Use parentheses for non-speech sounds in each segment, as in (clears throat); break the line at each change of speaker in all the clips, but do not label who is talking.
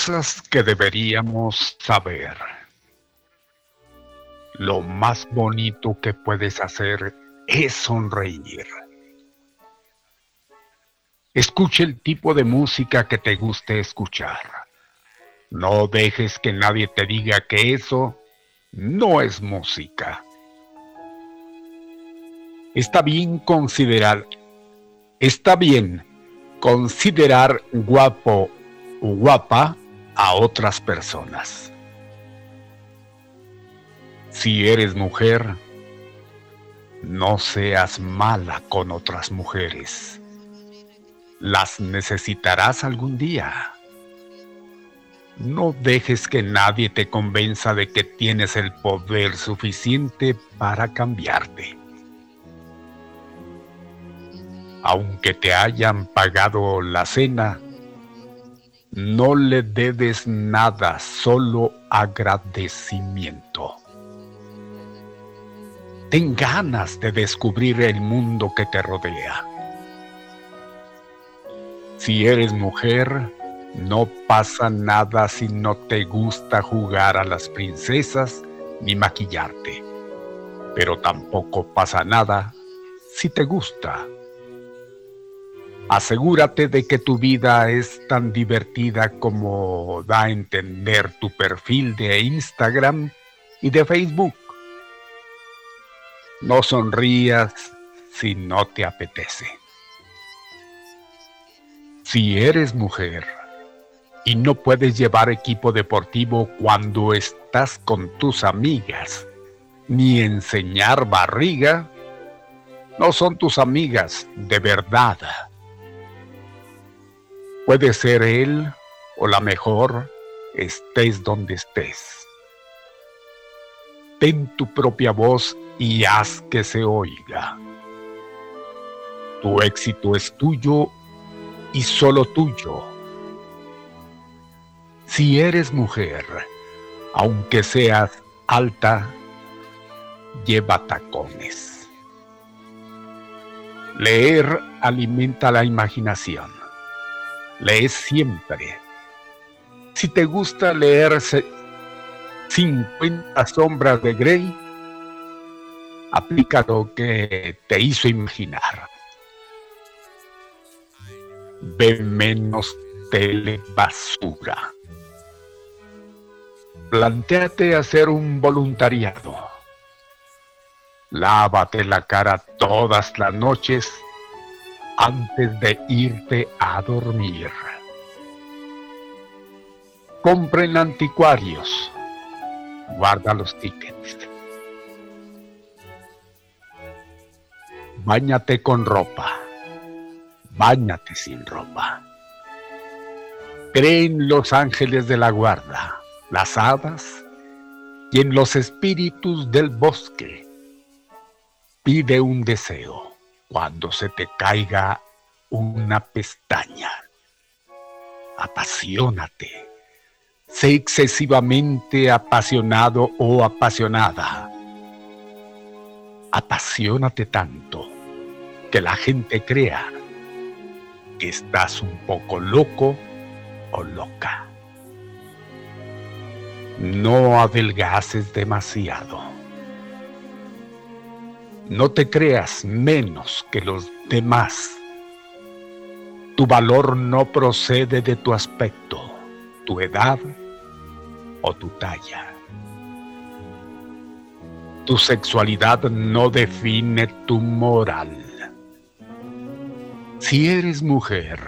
Cosas que deberíamos saber. Lo más bonito que puedes hacer es sonreír. Escuche el tipo de música que te guste escuchar. No dejes que nadie te diga que eso no es música. Está bien considerar, está bien considerar guapo guapa a otras personas. Si eres mujer, no seas mala con otras mujeres. Las necesitarás algún día. No dejes que nadie te convenza de que tienes el poder suficiente para cambiarte. Aunque te hayan pagado la cena, no le debes nada, solo agradecimiento. Ten ganas de descubrir el mundo que te rodea. Si eres mujer, no pasa nada si no te gusta jugar a las princesas ni maquillarte. Pero tampoco pasa nada si te gusta Asegúrate de que tu vida es tan divertida como da a entender tu perfil de Instagram y de Facebook. No sonrías si no te apetece. Si eres mujer y no puedes llevar equipo deportivo cuando estás con tus amigas, ni enseñar barriga, no son tus amigas de verdad. Puede ser él o la mejor, estés donde estés. Ten tu propia voz y haz que se oiga. Tu éxito es tuyo y solo tuyo. Si eres mujer, aunque seas alta, lleva tacones. Leer alimenta la imaginación. Lee siempre. Si te gusta leerse 50 sombras de Grey, aplica lo que te hizo imaginar. Ve menos telebasura. Plantéate hacer un voluntariado. Lávate la cara todas las noches antes de irte a dormir. Compren anticuarios. Guarda los tickets. Báñate con ropa. Báñate sin ropa. Creen los ángeles de la guarda, las hadas y en los espíritus del bosque. Pide un deseo cuando se te caiga una pestaña. Apasionate. Sé excesivamente apasionado o apasionada. Apasionate tanto que la gente crea que estás un poco loco o loca. No adelgaces demasiado. No te creas menos que los demás. Tu valor no procede de tu aspecto, tu edad o tu talla. Tu sexualidad no define tu moral. Si eres mujer,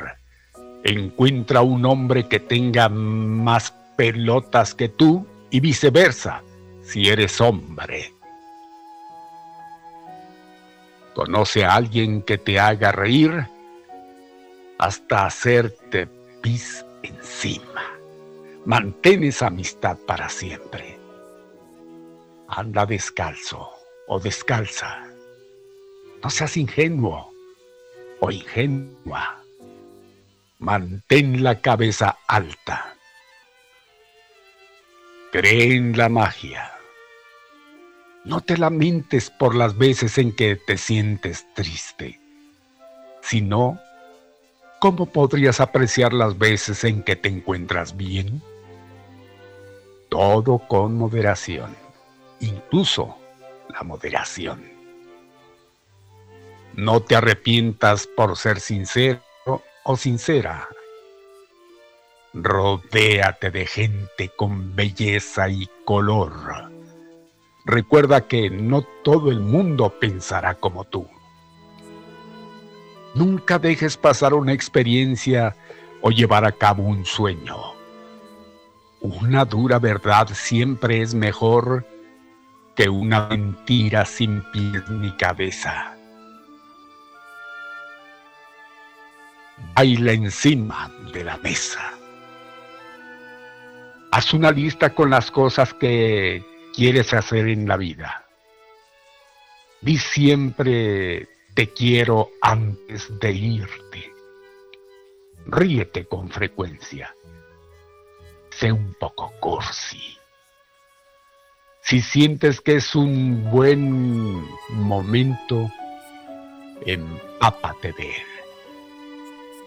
encuentra un hombre que tenga más pelotas que tú y viceversa si eres hombre. Conoce a alguien que te haga reír hasta hacerte pis encima. Mantén esa amistad para siempre. Anda descalzo o descalza. No seas ingenuo o ingenua. Mantén la cabeza alta. Cree en la magia. No te lamentes por las veces en que te sientes triste. Si no, ¿cómo podrías apreciar las veces en que te encuentras bien? Todo con moderación, incluso la moderación. No te arrepientas por ser sincero o sincera. Rodéate de gente con belleza y color. Recuerda que no todo el mundo pensará como tú. Nunca dejes pasar una experiencia o llevar a cabo un sueño. Una dura verdad siempre es mejor que una mentira sin pies ni cabeza. baila encima de la mesa. Haz una lista con las cosas que quieres hacer en la vida. Di siempre te quiero antes de irte. Ríete con frecuencia. Sé un poco cursi. Si sientes que es un buen momento, empápate de él.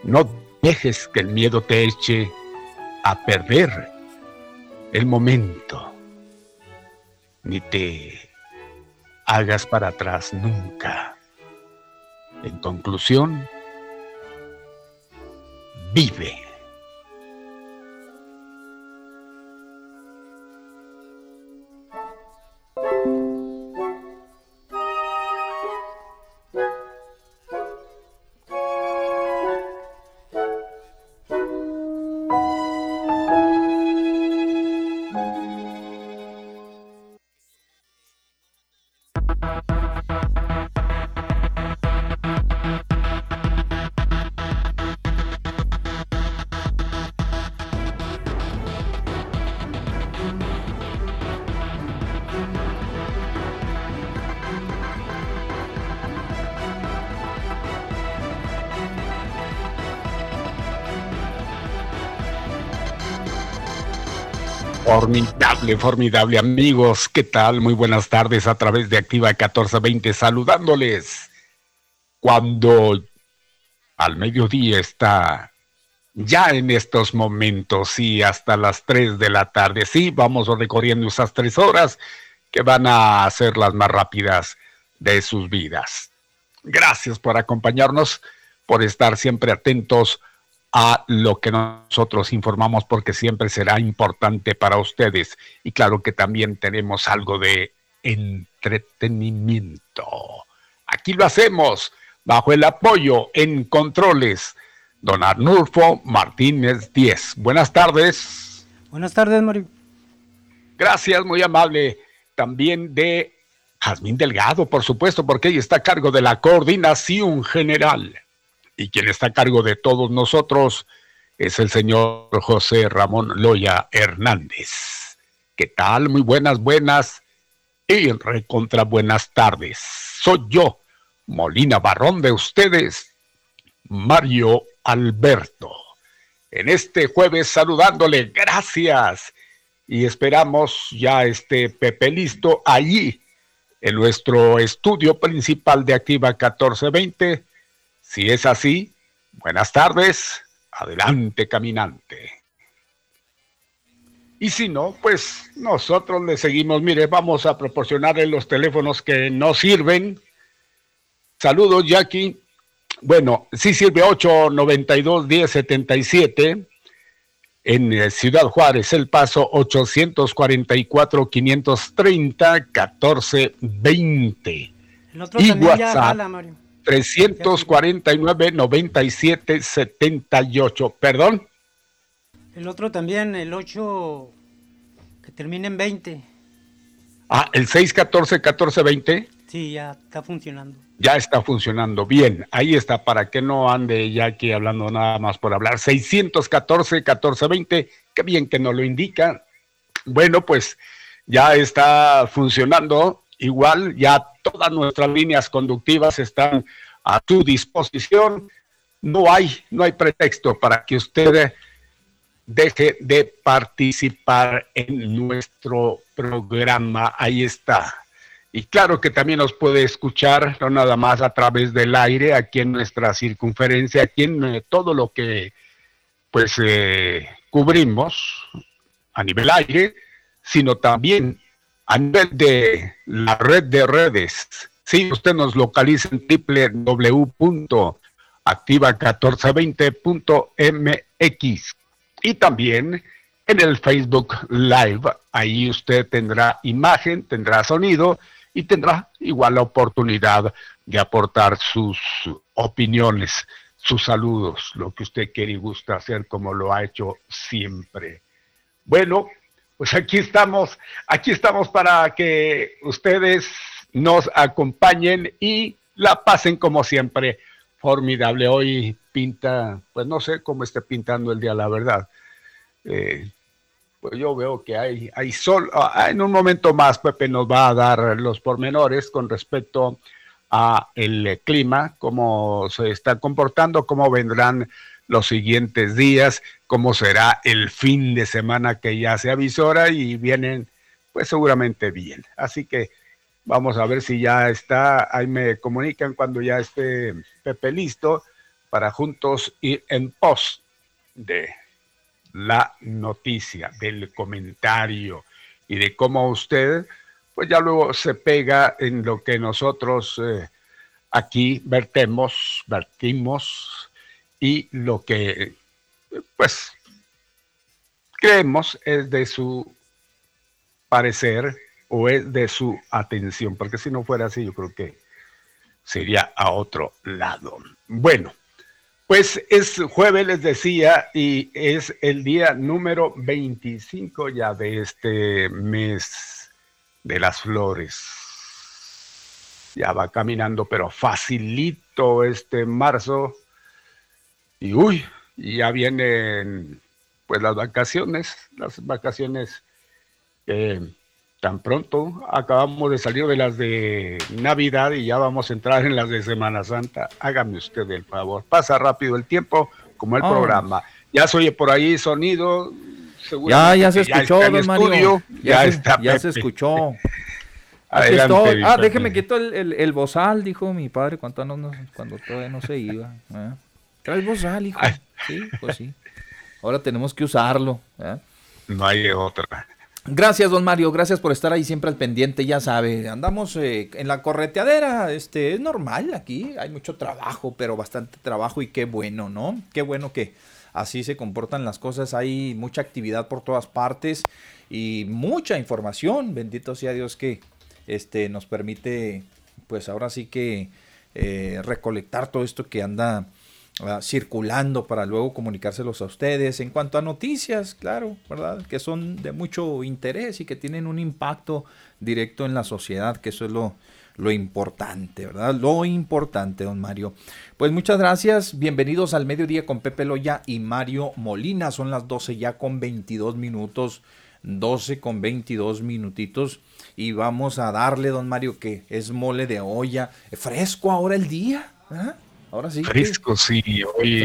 No dejes que el miedo te eche a perder el momento, ni te hagas para atrás nunca. En conclusión, vive. Formidable, formidable amigos, ¿qué tal? Muy buenas tardes a través de Activa 1420 saludándoles. Cuando al mediodía está ya en estos momentos y hasta las 3 de la tarde, sí, vamos recorriendo esas tres horas que van a ser las más rápidas de sus vidas. Gracias por acompañarnos, por estar siempre atentos a lo que nosotros informamos porque siempre será importante para ustedes. Y claro que también tenemos algo de entretenimiento. Aquí lo hacemos bajo el apoyo en controles. Don Arnulfo Martínez 10. Buenas tardes.
Buenas tardes, Mario.
Gracias, muy amable. También de Jazmín Delgado, por supuesto, porque ella está a cargo de la coordinación general y quien está a cargo de todos nosotros es el señor José Ramón Loya Hernández. ¿Qué tal? Muy buenas, buenas y recontra buenas tardes. Soy yo, Molina Barrón de ustedes, Mario Alberto. En este jueves saludándole, gracias. Y esperamos ya este Pepe listo allí en nuestro estudio principal de Activa 1420 si es así, buenas tardes, adelante caminante. Y si no, pues nosotros le seguimos. Mire, vamos a proporcionarle los teléfonos que no sirven. Saludos, Jackie. Bueno, sí sirve 892-1077. En eh, Ciudad Juárez, El Paso 844-530-1420.
El otro y también WhatsApp, ya Mario.
349 97 78. Perdón.
El otro también, el 8 que termina en 20.
Ah, el 614 1420.
Sí, ya está funcionando.
Ya está funcionando. Bien, ahí está, para que no ande ya aquí hablando nada más por hablar. 614 1420, qué bien que nos lo indica. Bueno, pues ya está funcionando. Igual ya todas nuestras líneas conductivas están a tu disposición. No hay, no hay pretexto para que usted deje de participar en nuestro programa. Ahí está. Y claro que también nos puede escuchar, no nada más a través del aire, aquí en nuestra circunferencia, aquí en eh, todo lo que pues eh, cubrimos a nivel aire, sino también a nivel de la red de redes. Sí, usted nos localiza en www.activa1420.mx y también en el Facebook Live. Ahí usted tendrá imagen, tendrá sonido y tendrá igual la oportunidad de aportar sus opiniones, sus saludos, lo que usted quiere y gusta hacer como lo ha hecho siempre. Bueno, pues aquí estamos, aquí estamos para que ustedes nos acompañen y la pasen como siempre. Formidable. Hoy pinta, pues no sé cómo esté pintando el día, la verdad. Eh, pues yo veo que hay, hay sol. Ah, en un momento más, Pepe nos va a dar los pormenores con respecto a el clima, cómo se está comportando, cómo vendrán los siguientes días, cómo será el fin de semana que ya se avisora y vienen pues seguramente bien. Así que vamos a ver si ya está, ahí me comunican cuando ya esté Pepe listo para juntos ir en pos de la noticia, del comentario y de cómo usted pues ya luego se pega en lo que nosotros eh, aquí vertemos, vertimos y lo que pues creemos es de su parecer o es de su atención, porque si no fuera así yo creo que sería a otro lado. Bueno, pues es jueves, les decía, y es el día número 25 ya de este mes de las flores. Ya va caminando, pero facilito este marzo y uy, ya vienen pues las vacaciones, las vacaciones tan pronto acabamos de salir de las de Navidad y ya vamos a entrar en las de Semana Santa. Hágame usted el favor, pasa rápido el tiempo como el oh. programa. Ya se oye por ahí sonido,
Ya, ya se escuchó, don Mario. Ya, se, ya se escuchó. (laughs) ah, déjeme quito el, el, el, bozal, dijo mi padre cuando, no, cuando todavía no se iba. ¿eh? Trae bozal, hijo. Sí, pues sí. Ahora tenemos que usarlo. ¿eh?
No hay otra.
Gracias, don Mario. Gracias por estar ahí siempre al pendiente. Ya sabe, andamos eh, en la correteadera. Este es normal aquí. Hay mucho trabajo, pero bastante trabajo y qué bueno, ¿no? Qué bueno que así se comportan las cosas. Hay mucha actividad por todas partes y mucha información. Bendito sea Dios que este, nos permite, pues ahora sí que eh, recolectar todo esto que anda ah, circulando para luego comunicárselos a ustedes. En cuanto a noticias, claro, ¿verdad? Que son de mucho interés y que tienen un impacto directo en la sociedad, que eso es lo, lo importante, ¿verdad? Lo importante, don Mario. Pues muchas gracias, bienvenidos al mediodía con Pepe Loya y Mario Molina. Son las 12 ya con 22 minutos, 12 con 22 minutitos y vamos a darle, don Mario, que es mole de olla, fresco ahora el día. ¿eh? Ahora sí.
Fresco, sí. Hoy,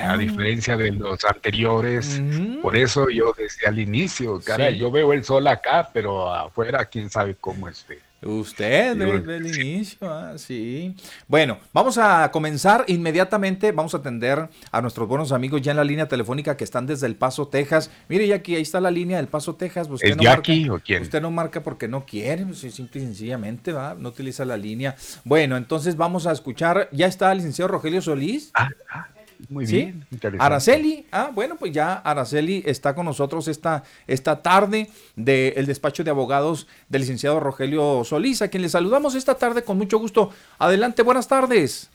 a diferencia de los anteriores, por eso yo desde al inicio, cara, yo veo el sol acá, pero afuera quién sabe cómo esté.
Usted desde el inicio, ah, sí. Bueno, vamos a comenzar inmediatamente. Vamos a atender a nuestros buenos amigos ya en la línea telefónica que están desde El Paso, Texas. Mire, Jackie, ahí está la línea del Paso, Texas.
Usted ¿Es no Jackie o quién?
Usted no marca porque no quiere, pues, simple y sencillamente, ¿va? No utiliza la línea. Bueno, entonces vamos a escuchar. Ya está el licenciado Rogelio Solís.
Ah, ah. Muy bien.
Araceli, ah, bueno, pues ya Araceli está con nosotros esta, esta tarde del despacho de abogados del licenciado Rogelio Solís, a quien le saludamos esta tarde con mucho gusto. Adelante, buenas tardes.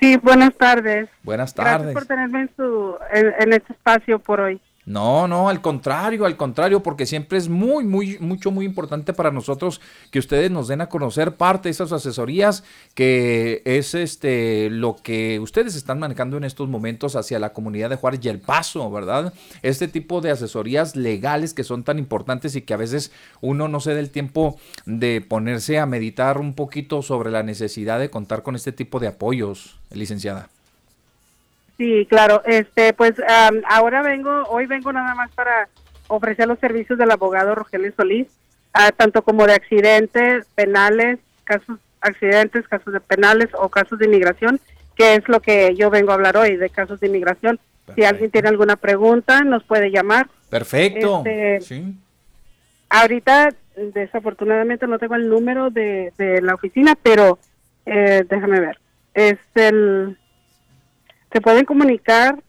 Sí, buenas tardes.
Buenas tardes.
Gracias por tenerme en, su, en este espacio por hoy.
No, no, al contrario, al contrario, porque siempre es muy, muy, mucho, muy importante para nosotros que ustedes nos den a conocer parte de esas asesorías, que es este lo que ustedes están manejando en estos momentos hacia la comunidad de Juárez y el Paso, ¿verdad? Este tipo de asesorías legales que son tan importantes y que a veces uno no se da el tiempo de ponerse a meditar un poquito sobre la necesidad de contar con este tipo de apoyos, licenciada.
Sí, claro. Este, pues ahora vengo, hoy vengo nada más para ofrecer los servicios del abogado Rogelio Solís, ah, tanto como de accidentes penales, casos accidentes, casos de penales o casos de inmigración, que es lo que yo vengo a hablar hoy de casos de inmigración. Si alguien tiene alguna pregunta, nos puede llamar.
Perfecto. Este, sí.
Ahorita, desafortunadamente, no tengo el número de, de la oficina, pero eh, déjame ver. Es el se pueden comunicar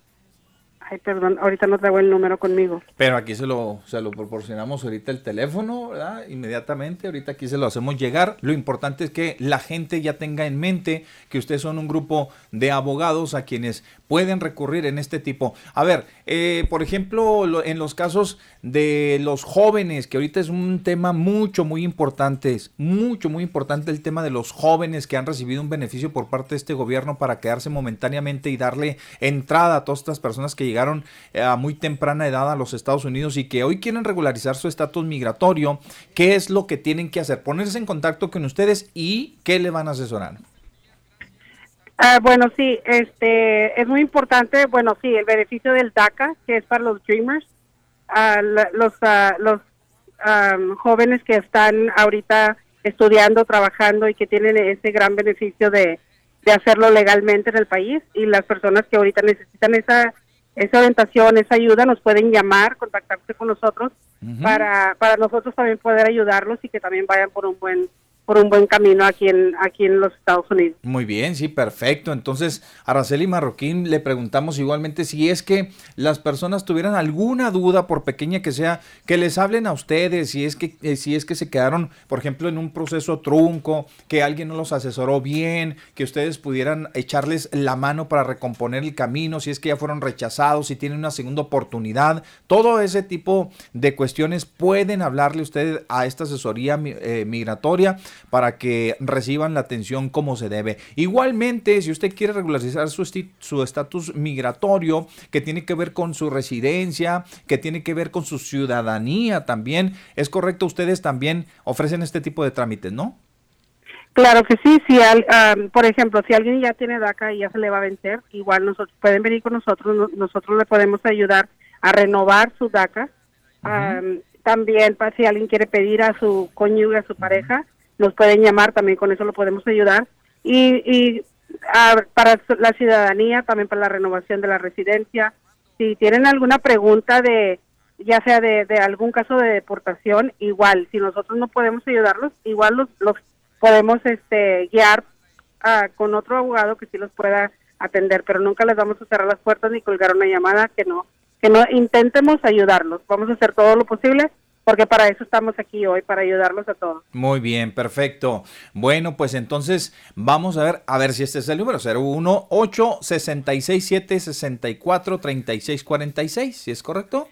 Ay, perdón, ahorita no traigo el número conmigo.
Pero aquí se lo, se lo proporcionamos ahorita el teléfono, ¿verdad? Inmediatamente, ahorita aquí se lo hacemos llegar. Lo importante es que la gente ya tenga en mente que ustedes son un grupo de abogados a quienes pueden recurrir en este tipo. A ver, eh, por ejemplo, en los casos de los jóvenes, que ahorita es un tema mucho, muy importante, mucho, muy importante el tema de los jóvenes que han recibido un beneficio por parte de este gobierno para quedarse momentáneamente y darle entrada a todas estas personas que llegan eh, a muy temprana edad a los Estados Unidos y que hoy quieren regularizar su estatus migratorio, ¿qué es lo que tienen que hacer? Ponerse en contacto con ustedes y qué le van a asesorar.
Ah, bueno, sí, este es muy importante, bueno, sí, el beneficio del DACA, que es para los Dreamers, los, ah, los jóvenes que están ahorita estudiando, trabajando y que tienen ese gran beneficio de hacerlo legalmente en el país y las personas que ahorita necesitan esa esa orientación, esa ayuda, nos pueden llamar, contactarse con nosotros para, para nosotros también poder ayudarlos y que también vayan por un buen por un buen camino aquí en, aquí en los Estados Unidos.
Muy bien, sí, perfecto. Entonces, Araceli Marroquín le preguntamos igualmente si es que las personas tuvieran alguna duda, por pequeña que sea, que les hablen a ustedes, si es que, eh, si es que se quedaron, por ejemplo, en un proceso trunco, que alguien no los asesoró bien, que ustedes pudieran echarles la mano para recomponer el camino, si es que ya fueron rechazados, si tienen una segunda oportunidad, todo ese tipo de cuestiones pueden hablarle ustedes a esta asesoría eh, migratoria para que reciban la atención como se debe. Igualmente, si usted quiere regularizar su estatus migratorio, que tiene que ver con su residencia, que tiene que ver con su ciudadanía también, es correcto, ustedes también ofrecen este tipo de trámites, ¿no?
Claro que sí, si por ejemplo, si alguien ya tiene DACA y ya se le va a vencer, igual nosotros pueden venir con nosotros, nosotros le podemos ayudar a renovar su DACA. también, para si alguien quiere pedir a su cónyuge, a su pareja, nos pueden llamar, también con eso lo podemos ayudar. Y, y para la ciudadanía, también para la renovación de la residencia. Si tienen alguna pregunta de, ya sea de, algún caso de deportación, igual, si nosotros no podemos ayudarlos, igual los, los podemos este, guiar ah, con otro abogado que sí los pueda atender, pero nunca les vamos a cerrar las puertas ni colgar una llamada que no, que no intentemos ayudarlos. Vamos a hacer todo lo posible porque para eso estamos aquí hoy, para ayudarlos a todos.
Muy bien, perfecto. Bueno, pues entonces vamos a ver, a ver si este es el número, 01 866 64 36 46, ¿si es correcto?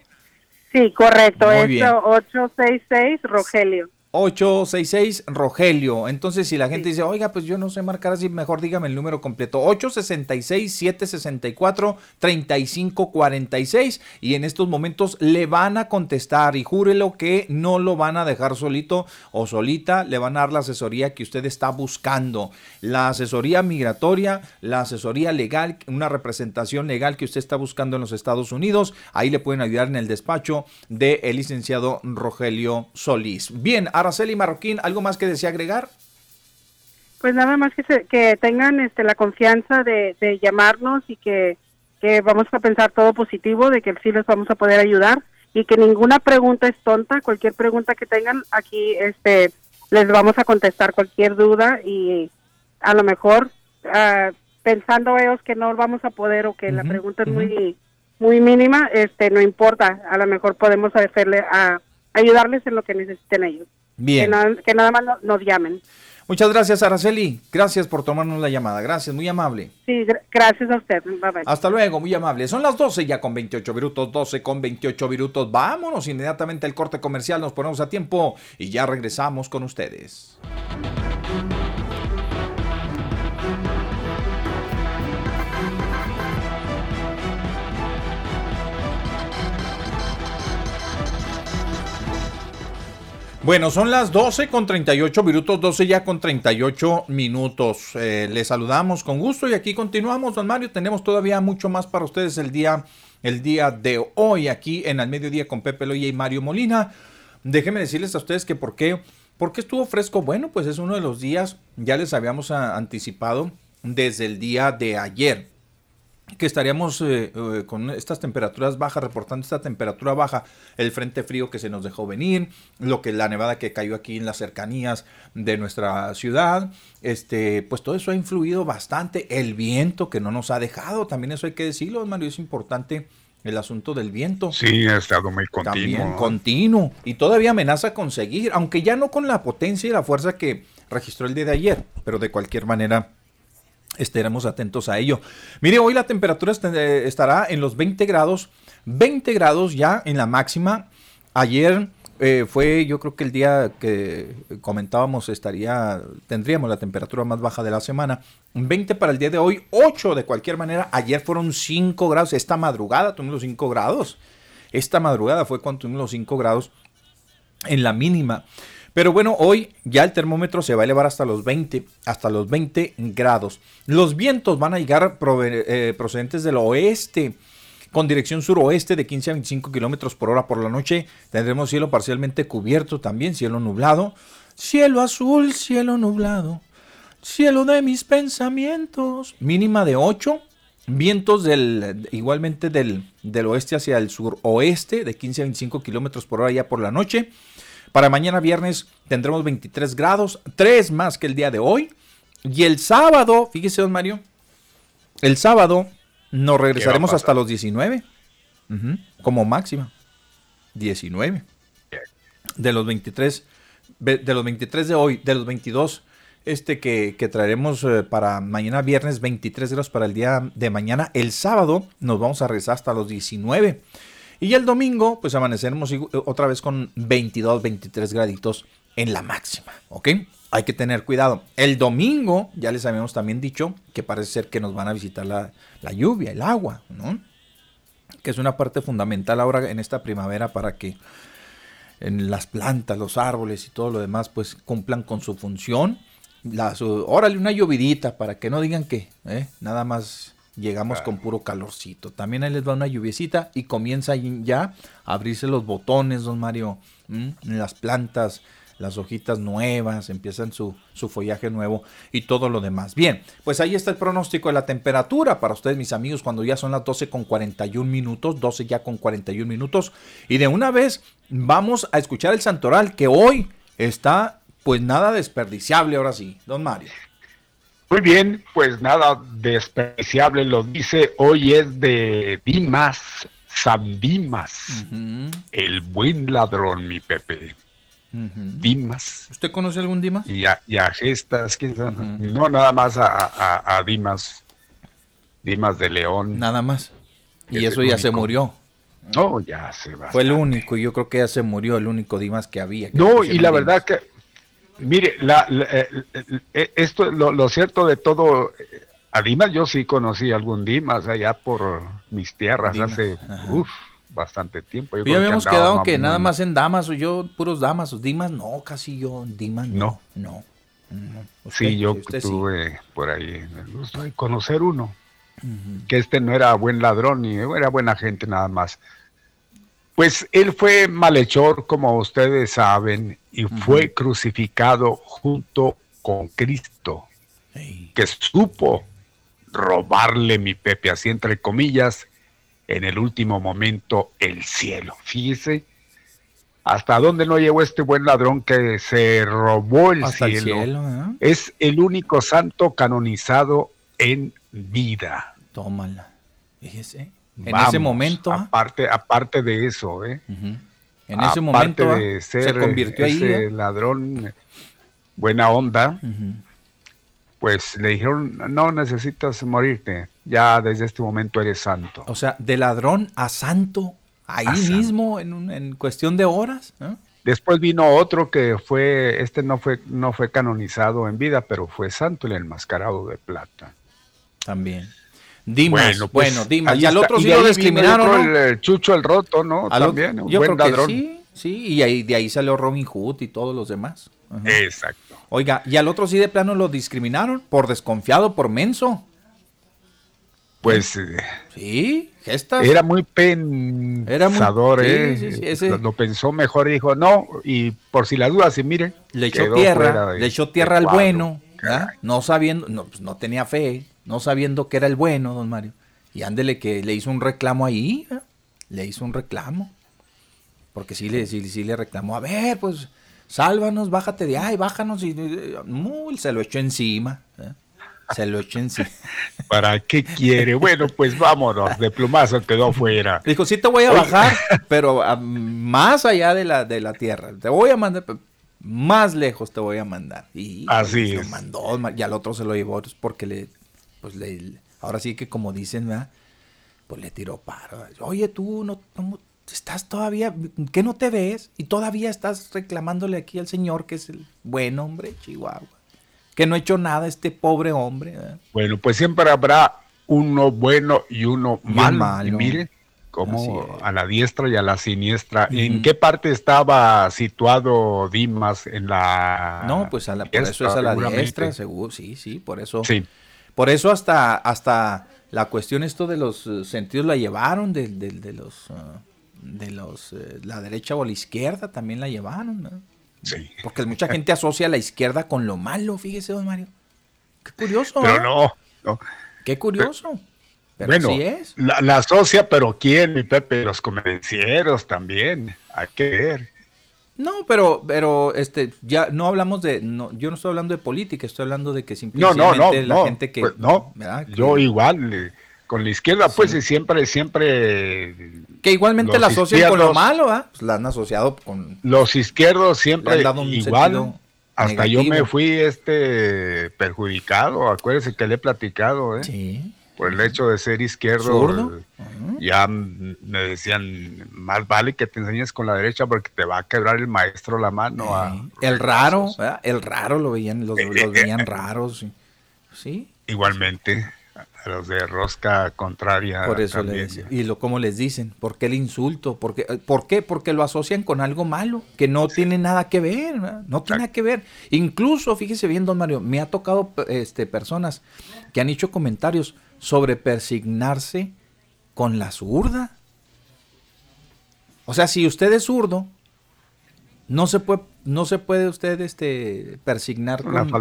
Sí, correcto, es 866 Rogelio.
866 Rogelio. Entonces, si la gente dice, oiga, pues yo no sé marcar así, mejor dígame el número completo. 866-764-3546. Y en estos momentos le van a contestar y júrelo que no lo van a dejar solito o solita. Le van a dar la asesoría que usted está buscando. La asesoría migratoria, la asesoría legal, una representación legal que usted está buscando en los Estados Unidos. Ahí le pueden ayudar en el despacho del el licenciado Rogelio Solís. Bien, Araceli Marroquín, ¿algo más que desea agregar?
Pues nada más que, que tengan este, la confianza de, llamarnos y que, vamos a pensar todo positivo, de que sí les vamos a poder ayudar y que ninguna pregunta es tonta, cualquier pregunta que tengan aquí este les vamos a contestar cualquier duda y a lo mejor ah, pensando ellos que no vamos a poder o que la pregunta es muy muy mínima, este no importa, a lo mejor podemos hacerle a ayudarles en lo que necesiten ellos.
Bien.
Que, nada más nos llamen.
Muchas gracias, Araceli. Gracias por tomarnos la llamada. Gracias, muy amable.
Sí, gracias a usted. Bye bye.
Hasta luego, muy amable. Son las 12 ya con 28 minutos, 12 con 28 minutos. Vámonos inmediatamente al corte comercial, nos ponemos a tiempo y ya regresamos con ustedes. Bueno, son las 12 con 38 minutos, 12 ya con 38 minutos. Eh, les saludamos con gusto y aquí continuamos, don Mario. Tenemos todavía mucho más para ustedes el día, el día de hoy aquí en el mediodía con Pepe Loya y Mario Molina. Déjenme decirles a ustedes que por qué, por qué estuvo fresco. Bueno, pues es uno de los días, ya les habíamos anticipado desde el día de ayer que estaríamos eh, eh, con estas temperaturas bajas, reportando esta temperatura baja, el frente frío que se nos dejó venir, lo que la nevada que cayó aquí en las cercanías de nuestra ciudad, este, pues todo eso ha influido bastante, el viento que no nos ha dejado, también eso hay que decirlo, Mario, es importante el asunto del viento.
Sí, ha estado muy continuo. También
continuo, y todavía amenaza con seguir, aunque ya no con la potencia y la fuerza que registró el día de ayer, pero de cualquier manera estaremos atentos a ello. Mire, hoy la temperatura eh, estará en los 20 grados, 20 grados ya en la máxima. Ayer eh, fue, yo creo que el día que comentábamos estaría, tendríamos la temperatura más baja de la semana. 20 para el día de hoy, 8 de cualquier manera. Ayer fueron 5 grados, esta madrugada tuvimos los 5 grados. Esta madrugada fue cuando tuvimos los 5 grados en la mínima. Pero bueno, hoy ya el termómetro se va a elevar hasta los 20, hasta los 20 grados. Los vientos van a llegar eh, procedentes del oeste con dirección suroeste de 15 a 25 kilómetros por hora por la noche. Tendremos cielo parcialmente cubierto también, cielo nublado. Cielo azul, cielo nublado. Cielo de mis pensamientos. Mínima de 8. Vientos del, igualmente del, del oeste hacia el suroeste de 15 a 25 kilómetros por hora ya por la noche. Para mañana viernes tendremos 23 grados, 3 más que el día de hoy. Y el sábado, fíjese, don Mario, el sábado nos regresaremos hasta los 19, como máxima. 19. De los 23, de los 23 de hoy, de los 22 este que, que traeremos eh, para mañana viernes 23 grados para el día de mañana. El sábado nos vamos a regresar hasta los 19. Y el domingo, pues amaneceremos otra vez con 22, 23 graditos en la máxima, ¿ok? Hay que tener cuidado. El domingo, ya les habíamos también dicho que parece ser que nos van a visitar la, lluvia, el agua, ¿no? Que es una parte fundamental ahora en esta primavera para que en las plantas, los árboles y todo lo demás, pues cumplan con su función. órale, una llovidita para que no digan que ¿eh? nada más llegamos con puro calorcito. También ahí les da una lluviecita y comienza ya a abrirse los botones, don Mario, las plantas, las hojitas nuevas, empiezan su, su, follaje nuevo y todo lo demás. Bien, pues ahí está el pronóstico de la temperatura para ustedes, mis amigos, cuando ya son las 12 con 41 minutos, 12 ya con 41 minutos. Y de una vez vamos a escuchar el santoral que hoy está pues nada desperdiciable ahora sí, don Mario.
Muy bien, pues nada desperdiciable lo dice, hoy es de Dimas, San Dimas, el buen ladrón, mi Pepe. Dimas.
¿Usted conoce algún Dimas?
Y a, gestas, no, nada más a, Dimas, Dimas de León.
Nada más. Y eso ya se murió.
No, ya se va.
Fue el único, y yo creo que ya se murió el único Dimas que había.
no, y la verdad que Mire, la, eh, eh, esto, lo, cierto de todo, a Dimas yo sí conocí algún Dimas allá por mis tierras hace bastante tiempo.
Yo habíamos quedado que nada más en Damas, o yo puros Damas, Dimas no, casi yo Dimas no. No.
sí, yo tuve por ahí el gusto de conocer uno, que este no era buen ladrón ni era buena gente nada más. Pues él fue malhechor, como ustedes saben, y fue crucificado junto con Cristo, que supo robarle mi Pepe, así entre comillas, en el último momento el cielo. Fíjese hasta dónde no llegó este buen ladrón que se robó el cielo. ¿eh? Es el único santo canonizado en vida.
Tómala. Fíjese. En ese momento.
¿ah? Aparte, aparte de eso, ¿eh?
En ese momento ¿ah? de ser se convirtió ese
¿eh? ladrón buena onda, pues le dijeron, no necesitas morirte, ya desde este momento eres santo.
O sea, de ladrón a santo, ahí mismo, En, en, cuestión de horas.
Después vino otro que fue, este no fue, no fue canonizado en vida, pero fue santo, el enmascarado de plata.
También. Dimas, bueno, pues, bueno Dimas. Y al otro sí lo discriminaron.
El, Chucho el Roto, ¿no? También, un buen ladrón.
sí, sí, y ahí, de ahí salió Robin Hood y todos los demás.
Exacto.
Oiga, y al otro sí de plano lo discriminaron por desconfiado, por menso.
Pues. Eh,
sí, gestas.
Era muy pensador, ¿eh? Lo pensó mejor dijo, no, y por si la duda, si miren.
Le echó tierra, le echó tierra al bueno, no sabiendo, no, pues no tenía fe no sabiendo que era el bueno, don Mario. Y ándele que le hizo un reclamo ahí, ¿eh? le hizo un reclamo. Porque sí le, sí, le reclamó, a ver, pues, sálvanos, bájate de ahí, bájanos. Y se lo echó encima. ¿eh? Se lo echó encima. (laughs)
¿Para qué quiere? Bueno, pues vámonos, de plumazo quedó fuera.
Dijo, sí te voy a bajar, (laughs) pero más allá de la, de la tierra. Te voy a mandar, más lejos te voy a mandar. Y
Así
lo mandó, y al otro se lo llevó pues, porque le pues le, ahora sí que como dicen, ¿verdad? Pues le tiró paro. Oye, tú no, estás todavía, ¿qué no te ves? Y todavía estás reclamándole aquí al señor que es el buen hombre, Chihuahua. Que no ha hecho nada este pobre hombre.
Bueno, pues siempre habrá uno bueno y uno malo. Y mire como a la diestra y a la siniestra. ¿En qué parte estaba situado Dimas en la
No, pues a la, por eso es a la diestra, seguro, sí, sí, por eso. Sí. Por eso hasta, hasta la cuestión esto de los eh, sentidos la llevaron, de, los, ah, de los, eh, la derecha o la izquierda también la llevaron. Sí. Porque mucha (laughs) gente asocia la izquierda con lo malo, fíjese, don Mario. Qué curioso.
Pero no, no.
Qué curioso.
Pero bueno, es. La, la, asocia, pero ¿quién, mi Pepe? Los convencieros también. Hay que ver.
No, pero, pero, este, ya no hablamos de, no, yo no estoy hablando de política, estoy hablando de que simplemente
no, no,
la gente que,
pues, no, yo igual, con la izquierda, pues siempre, siempre.
Que igualmente la asocian con lo malo, ¿ah? Pues la han asociado con.
Los izquierdos siempre igual. Hasta yo me fui este perjudicado, acuérdese que le he platicado, ¿eh? Sí por el hecho de ser izquierdo, ya me decían, más vale que te enseñes con la derecha porque te va a quebrar el maestro la mano.
el raro, el raro lo veían, los, eh, eh, veían eh, raros. Sí.
Igualmente. A los de rosca contraria.
Por eso le
también.
decía. Y lo, ¿cómo les dicen? ¿Por qué el insulto? ¿Por qué? eh, ¿Por qué? Porque lo asocian con algo malo, que no tiene nada que ver, ¿verdad? no tiene nada que ver. Incluso, fíjese bien, don Mario, me ha tocado este, personas que han hecho comentarios sobre persignarse con la zurda. O sea, si usted es zurdo, no se puede, no se puede usted este, persignar con,
falta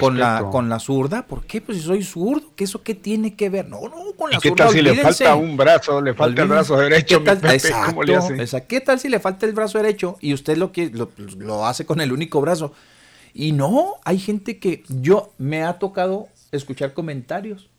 con- la, con la zurda. ¿Por qué? Pues si soy zurdo, ¿qué eso qué tiene que ver? No, no, con
¿Y
la
qué
zurda.
tal si le
olvídense.
falta un brazo? Le falta el brazo derecho.
¿Qué tal?
Pepe,
Exacto,
¿Cómo le hace?
exacto. ¿Qué tal si le falta el brazo derecho y usted lo, que, lo, lo hace con el único brazo? Y no, hay gente que yo me ha tocado escuchar comentarios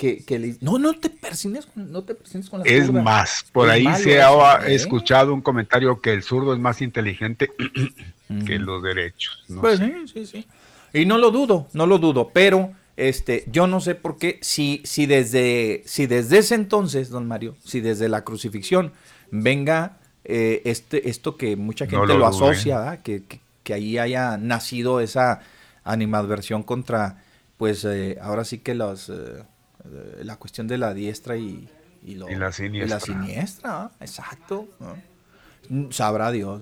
que, que le dicen, no, no te persignes, con- no te persignes con la
Es
zurda".
más, por
Es
ahí
malo
se ha
¿eh?
escuchado un comentario que el zurdo es más inteligente (clears throat) que los derechos. no
Pues
sé.
sí, sí, sí. Y no lo dudo, no lo dudo, pero este, yo no sé por qué, si, si, desde, si desde ese entonces, don Mario, si desde la crucifixión venga eh, este, esto que mucha
No
gente
lo
lo, asocia, que, que, que ahí haya nacido esa animadversión contra, pues eh, ahora sí que los, eh, la cuestión de la diestra y, y, lo-
Y la
y
siniestra.
la siniestra, exacto. Sabrá Dios.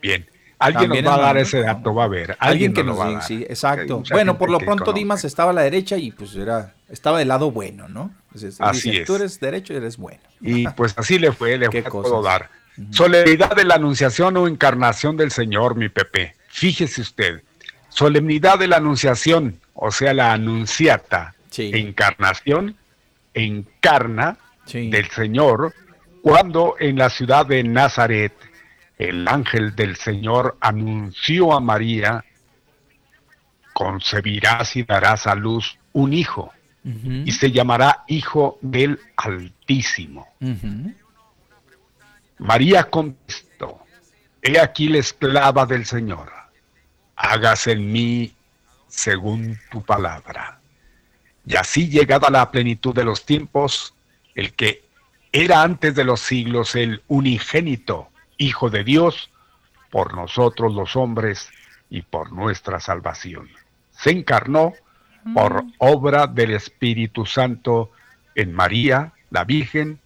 Bien. Alguien
También
nos va a dar ese dato, va a haber.
Alguien que
nos va a
diga, sí, exacto. Bueno, por lo pronto. Dimas estaba a la derecha y pues era, estaba del lado bueno, ¿no? Entonces,
Así
dice,
es.
Tú eres derecho y eres bueno.
Y pues así le fue, le (laughs) fue todo dar. Solemnidad de la Anunciación o Encarnación del Señor, mi Pepe. Fíjese usted. Solemnidad de la Anunciación, o sea, la anunciata.
Sí.
Encarnación, encarna
Sí.
del Señor, cuando en la ciudad de Nazaret el ángel del Señor anunció a María, concebirás y darás a luz un hijo, y se llamará Hijo del Altísimo. María contestó, he aquí la esclava del Señor, hágase en mí según tu palabra. Y así llegada la plenitud de los tiempos, el que era antes de los siglos el unigénito Hijo de Dios, por nosotros los hombres y por nuestra salvación. Se encarnó por obra del Espíritu Santo en María, la Virgen,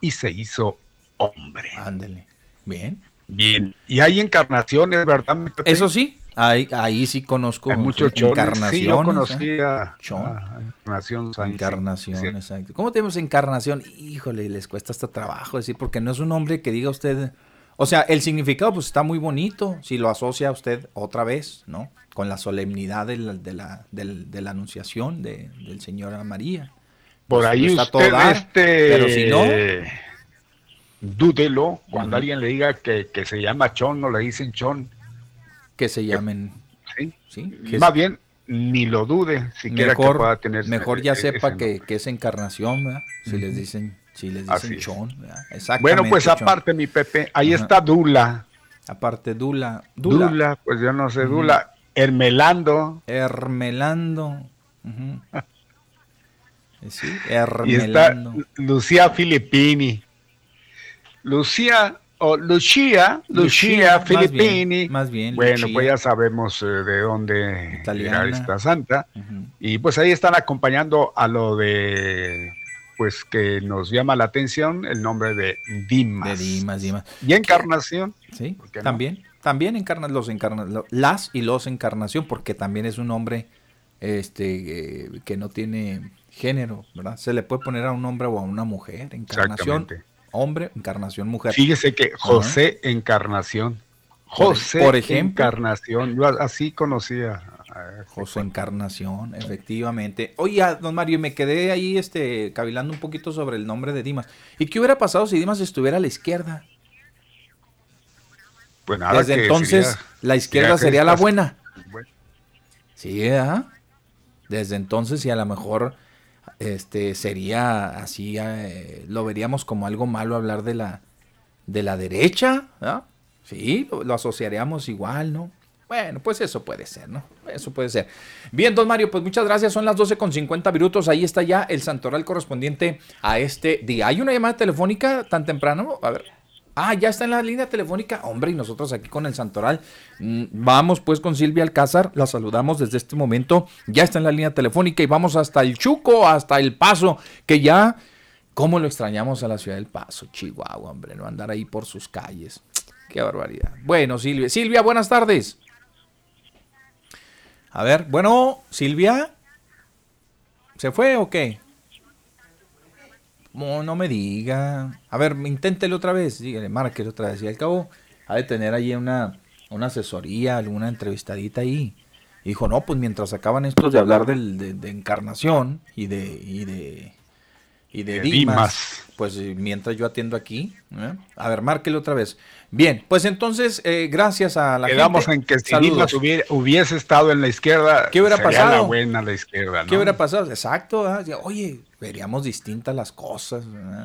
y se hizo hombre.
Ándele. Bien.
Bien, y hay encarnaciones, ¿verdad?
Eso sí, ahí, ahí sí conozco
hay muchos
encarnaciones.
Sí, yo conocía encarnación.
Encarnación,
sí.
exacto. ¿Cómo tenemos encarnación? Híjole, les cuesta hasta trabajo decir, porque no es un nombre que diga usted. O sea, el significado pues está muy bonito si lo asocia usted otra vez, ¿no? Con la solemnidad de la, de la, del- de la anunciación de, del Señor a María.
Por
Pues,
ahí
está
usted,
todo dar,
este,
pero si no-
dúdelo, cuando alguien le diga que, que se llama Chon, no le dicen Chon,
Que se llamen,
¿sí?
¿sí? Que es-
Más bien, ni lo dude, siquiera que pueda
mejor,
tener
mejor ya
ese- ese
sepa que, es encarnación, ¿verdad? Si les dicen, si les dicen chon.
Bueno, pues
chon.
aparte, mi Pepe, ahí está Dula.
Aparte, Dula.
Dula,
Dula.
pues yo no sé, Dula. Hermelando.
Hermelando. (laughs) Eh, Sí,
Y está. Lucía Filippini. Lucía, o Lucia, Lucia,
Lucia, más
Filippini.
bien, más bien,
Bueno,
Lucia.
pues ya sabemos eh, de dónde
Italiana.
era esta santa. Y pues ahí están acompañando a lo de, pues que nos llama la atención, el nombre de Dimas.
De Dimas, Dimas.
Y Encarnación.
Sí, también. También los encarna, lo- las y los encarnación, porque también es un nombre este, eh, que no tiene género, ¿verdad? Se le puede poner a un hombre o a una mujer. Encarnación,
Exactamente.
Hombre, encarnación, mujer.
Fíjese que José Encarnación. José
por ejemplo.
Encarnación. Yo así conocía. a este
José Encarnación, efectivamente. Oye, don Mario, me quedé ahí este, cavilando un poquito sobre el nombre de Dimas. ¿Y qué hubiera pasado si Dimas estuviera a la izquierda?
Pues nada,
Desde
que
entonces,
sería-
la izquierda
sería
la buena.
Bueno,
Sí, ¿verdad? Desde entonces y a lo mejor este sería así, eh, lo veríamos como algo malo hablar de la de la derecha, ¿verdad? Sí, lo, lo asociaríamos igual, ¿no? Bueno, pues eso puede ser, ¿no? Eso puede ser. Bien, don Mario, pues muchas gracias. Son las 12 con 50 minutos. Ahí está ya el santoral correspondiente a este día. ¿Hay una llamada telefónica tan temprano? A ver. Ah, ya está en la línea telefónica. Hombre, y nosotros aquí con el Santoral. Mm, vamos pues con Silvia Alcázar. La saludamos desde este momento. Ya está en la línea telefónica y vamos hasta el Chuco, hasta el Paso, que ya... ¿Cómo lo extrañamos a la ciudad del Paso, Chihuahua, hombre? No andar ahí por sus calles. Qué barbaridad. Bueno, Silvia. Silvia, buenas tardes. A ver, bueno, Silvia. ¿Se fue o qué? No, no me diga. A ver, inténtelo otra vez. Dígale, márquelo otra vez. Y al cabo, ha de tener allí una, una asesoría, alguna entrevistadita ahí. Y dijo, no, pues mientras acaban estos de hablar del, de, encarnación y de, y de, y de, Dimas, pues mientras yo atiendo aquí. ¿eh? A ver, márquelo otra vez. Bien, pues entonces, eh, gracias a la
Quedamos en que si Dimas hubiese estado en la izquierda,
¿qué hubiera pasado?
la buena la izquierda,
¿Qué hubiera pasado? Exacto. Oye, veríamos distintas las cosas.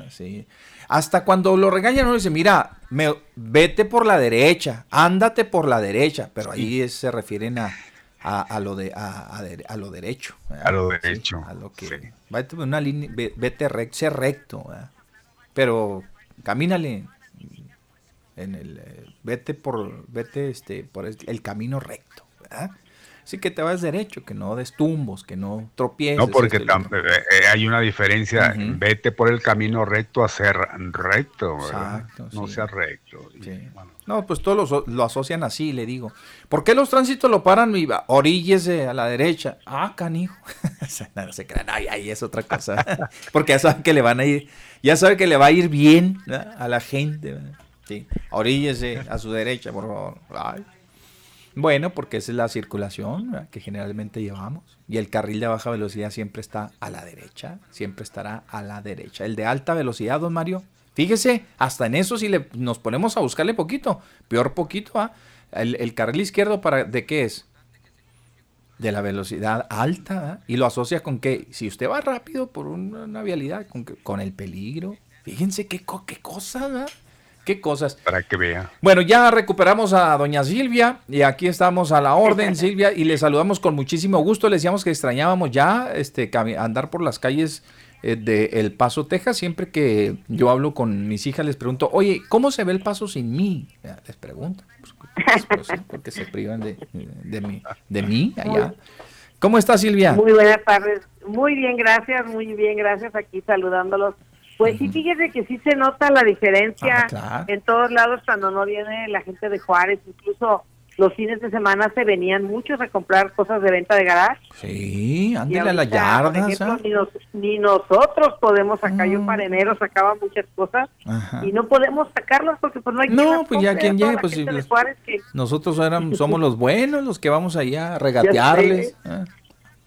Sí. Hasta cuando lo regañan, uno dice, mira, me, vete por la derecha, ándate por la derecha, pero ahí se refieren a, a, lo de a, a, lo derecho.
A lo derecho.
a lo que vete una línea, vete recto, sé recto, pero camínale en el eh, vete por vete este por el, camino recto, ¿verdad? Así que te vas derecho, que no des tumbos, que no tropieces.
No, porque eh, eh, hay una diferencia. Vete por el camino recto a ser recto, Exacto, no sea recto.
No, pues todos lo, asocian así, le digo. ¿Por qué los tránsitos lo paran y oríllese a la derecha? Ah, canijo. (laughs) no, se crean, ay, ahí es otra cosa. (laughs) porque ya saben que le van a ir, ya saben que le va a ir bien a la gente. Sí, oríllese a su derecha, por favor. Ay. Bueno, porque esa es la circulación que generalmente llevamos. Y el carril de baja velocidad siempre está a la derecha, siempre estará a la derecha. El de alta velocidad, don Mario, fíjese, hasta en eso si le, nos ponemos a buscarle poquito, peor poquito, ¿ah? el, carril izquierdo para ¿de qué es? De la velocidad alta, ¿ah? y lo asocia con que si usted va rápido por una, vialidad, con, con el peligro, fíjense qué, qué cosa, ¿ah? qué cosas.
Para que vea.
Bueno, ya recuperamos a doña Silvia y aquí estamos a la orden, (laughs) Silvia, y le saludamos con muchísimo gusto. Le decíamos que extrañábamos ya este andar por las calles de El Paso, Texas. Siempre que yo hablo con mis hijas les pregunto, oye, ¿cómo se ve El Paso sin mí? Les pregunto, pues, pues, porque se privan de, de, mí, de mí allá. ¿Cómo está Silvia?
Muy buenas tardes. Muy bien, gracias, muy bien, gracias. Aquí saludándolos pues sí, fíjese que sí se nota la diferencia ah, en todos lados cuando no viene la gente de Juárez, incluso los fines de semana se venían muchos a comprar cosas de venta de garage.
Sí, ándale a la yarda.
ni, nosotros podemos sacar, yo ah. para enero sacaba muchas cosas y no podemos sacarlas porque pues no hay
No, pues ya quien llegue, pues nosotros éramos, (laughs) somos los buenos, los que vamos allá a regatearles. ¿eh?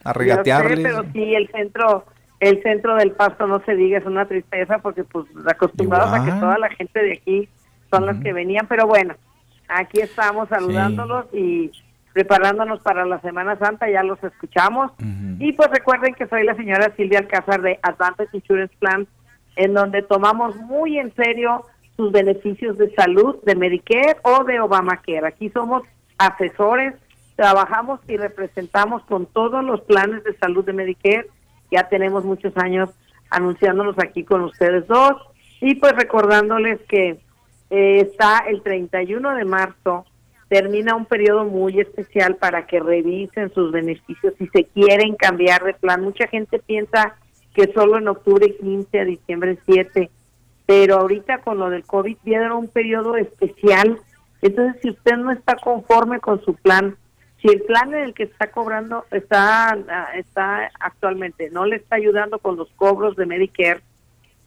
A regatearles.
pero sí, el centro el centro del pasto no se diga, es una tristeza porque pues acostumbrados a que toda la gente de aquí son las que venían, pero bueno, aquí estamos saludándolos y preparándonos para la Semana Santa, ya los escuchamos. Y pues recuerden que soy la señora Silvia Alcázar de Advantage Insurance Plan, en donde tomamos muy en serio sus beneficios de salud de Medicare o de Obamacare. Aquí somos asesores, trabajamos y representamos con todos los planes de salud de Medicare ya tenemos muchos años anunciándonos aquí con ustedes dos y pues recordándoles que eh, está el 31 de marzo, termina un periodo muy especial para que revisen sus beneficios si se quieren cambiar de plan. Mucha gente piensa que solo en octubre 15 a diciembre 7, pero ahorita con lo del COVID viene un periodo especial. Entonces, si usted no está conforme con su plan, si el plan en el que está cobrando está ah, está actualmente no le está ayudando con los cobros de Medicare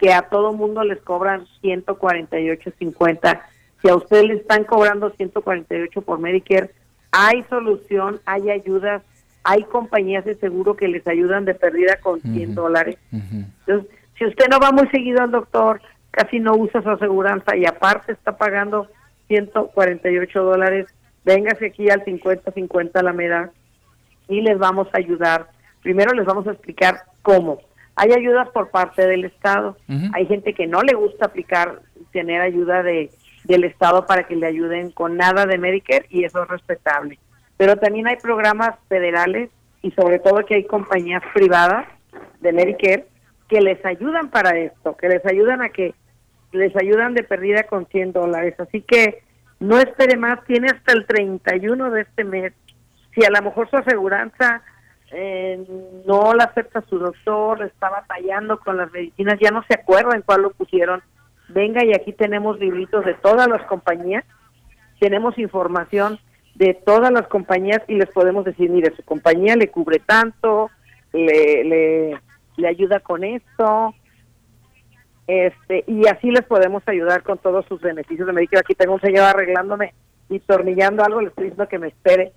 que a todo mundo les cobran 148.50 si a usted le están cobrando 148 por Medicare hay solución hay ayudas hay compañías de seguro que les ayudan de pérdida con 100 dólares entonces si usted no va muy seguido al doctor casi no usa su aseguranza y aparte está pagando 148 dólares véngase aquí al 50-50 la meda y les vamos a ayudar. Primero les vamos a explicar cómo. Hay ayudas por parte del Estado. Hay gente que no le gusta aplicar, tener ayuda de del Estado para que le ayuden con nada de Medicare y eso es respetable. Pero también hay programas federales y sobre todo que hay compañías privadas de Medicare que les ayudan para esto, que les ayudan a que les ayudan de pérdida con 100 dólares. Así que no espere más, tiene hasta el 31 de este mes. Si a lo mejor su aseguranza eh, no la acepta su doctor, está batallando con las medicinas, ya no se acuerda en cuál lo pusieron, venga y aquí tenemos libritos de todas las compañías, tenemos información de todas las compañías y les podemos decir, mire, su compañía le cubre tanto, le, le, le ayuda con esto, este y así les podemos ayudar con todos sus beneficios de Medicare. Aquí tengo un señor arreglándome y tornillando algo, le estoy diciendo que me espere.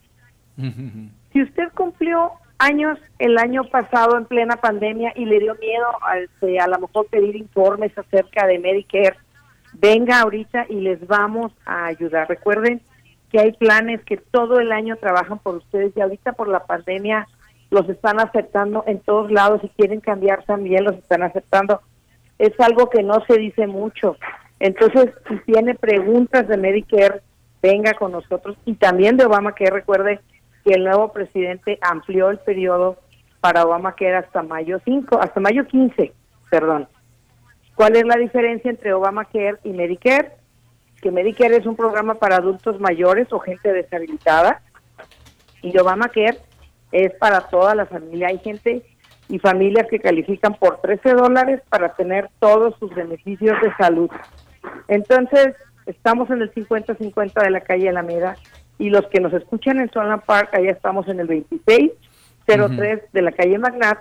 si usted cumplió años el año pasado en plena pandemia y le dio miedo a, este, a lo mejor pedir informes acerca de Medicare, venga ahorita y les vamos a ayudar. Recuerden que hay planes que todo el año trabajan por ustedes y ahorita por la pandemia los están aceptando en todos lados y quieren cambiar también los están aceptando. Es algo que no se dice mucho. Entonces, si tiene preguntas de Medicare, venga con nosotros y también de Obama que recuerde que el nuevo presidente amplió el periodo para Obama que hasta mayo 5, hasta mayo 15, perdón. ¿Cuál es la diferencia entre Obamacare y Medicare? Que Medicare es un programa para adultos mayores o gente deshabilitada y Obamacare es para toda la familia. Hay gente y familias que califican por 13 dólares para tener todos sus beneficios de salud. Entonces, estamos en el 50-50 de la calle Alameda y los que nos escuchan en Solana Park, allá estamos en el 2603 de la calle Magnat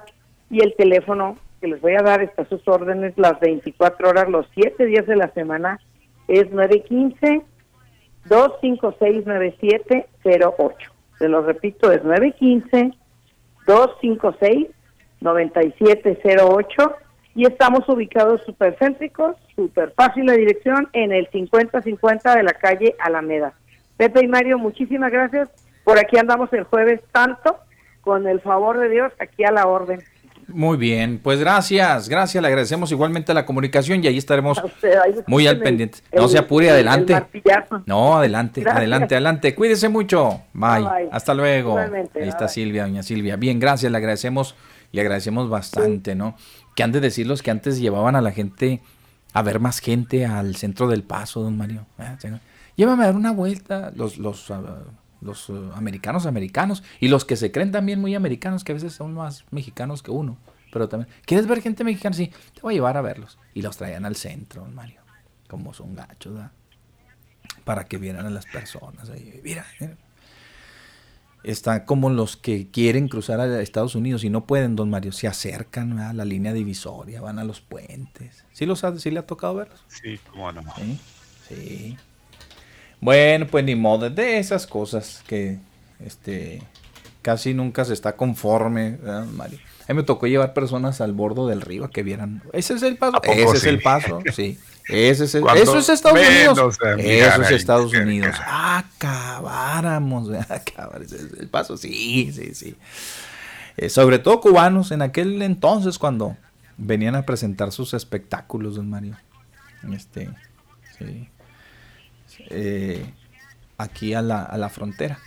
y el teléfono que les voy a dar está a sus órdenes las 24 horas, los 7 días de la semana, es 915-256-9708. Se lo repito, es 915-256-9708 y estamos ubicados súper céntricos, súper fácil la dirección en el 5050 de la calle Alameda. Pepe y Mario, muchísimas gracias. Por aquí andamos el jueves tanto, con el favor de Dios, aquí a la orden.
Muy bien, pues gracias, gracias, le agradecemos igualmente la comunicación y ahí estaremos (laughs) muy al pendiente. No se apure, adelante. No, adelante, adelante, adelante. Cuídese mucho. Bye. Hasta luego. ahí está Silvia, doña Silvia. Bien, gracias, le agradecemos, le agradecemos bastante, ¿no? Que han de decir los que antes llevaban a la gente a ver más gente al centro del paso, don Mario. Ah, Llévame a dar una vuelta, los, los, ah, los ah, americanos americanos, y los que se creen también muy americanos, que a veces son más mexicanos que uno. Pero también, ¿quieres ver gente mexicana? Sí, te voy a llevar a verlos. Y los traían al centro, Mario. Como son gachos, ¿verdad? Para que vieran a las personas. Ahí. Mira, mira. Están como los que quieren cruzar a Estados Unidos y no pueden, don Mario. Se acercan a la línea divisoria, van a los puentes. ¿Sí, los ha, sí le ha tocado verlos?
Sí, cómo no.
Sí, sí. Bueno, pues ni modo, de esas cosas que este casi nunca se está conforme, Mario? A mí me tocó llevar personas al bordo del río a que vieran. Ese es el paso. Ese es el paso, sí. Ese es el, eso es Estados Unidos. Eso es Estados Unidos. Acabáramos de (laughs) acabar. Ese es el paso, sí, sí, sí. Eh, sobre todo cubanos en aquel entonces cuando venían a presentar sus espectáculos, don Mario. Este, sí. Eh, aquí a la, a la, frontera.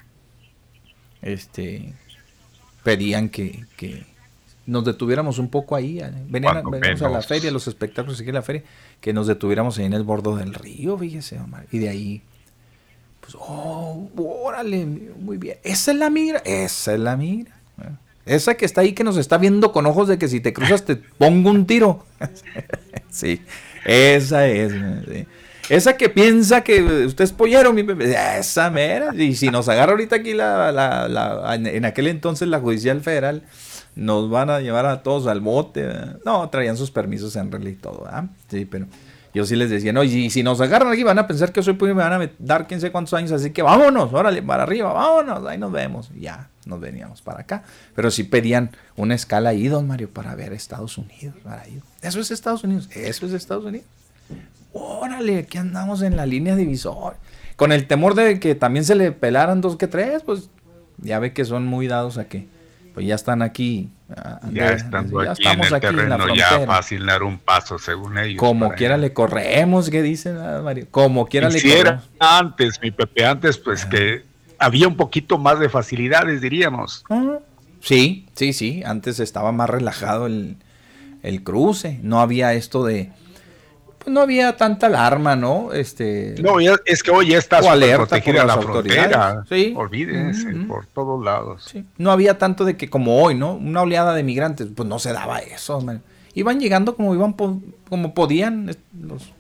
Este, pedían que, que, nos detuviéramos un poco ahí. Eh, venían, a la feria, los espectáculos aquí en la feria, que nos detuviéramos ahí en el bordo del río, fíjese, Omar. Y de ahí, pues, oh, órale, muy bien. Esa es la migra, esa es la migra. Esa que está ahí que nos está viendo con ojos de que si te cruzas te pongo un tiro. (laughs) sí, esa es. Esa que piensa que usted es pollero, mi esa mera. Y si nos agarra ahorita aquí la, la, la, en aquel entonces la Judicial Federal, nos van a llevar a todos al bote. No, traían sus permisos en realidad y todo, ¿ah? Sí, pero yo sí les decía, no, y si nos agarran aquí van a pensar que soy pollero y me van a dar quién sé cuántos años, así que vámonos, órale, para arriba, vámonos, ahí nos vemos. Ya, nos veníamos para acá. Pero sí pedían una escala ahí, don Mario, para ver Estados Unidos. Para ir. Eso es Estados Unidos, eso es Estados Unidos órale, aquí andamos en la línea divisor. Con el temor de que también se le pelaran dos que tres, pues ya ve que son muy dados a que pues ya están aquí.
ya, estando aquí estamos en el aquí terreno, ya fácil dar un paso según ellos.
Como quiera le corremos, ¿qué dicen, ah, Mario? Como quiera le corremos.
antes, mi Pepe, antes pues que había un poquito más de facilidades, diríamos.
Ah, sí, sí, sí, antes estaba más relajado el, el cruce, no había esto de no había tanta alarma, ¿no? Este,
no, es que hoy ya está
protegida
la frontera. Sí. Olvídense, por todos lados.
Sí. No había tanto de que como hoy, ¿no? Una oleada de migrantes, pues no se daba eso. Iban llegando como iban como podían los,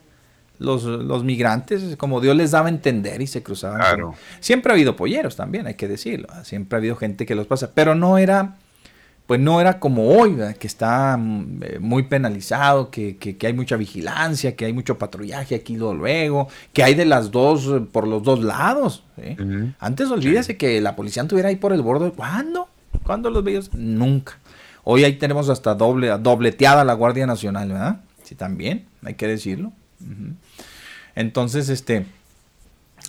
los, los, migrantes, como Dios les daba a entender y se cruzaban.
Claro.
Siempre ha habido polleros también, hay que decirlo. Siempre ha habido gente que los pasa, pero no era pues no era como hoy, que está mm, eh, muy penalizado, que, hay mucha vigilancia, que hay mucho patrullaje aquí luego, que hay de las dos, eh, por los dos lados. Antes olvídese que la policía estuviera ahí por el borde. ¿Cuándo? ¿Cuándo los veías? Nunca. Hoy ahí tenemos hasta doble, dobleteada la Guardia Nacional, ¿verdad? Sí, también, hay que decirlo. Entonces, este,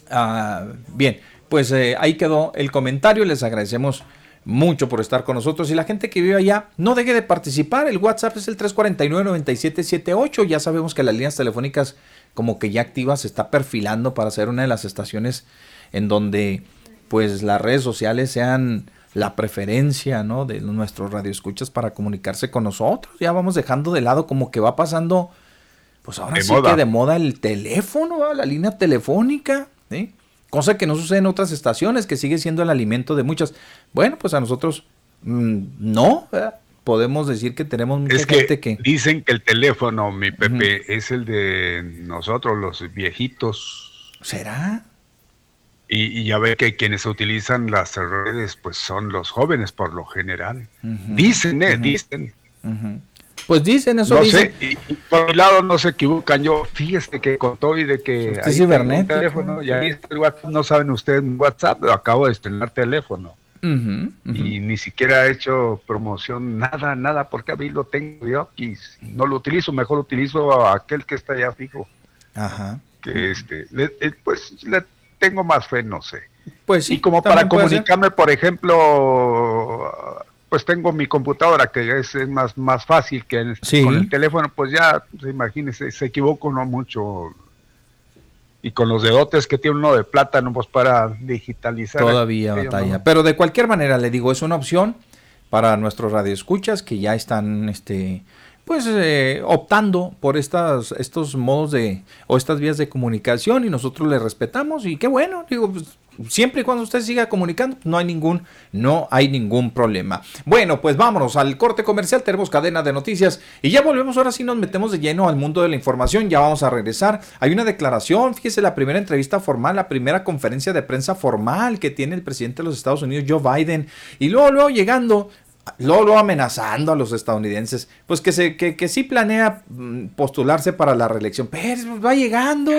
ah, bien, pues eh, ahí quedó el comentario, les agradecemos mucho por estar con nosotros. Y la gente que vive allá, no deje de participar. El WhatsApp es el 349-9778. Ya sabemos que las líneas telefónicas como que ya activas se está perfilando para ser una de las estaciones en donde pues las redes sociales sean la preferencia, ¿no? De nuestros radioescuchas para comunicarse con nosotros. Ya vamos dejando de lado como que va pasando, pues ahora sí que de moda el teléfono, la línea telefónica, ¿sí? Cosa que no sucede en otras estaciones, que sigue siendo el alimento de muchas. Bueno, pues a nosotros mm, no, podemos decir que tenemos mucha
es gente que, Dicen que el teléfono, mi Pepe, es el de nosotros, los viejitos.
¿Será?
Y, ya ve que quienes utilizan las redes, pues son los jóvenes por lo general. Dicen, ¿eh? Dicen.
Pues dicen eso.
No sé, y, por un lado no se equivocan. Yo, fíjese que con todo y de que.
Es cibernético.
Teléfono, ya no saben ustedes WhatsApp, acabo de estrenar teléfono. Y ni siquiera he hecho promoción, nada, nada, porque a mí lo tengo yo y no lo utilizo, mejor utilizo a aquel que está ya fijo.
Ajá.
Que este, eh, pues le tengo más fe, no sé.
Pues sí.
Y como para comunicarme, por ejemplo, pues tengo mi computadora que es, más, más fácil que con el teléfono, pues ya, pues, imagínese, se equivoco no mucho. Y con los dedotes que tiene uno de plátano, pues para digitalizar.
Todavía batalla. Pero de cualquier manera, le digo, es una opción para nuestros radioescuchas que ya están, este, pues, eh, optando por estas, estos modos de, o estas vías de comunicación y nosotros le respetamos y qué bueno, digo, pues siempre y cuando usted siga comunicando, no hay ningún, no hay ningún problema. Bueno, pues vámonos al corte comercial, tenemos cadena de noticias y ya volvemos, ahora sí nos metemos de lleno al mundo de la información, ya vamos a regresar. Hay una declaración, fíjese, la primera entrevista formal, la primera conferencia de prensa formal que tiene el presidente de los Estados Unidos, Joe Biden, y luego, luego llegando luego, amenazando a los estadounidenses, pues que, se, que, que sí planea mm, postularse para la reelección, pero va llegando,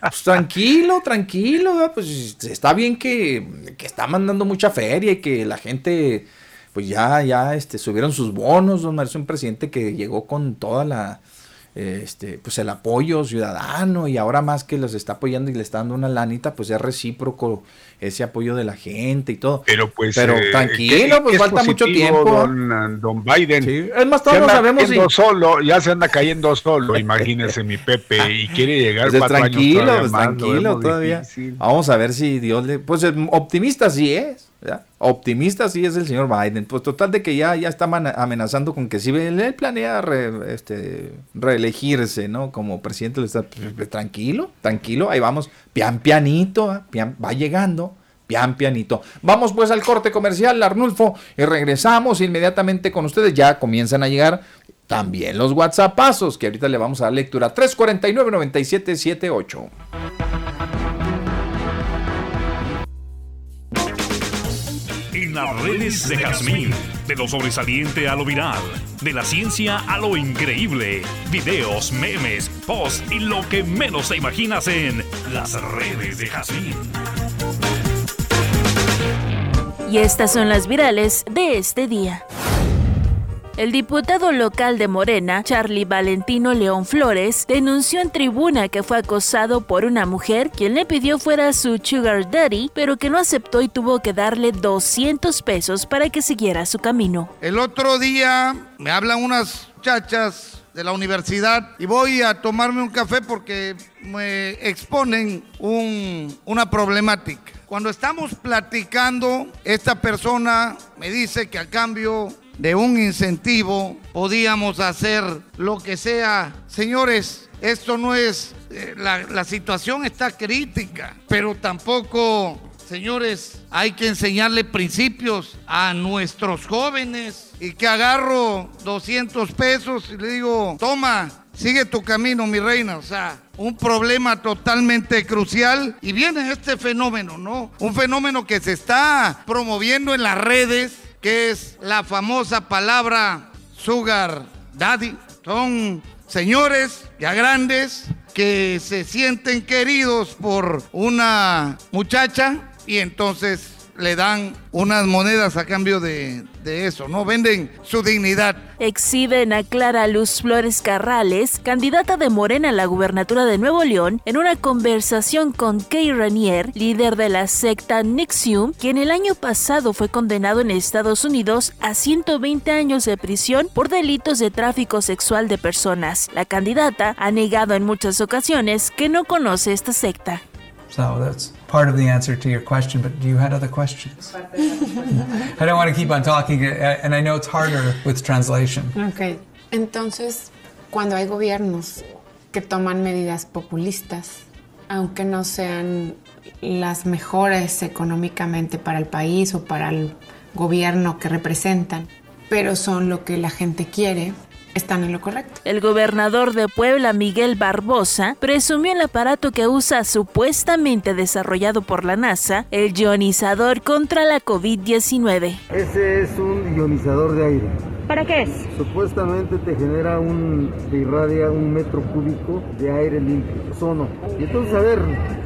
pues tranquilo, tranquilo, pues está bien que, que, está mandando mucha feria y que la gente, pues ya, ya, este, subieron sus bonos, don Mario, es un presidente que llegó con toda la, este, pues el apoyo ciudadano y ahora más que los está apoyando y le está dando una lanita, pues es recíproco ese apoyo de la gente y todo.
Pero pues
pero eh, tranquilo, pues falta mucho tiempo.
Don, don Biden.
Es más, todos sabemos
solo, ya se anda cayendo solo, imagínese mi Pepe y quiere llegar
pues tranquilo, pues tranquilo todavía. Vamos a ver si Dios le pues optimista sí es. Optimista sí es el señor Biden. Pues total de que ya, ya está amenazando con que si él planea este, reelegirse, ¿no? Como presidente del Estado. Pues, tranquilo, tranquilo, ahí vamos, pian pianito, va llegando. Pian pianito. Vamos pues al corte comercial, Arnulfo, y regresamos inmediatamente con ustedes. Ya comienzan a llegar también los WhatsAppazos, que ahorita le vamos a dar lectura. 349-9778.
las redes de Jazmín. De lo sobresaliente a lo viral. De la ciencia a lo increíble. Videos, memes, posts y lo que menos te imaginas en las redes de Jazmín.
Estas son las virales de este día. El diputado local de Morena, Charlie Valentino León Flores, denunció en tribuna que fue acosado por una mujer quien le pidió fuera su sugar daddy, pero que no aceptó y tuvo que darle 200 pesos para que siguiera su camino.
El otro día me hablan unas chachas de la universidad y voy a tomarme un café porque me exponen una problemática. Cuando estamos platicando, esta persona me dice que a cambio de un incentivo, podíamos hacer lo que sea. Señores, esto no es, eh, la, la situación está crítica, pero tampoco Señores, hay que enseñarle principios a nuestros jóvenes y que agarro 200 pesos y le digo, toma, sigue tu camino, mi reina. O sea, un problema totalmente crucial y viene este fenómeno, ¿no? Un fenómeno que se está promoviendo en las redes, que es la famosa palabra sugar daddy. Son señores ya grandes que se sienten queridos por una muchacha y entonces le dan unas monedas a cambio de, de, eso, ¿no? Venden su dignidad.
Exhiben a Clara Luz Flores Carrales, candidata de Morena a la gubernatura de Nuevo León, en una conversación con Kay Ranier, líder de la secta Nixium, quien el año pasado fue condenado en Estados Unidos a 120 años de prisión por delitos de tráfico sexual de personas. La candidata ha negado en muchas ocasiones que no conoce esta secta.
So that's part of the answer to your question, but you have other questions? I don't want to keep on talking, uh, and I know it's harder with translation.
Ok, entonces, cuando hay gobiernos que toman medidas populistas, aunque no sean las mejores económicamente para el país o para el gobierno que representan, pero son lo que la gente quiere, están en lo correcto.
El gobernador de Puebla, Miguel Barbosa, presumió el aparato que usa supuestamente desarrollado por la NASA, el ionizador contra la COVID-19.
Ese es un ionizador de aire.
¿Para qué es?
Supuestamente te genera un, te irradia un metro cúbico de aire limpio, ozono. Y entonces, a ver,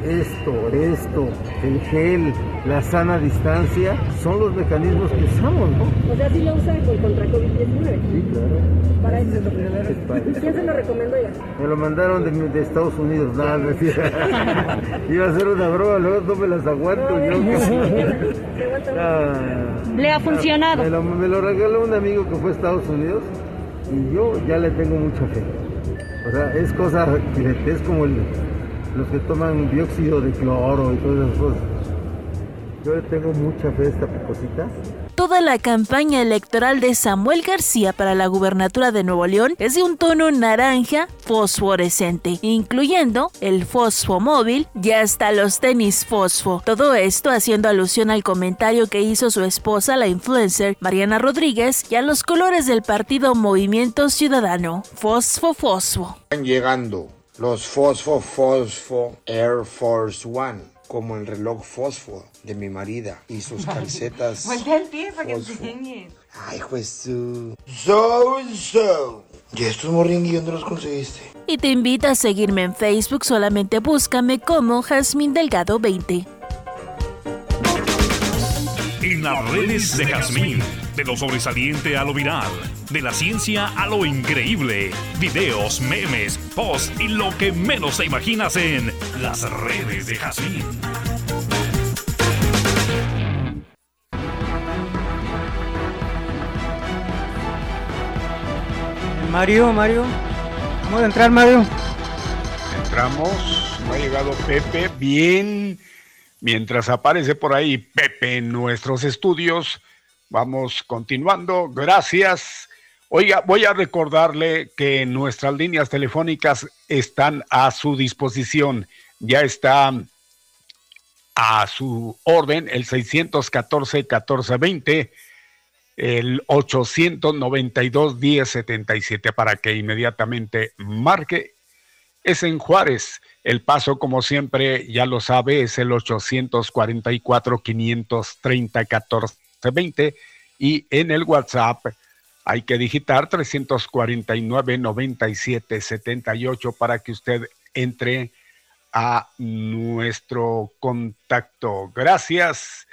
esto, esto, el gel, la sana distancia, son los mecanismos que usamos, ¿no?
O sea, sí lo usan contra COVID-19.
Sí, claro.
Para eso. ¿Quién se lo recomendó ya?
Me lo mandaron de, de Estados Unidos, nada, no es cierto. (laughs) Iba a ser una broma, luego no me las aguanto yo. (laughs) (laughs) Ah,
¿Le ha funcionado?
Me lo, me lo regaló un amigo que fue Estados Unidos y yo ya le tengo mucha fe. O sea, es cosa que es como los que toman dióxido de cloro y todas esas cosas. Yo le tengo mucha fe a esta cosita.
Toda la campaña electoral de Samuel García para la gubernatura de Nuevo León es de un tono naranja fosforescente, incluyendo el fosfo móvil y hasta los tenis fosfo. Todo esto haciendo alusión al comentario que hizo su esposa, la influencer Mariana Rodríguez, y a los colores del partido Movimiento Ciudadano, fosfo fosfo.
Están llegando los Fosfo Fosfo Air Force One, como el reloj Fosfo de mi marida y sus (laughs) calcetas.
Voltea el pie para que enseñes.
Ay, pues su. So, so. ¿Y estos morringuillos dónde los conseguiste?
Y te invito a seguirme en Facebook, solamente búscame como Jazmín Delgado 20.
En las redes de Jazmín, de lo sobresaliente a lo viral, de la ciencia a lo increíble, videos, memes, posts y lo que menos te imaginas en las redes de Jazmín.
Mario, Mario. Vamos a entrar, Mario.
Entramos, no ha llegado Pepe, bien. Mientras aparece por ahí Pepe en nuestros estudios, vamos continuando. Gracias. Oiga, voy a recordarle que nuestras líneas telefónicas están a su disposición. Ya está a su orden el 614-1420, el 892-1077 para que inmediatamente marque. Es en Juárez. El paso, como siempre, ya lo sabe, es el 844-530-1420 y en el WhatsApp hay que digitar 349-9778 para que usted entre a nuestro contacto. Gracias.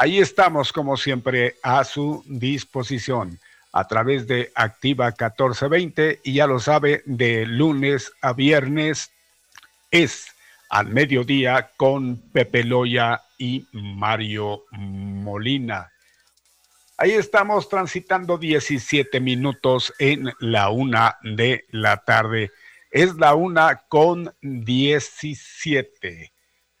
Ahí estamos, como siempre, a su disposición a través de Activa 1420 y ya lo sabe, de lunes a viernes es al mediodía con Pepe Loya y Mario Molina. Ahí estamos transitando 17 minutos en la una de la tarde. Es la una con 17.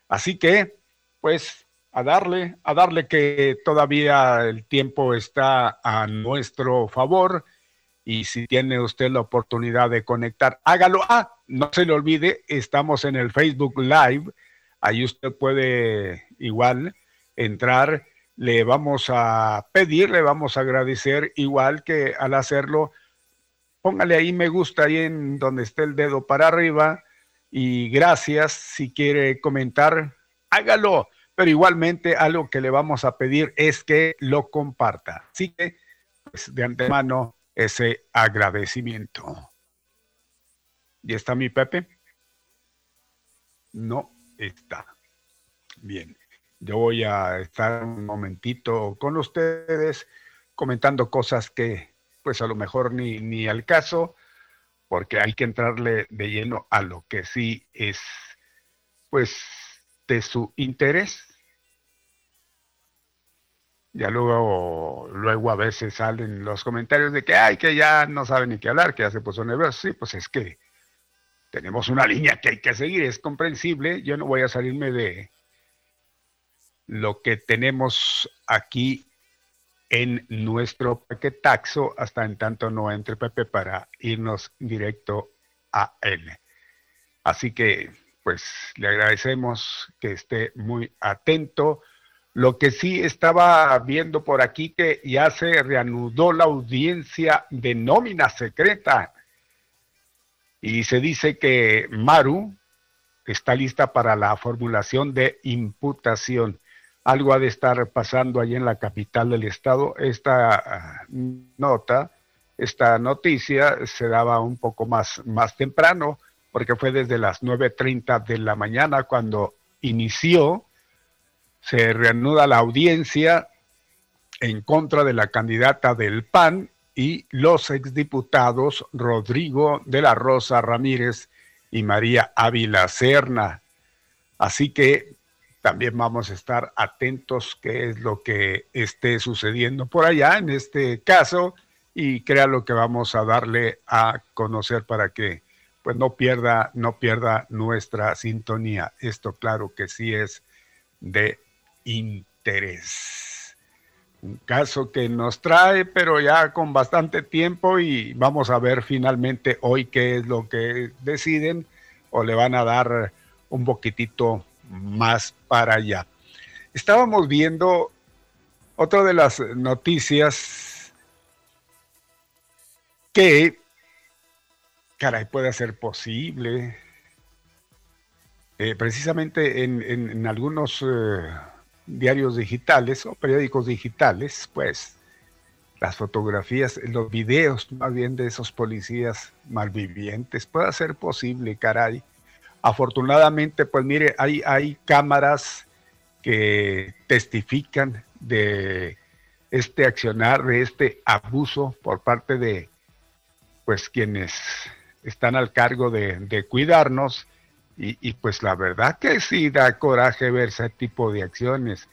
Así que, pues, a darle, a darle que todavía el tiempo está a nuestro favor y si tiene usted la oportunidad de conectar, hágalo. Ah, no se le olvide, estamos en el Facebook Live, ahí usted puede igual entrar, le vamos a pedir, le vamos a agradecer igual que al hacerlo, póngale ahí me gusta ahí en donde esté el dedo para arriba y gracias. Si quiere comentar, hágalo pero igualmente algo que le vamos a pedir es que lo comparta. Así que, pues, de antemano, ese agradecimiento. ¿Y está mi Pepe? No está. Bien, yo voy a estar un momentito con ustedes comentando cosas que, pues a lo mejor ni, ni al caso, porque hay que entrarle de lleno a lo que sí es, pues, de su interés ya luego, luego a veces salen los comentarios de que, ay, que ya no sabe ni qué hablar, que ya se puso nervioso. Sí, pues es que tenemos una (laughs) línea que hay que seguir, es comprensible. Yo no voy a salirme de lo que tenemos aquí en nuestro paquetaxo hasta en tanto no entre Pepe para irnos directo a él. Así que, pues, le agradecemos que esté muy atento lo que sí estaba viendo por aquí que ya se reanudó la audiencia de nómina secreta y se dice que Maru está lista para la formulación de imputación. Algo ha de estar pasando allí en la capital del estado. Esta ah, nota, esta noticia se daba un poco más, más temprano porque fue desde las 9.30 de la mañana cuando inició se reanuda la audiencia en contra de la candidata del PAN y los exdiputados Rodrigo de la Rosa Ramírez y María Ávila Serna. Así que también vamos a estar atentos qué es lo que esté sucediendo por allá en este caso y crea lo que vamos a darle a conocer para que pues no pierda no pierda nuestra sintonía. Esto claro que sí es de interés. Un caso que nos trae, pero ya con bastante tiempo y vamos a ver finalmente hoy qué es lo que deciden o le van a dar un poquitito más para allá. Estábamos viendo otra de las noticias que, caray, puede ser posible. Eh, precisamente en, algunos eh, diarios digitales o periódicos digitales, pues las fotografías, los videos más bien de esos policías malvivientes, puede ser posible, caray. Afortunadamente, pues mire, hay, hay cámaras que testifican de este accionar, de este abuso por parte de pues quienes están al cargo de cuidarnos y, pues la verdad que sí da coraje ver ese tipo de acciones.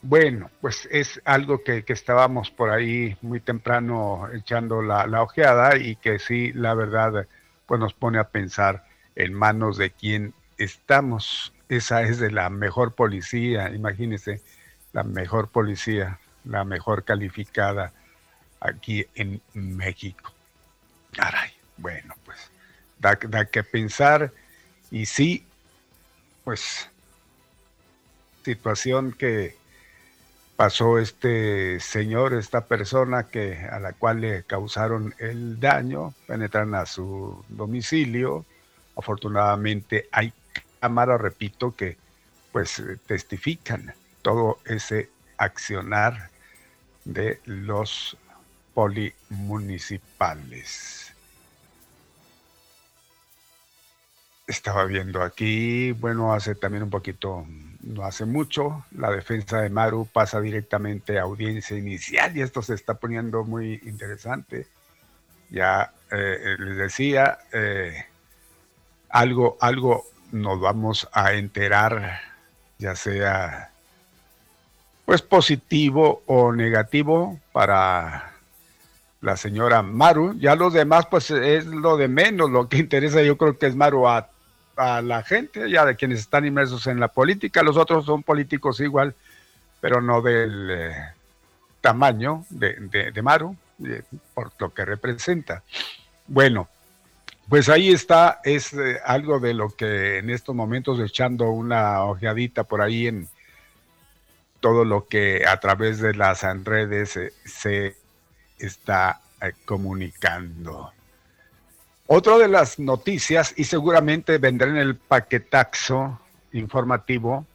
Bueno, pues es algo que, estábamos por ahí muy temprano echando la, la, ojeada y que sí, la verdad, pues nos pone a pensar en manos de quién estamos. Esa es de la mejor policía, imagínense, la mejor policía, la mejor calificada aquí en México. Caray, bueno, da, que pensar y sí, pues situación que pasó este señor, esta persona que a la cual le causaron el daño, penetran a su domicilio. Afortunadamente hay cámaras, repito, que pues testifican todo ese accionar de los polimunicipales. Estaba viendo aquí, bueno, hace también un poquito, no hace mucho, la defensa de Maru pasa directamente a audiencia inicial y esto se está poniendo muy interesante. Ya eh, les decía, eh, algo, algo nos vamos a enterar, ya sea pues positivo o negativo para la señora Maru. Ya los demás, pues es lo de menos. Lo que interesa, yo creo que es Maru a a la gente, ya de quienes están inmersos en la política. Los otros son políticos igual, pero no del eh, tamaño de, de, Maru, por lo que representa. Bueno, pues ahí está, es eh, algo de lo que en estos momentos echando una ojeadita por ahí en todo lo que a través de las redes se está eh, comunicando. Otra de las noticias, y seguramente vendrá en el paquetaxo informativo,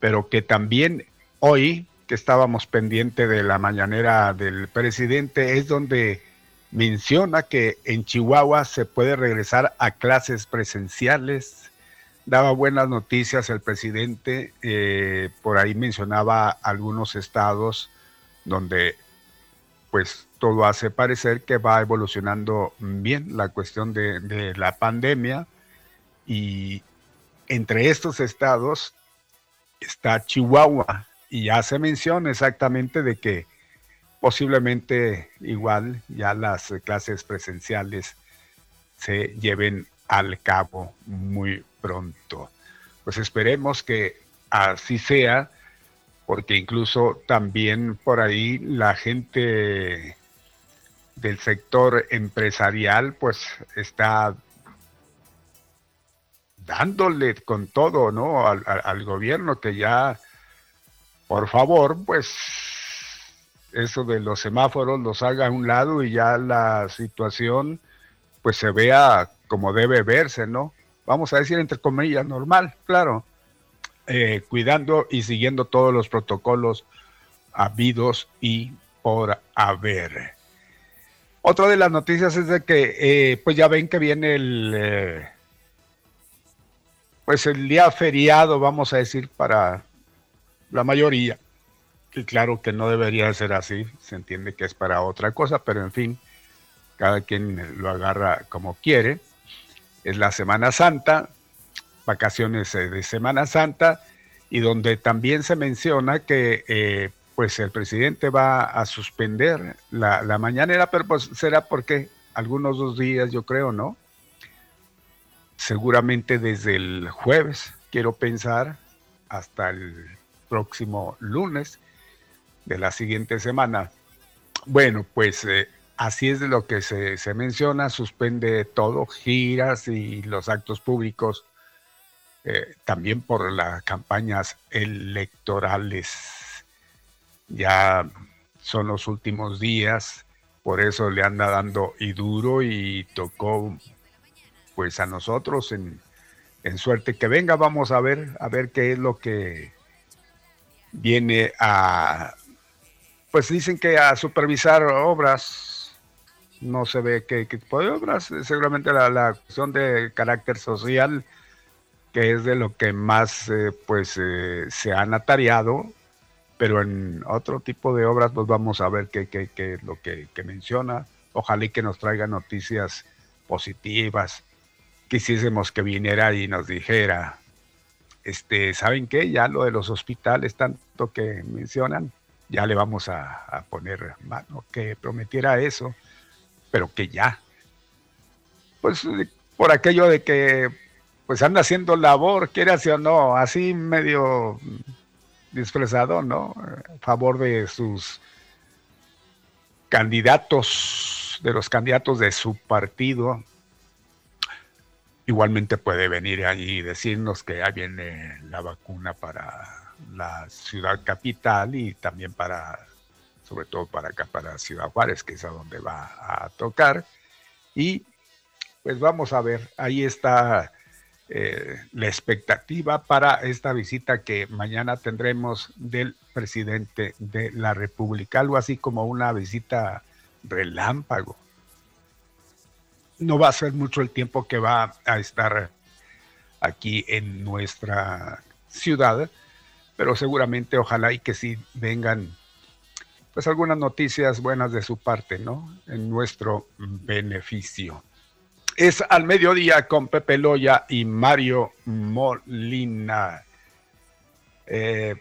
pero que también hoy, que estábamos pendiente de la mañanera del presidente, es donde menciona que en Chihuahua se puede regresar a clases presenciales. Daba buenas noticias el presidente, eh, por ahí mencionaba algunos estados donde pues todo hace parecer que va evolucionando bien la cuestión de, la pandemia y entre estos estados está Chihuahua y ya se menciona exactamente de que posiblemente igual ya las clases presenciales se lleven al cabo muy pronto. Pues esperemos que así sea, porque incluso también por ahí la gente del sector empresarial pues está dándole con todo, ¿no? Al, gobierno que ya, por favor, pues eso de los semáforos los haga a un lado y ya la situación pues se vea como debe verse, ¿no? Vamos a decir entre comillas, normal, claro, eh, cuidando y siguiendo todos los protocolos habidos y por haber. Otra de las noticias es de que, eh, pues ya ven que viene el, eh, pues el día feriado, vamos a decir, para la mayoría y claro que no debería ser así, se entiende que es para otra cosa, pero en fin, cada quien lo agarra como quiere. Es la Semana Santa, vacaciones eh, de Semana Santa, y donde también se menciona que pues el presidente va a suspender la, la mañanera, pero pues será porque algunos dos días, yo creo, ¿no? Seguramente desde el jueves, quiero pensar, hasta el próximo lunes de la siguiente semana. Bueno, pues eh, así es de lo que se, se, menciona, suspende todo, giras y los actos públicos, eh, también por las campañas electorales. Ya son los últimos días, por eso le anda dando y duro y tocó pues a nosotros en, en suerte. Que venga, vamos a ver, a ver qué es lo que viene a pues dicen que a supervisar obras. No se ve qué, tipo de obras, seguramente la, la, cuestión de carácter social, que es de lo que más eh, pues eh, se han atareado, pero en otro tipo de obras pues vamos a ver qué, qué, qué es lo que, menciona. Ojalá y que nos traiga noticias positivas. Quisiésemos que viniera y nos dijera, este, ¿saben qué? Ya lo de los hospitales, tanto que mencionan, ya le vamos a, poner mano, que prometiera eso, pero que ya. Pues por aquello de que pues anda haciendo labor, quiere hacer o no, así medio disfrazado, ¿no? A favor de sus candidatos, de los candidatos de su partido. Igualmente puede venir allí y decirnos que ya viene la vacuna para la ciudad capital y también para, sobre todo para acá, para Ciudad Juárez, que es a donde va a tocar. Y pues vamos a ver, ahí está eh, la expectativa para esta visita que mañana tendremos del presidente de la República, algo así como una visita relámpago. No va a ser mucho el tiempo que va a estar aquí en nuestra ciudad, pero seguramente ojalá y que sí vengan pues algunas noticias buenas de su parte, ¿no? En nuestro beneficio. Es al mediodía con Pepe Loya y Mario Molina. Eh,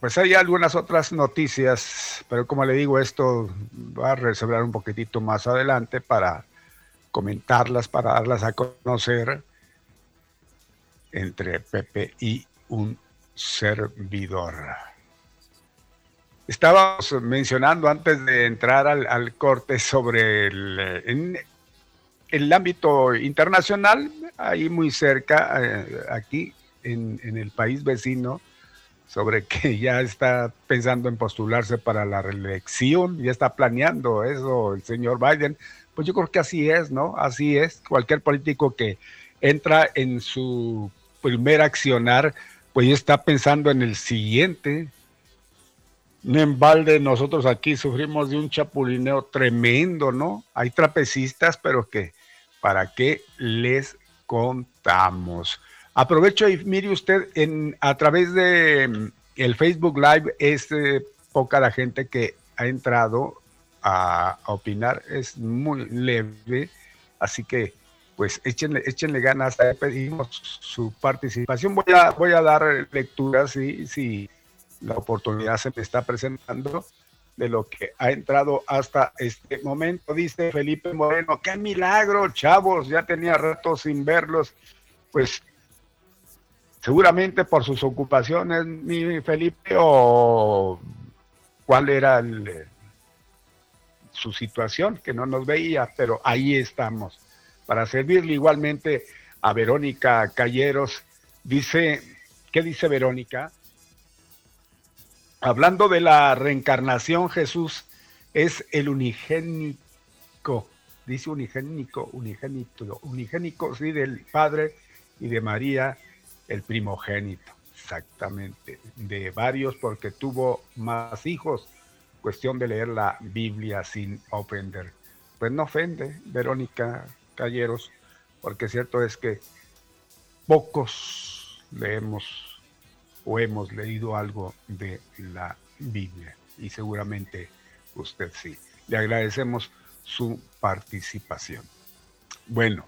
pues hay algunas otras noticias, pero como le digo, esto va a resolver un poquitito más adelante para comentarlas, para darlas a conocer entre Pepe y un servidor. Estábamos mencionando antes de entrar al, corte sobre el, en, el ámbito internacional, ahí muy cerca, eh, aquí en, en, el país vecino, sobre que (laughs) ya está pensando en postularse para la reelección, ya está planeando eso el señor Biden. Pues yo creo que así es, ¿no? Así es. Cualquier político que entra en su primer accionar, pues ya está pensando en el siguiente. No balde, nosotros aquí sufrimos de un chapulineo tremendo, ¿no? Hay trapecistas, pero que, ¿para qué les contamos? Aprovecho y mire usted, en, a través de mm, el Facebook Live es eh, poca la gente que ha entrado a, opinar, es muy leve, así que pues échenle, échenle ganas, pedimos su participación. Voy a, voy a dar lectura si, si la oportunidad se me está presentando de lo que ha entrado hasta este momento. Dice Felipe Moreno, qué milagro, chavos, ya tenía rato sin verlos. Pues seguramente por sus ocupaciones, mi Felipe, o cuál era su situación, que no nos veía, pero ahí estamos, para servirle igualmente a Verónica Calleros. Dice, ¿qué dice Verónica? Hablando de la reencarnación, Jesús es el unigénico, dice unigénico, unigénito, unigénico, sí, del Padre y de María el primogénito, exactamente, de varios porque tuvo más hijos. Cuestión de leer la Biblia sin ofender. Pues no ofende, Verónica Calleros, porque cierto es que pocos leemos o hemos leído algo de la Biblia y seguramente usted sí. Le agradecemos su participación. Bueno,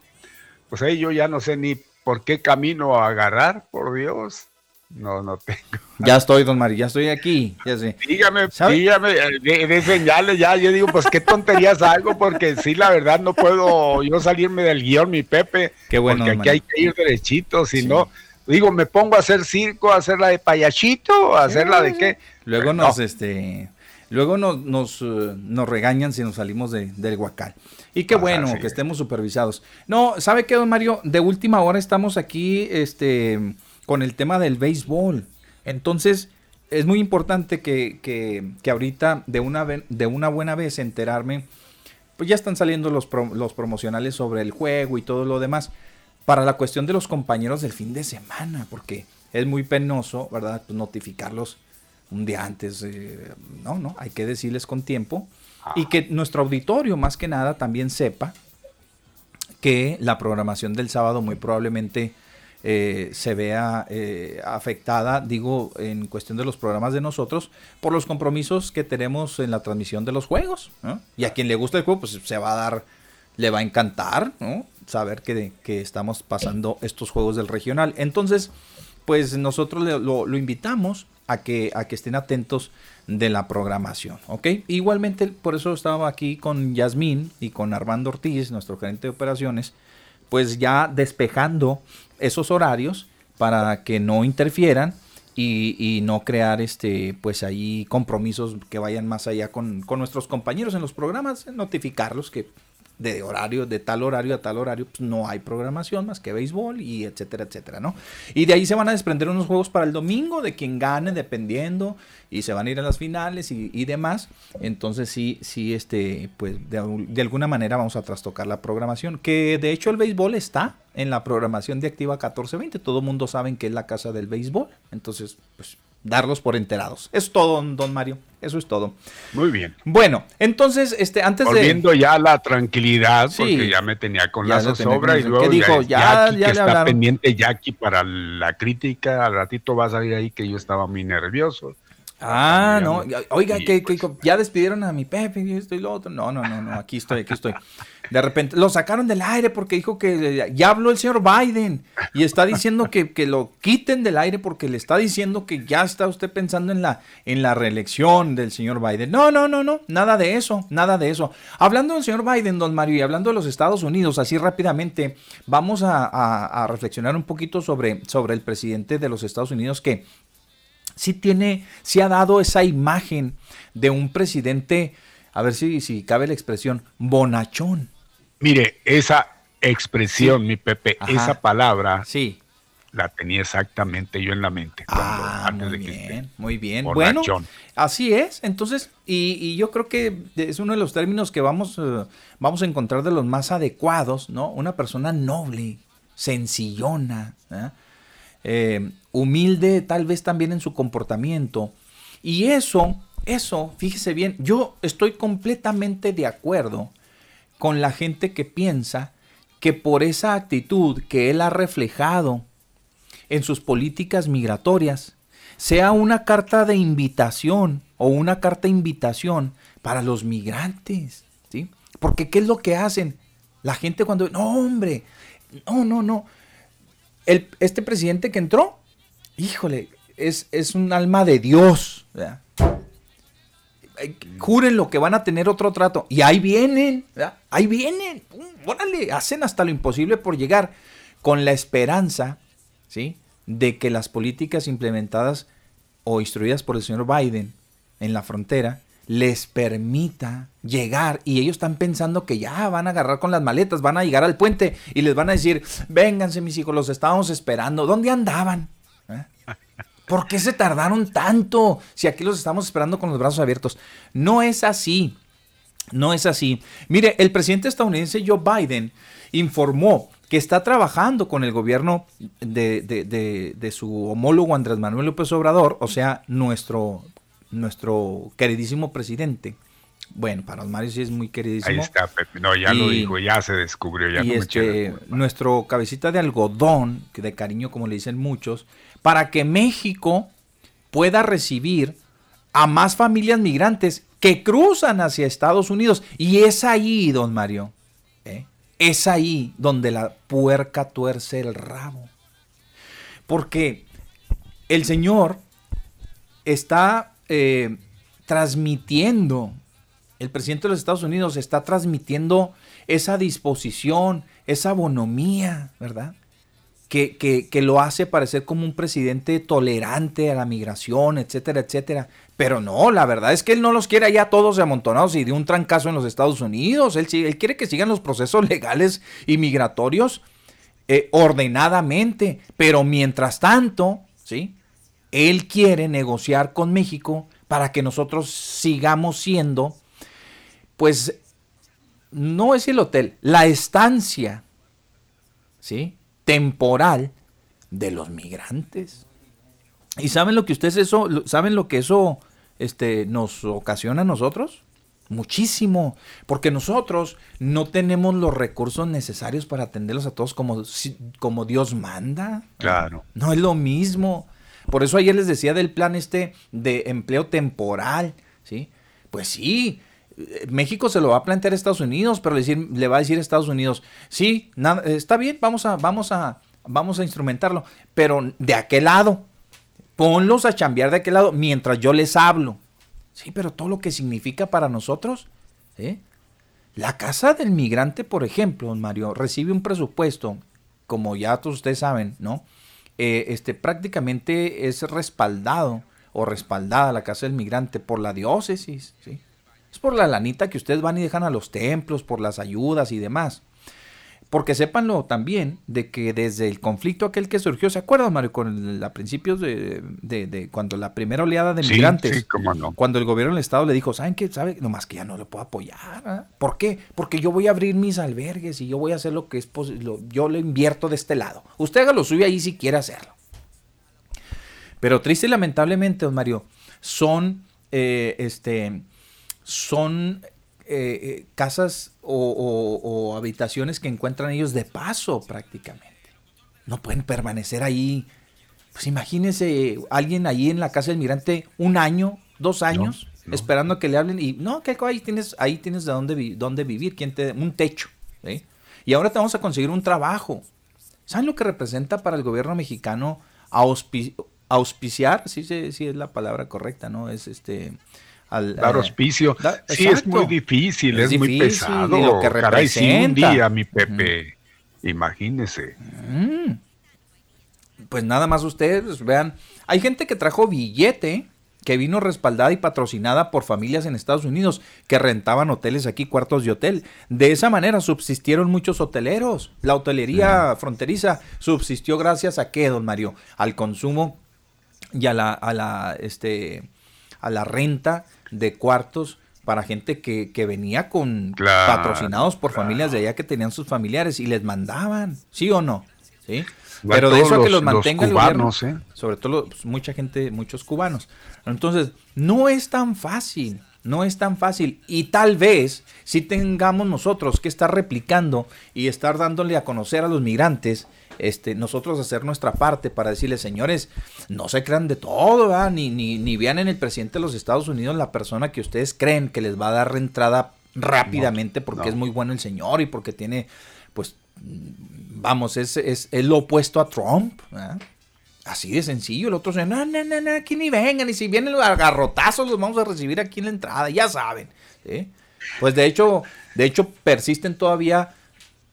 pues ahí yo ya no sé ni ¿Por qué camino a agarrar? Por Dios. No, no tengo.
Ya estoy, don Mario, ya estoy aquí. Ya sé.
Dígame, dígame, de, de, señales ya. Yo digo, pues qué tonterías hago, porque sí, la verdad, no puedo yo salirme del guion, mi Pepe.
Qué bueno.
Porque aquí hay que ir derechito, si no. Digo, me pongo a hacer circo, a hacer la de payachito, a hacer la de qué.
Luego nos, este, luego nos, nos, eh, nos, regañan si nos salimos de, del huacal. Y qué bueno que estemos supervisados. No, ¿sabe qué, don Mario? De última hora estamos aquí este, con el tema del béisbol. Entonces, es muy importante que, que, que ahorita, de una, de una buena vez, enterarme. Pues ya están saliendo los, los promocionales sobre el juego y todo lo demás. Para la cuestión de los compañeros del fin de semana, porque es muy penoso, ¿verdad? Pues notificarlos un día antes. Eh, no, no, hay que decirles con tiempo y que nuestro auditorio más que nada también sepa que la programación del sábado muy probablemente eh, se vea eh, afectada, digo, en cuestión de los programas de nosotros, por los compromisos que tenemos en la transmisión de los juegos. Y a quien le gusta el juego, pues se va a dar, le va a encantar, ¿no? Saber que, que estamos pasando estos juegos del regional. Entonces, pues nosotros lo, invitamos a que, a que estén atentos de la programación, ¿ok? Igualmente, por eso estaba aquí con Yasmín y con Armando Ortiz, nuestro gerente de operaciones, pues ya despejando esos horarios para que no interfieran y, y, no crear este pues ahí compromisos que vayan más allá con, con, nuestros compañeros en los programas, notificarlos que de horario, de tal horario a tal horario, pues no hay programación más que béisbol y etcétera, etcétera, ¿no? Y de ahí se van a desprender unos juegos para el domingo, de quien gane, dependiendo, y se van a ir a las finales y, demás. Entonces sí, sí, este, pues de, de, alguna manera vamos a trastocar la programación, que de hecho el béisbol está en la programación de Activa 1420, todo mundo sabe que es la casa del béisbol, entonces, pues darlos por enterados. Es todo, don Mario. Eso es todo.
Muy bien.
Bueno, entonces, este, antes
de. Volviendo ya la tranquilidad, porque ya me tenía con la zozobra y luego
dijo? Ya,
ya, que está pendiente Jackie para la crítica. Al ratito va a salir ahí que yo estaba muy nervioso.
Ah, no. Oiga, que, ya despidieron a mi Pepe y esto y lo otro. No, no, no, no. Aquí estoy, aquí estoy. (laughs) De repente lo sacaron del aire porque dijo que ya habló el señor Biden y está diciendo que, que lo quiten del aire porque le está diciendo que ya está usted pensando en la, en la reelección del señor Biden. No, no, no, no, nada de eso, nada de eso. Hablando del señor Biden, don Mario, y hablando de los Estados Unidos, así rápidamente, vamos a, reflexionar un poquito sobre, sobre el presidente de los Estados Unidos que sí tiene, sí ha dado esa imagen de un presidente, a ver si, si cabe la expresión, bonachón.
Mire, esa expresión, mi Pepe,
Ajá.
esa palabra,
sí.
la tenía exactamente yo en la mente. cuando- antes de que usted-
Muy bien, bueno, así es. Entonces, y, y yo creo que es uno de los términos que vamos, eh, vamos a encontrar de los más adecuados, ¿no? Una persona noble, sencillona, ¿eh? Eh, humilde tal vez también en su comportamiento. Y eso, eso, fíjese bien, yo estoy completamente de acuerdo con la gente que piensa que por esa actitud que él ha reflejado en sus políticas migratorias sea una carta de invitación o una carta de invitación para los migrantes, ¿sí? Porque ¿qué es lo que hacen? La gente cuando, no hombre, no, no, no. Este presidente que entró, híjole, es, es un alma de Dios. ¿verdad? Eh, Juren lo que van a tener otro trato. Y ahí vienen, ahí vienen. Órale, hacen hasta lo imposible por llegar con la esperanza, ¿sí? De que las políticas implementadas o instruidas por el señor Biden en la frontera les permita llegar y ellos están pensando que ya van a agarrar con las maletas, van a llegar al puente y les van a decir, vénganse mis hijos, los estábamos esperando, ¿dónde andaban? ¿Por qué se tardaron tanto si aquí los estamos esperando con los brazos abiertos? No es así. No es así. Mire, el presidente estadounidense Joe Biden informó que está trabajando con el gobierno de, de- de- de su homólogo Andrés Manuel López Obrador, o sea, nuestro, nuestro queridísimo presidente. Bueno, para los Mario sí es muy queridísimo.
Ahí está, Pepe. No, ya lo dijo, ya se descubrió, ya
y
no me
este, nuestro cabecita de algodón, que de cariño como le dicen muchos, para que México pueda recibir a más familias migrantes que cruzan hacia Estados Unidos. Y es ahí, don Mario, ¿eh? es ahí donde la puerca tuerce el rabo. Porque el Señor está eh, transmitiendo, el presidente de los Estados Unidos está transmitiendo esa disposición, esa bonomía, ¿verdad? Que, que- que lo hace parecer como un presidente tolerante a la migración, etcétera, etcétera. Pero no, la verdad es que él no los quiere allá todos amontonados y de un trancazo en los Estados Unidos. Él, él quiere que sigan los procesos (laughs) legales y migratorios eh, ordenadamente. Pero mientras tanto, ¿sí? Él quiere negociar con México para que nosotros sigamos siendo, pues, no es el hotel, la estancia, ¿sí? Temporal de los migrantes. ¿Y saben lo que ustedes eso, saben lo que eso este, nos ocasiona a nosotros? Muchísimo, porque nosotros no tenemos los recursos necesarios para atenderlos a todos como, como Dios manda.
Claro.
No es lo mismo. Por eso ayer les decía del plan este de empleo temporal, ¿sí? Pues sí, México se lo va a plantear a Estados Unidos, pero le, decir- le va a decir a Estados Unidos, sí, nada, está bien, vamos a, vamos a, vamos a instrumentarlo, pero de aquel lado, ponlos a chambear de aquel lado mientras yo les hablo. Sí, pero todo lo que significa para nosotros. La casa del migrante, por ejemplo, don Mario, recibe un presupuesto, como ya todos ustedes saben, ¿no? Eh, este, prácticamente es respaldado o respaldada la casa del migrante por la diócesis, ¿sí? Es por la lanita que ustedes van y dejan a los templos, por las ayudas y demás. Porque sépanlo también de que desde el conflicto aquel que surgió, ¿se acuerdan, Mario? Con el- a principios de, de- de cuando la primera oleada de migrantes,
sí, cómo no.
cuando el gobierno del Estado le dijo, ¿saben qué? ¿Sabe? Nomás que ya no le puedo apoyar. ¿ah? ¿Por qué? Porque yo voy a abrir mis albergues y yo voy a hacer lo que es posible. Yo le invierto de este lado. Usted haga lo suyo ahí si quiere hacerlo. Pero triste y lamentablemente, don Mario, son, eh, este, son eh, eh, casas o, o- o habitaciones que encuentran ellos de paso prácticamente. No pueden permanecer ahí. Pues imagínese alguien ahí en la casa del migrante un año, dos años, esperando que le hablen y no, que ahí tienes, ahí tienes de dónde, vi- dónde vivir, quién te, un techo, ¿sí? Y ahora te vamos a conseguir un trabajo. ¿Saben lo que representa para el gobierno mexicano auspi- auspiciar? Sí, sí, sí es la palabra correcta, ¿no? Es este... al-
Dar
eh,
auspicio.
da-
sí, es muy difícil, es,
Es
muy pesado.
y lo que
Caray, sí, un día, mi Pepe. Imagínese.
Mm. Pues nada más ustedes vean. Hay gente que trajo billete que vino respaldada y patrocinada por familias en Estados Unidos que rentaban hoteles aquí, cuartos de hotel. De esa manera subsistieron muchos hoteleros. La hotelería fronteriza subsistió gracias a qué, don Mario? Al consumo y a la, a la, este, a la renta de cuartos para gente que, que venía con
Claro,
patrocinados por familias de allá que tenían sus familiares y les mandaban, ¿sí o no? ¿Sí? Pero de eso a que
los-
los
los
mantenga el
cubanos,
gobierno,
¿eh?
sobre todo pues, mucha gente, muchos cubanos. Entonces, no es tan fácil, no es tan fácil. Y tal vez si tengamos nosotros que estar replicando y estar dándole a conocer a los migrantes, este, nosotros hacer nuestra parte para decirles, señores, no se crean de todo, ¿verdad? Ni, ni, ni vean en el presidente de los Estados Unidos la persona que ustedes creen que les va a dar entrada rápidamente porque
no.
es muy bueno el señor y porque tiene, pues, vamos, es, es, es lo opuesto a Trump. ¿verdad? Así de sencillo. El otro dice, no, no, no, no, aquí ni vengan. Y si vienen los garrotazos, los vamos a recibir aquí en la entrada. Ya saben. ¿sí? Pues de hecho, de hecho, persisten todavía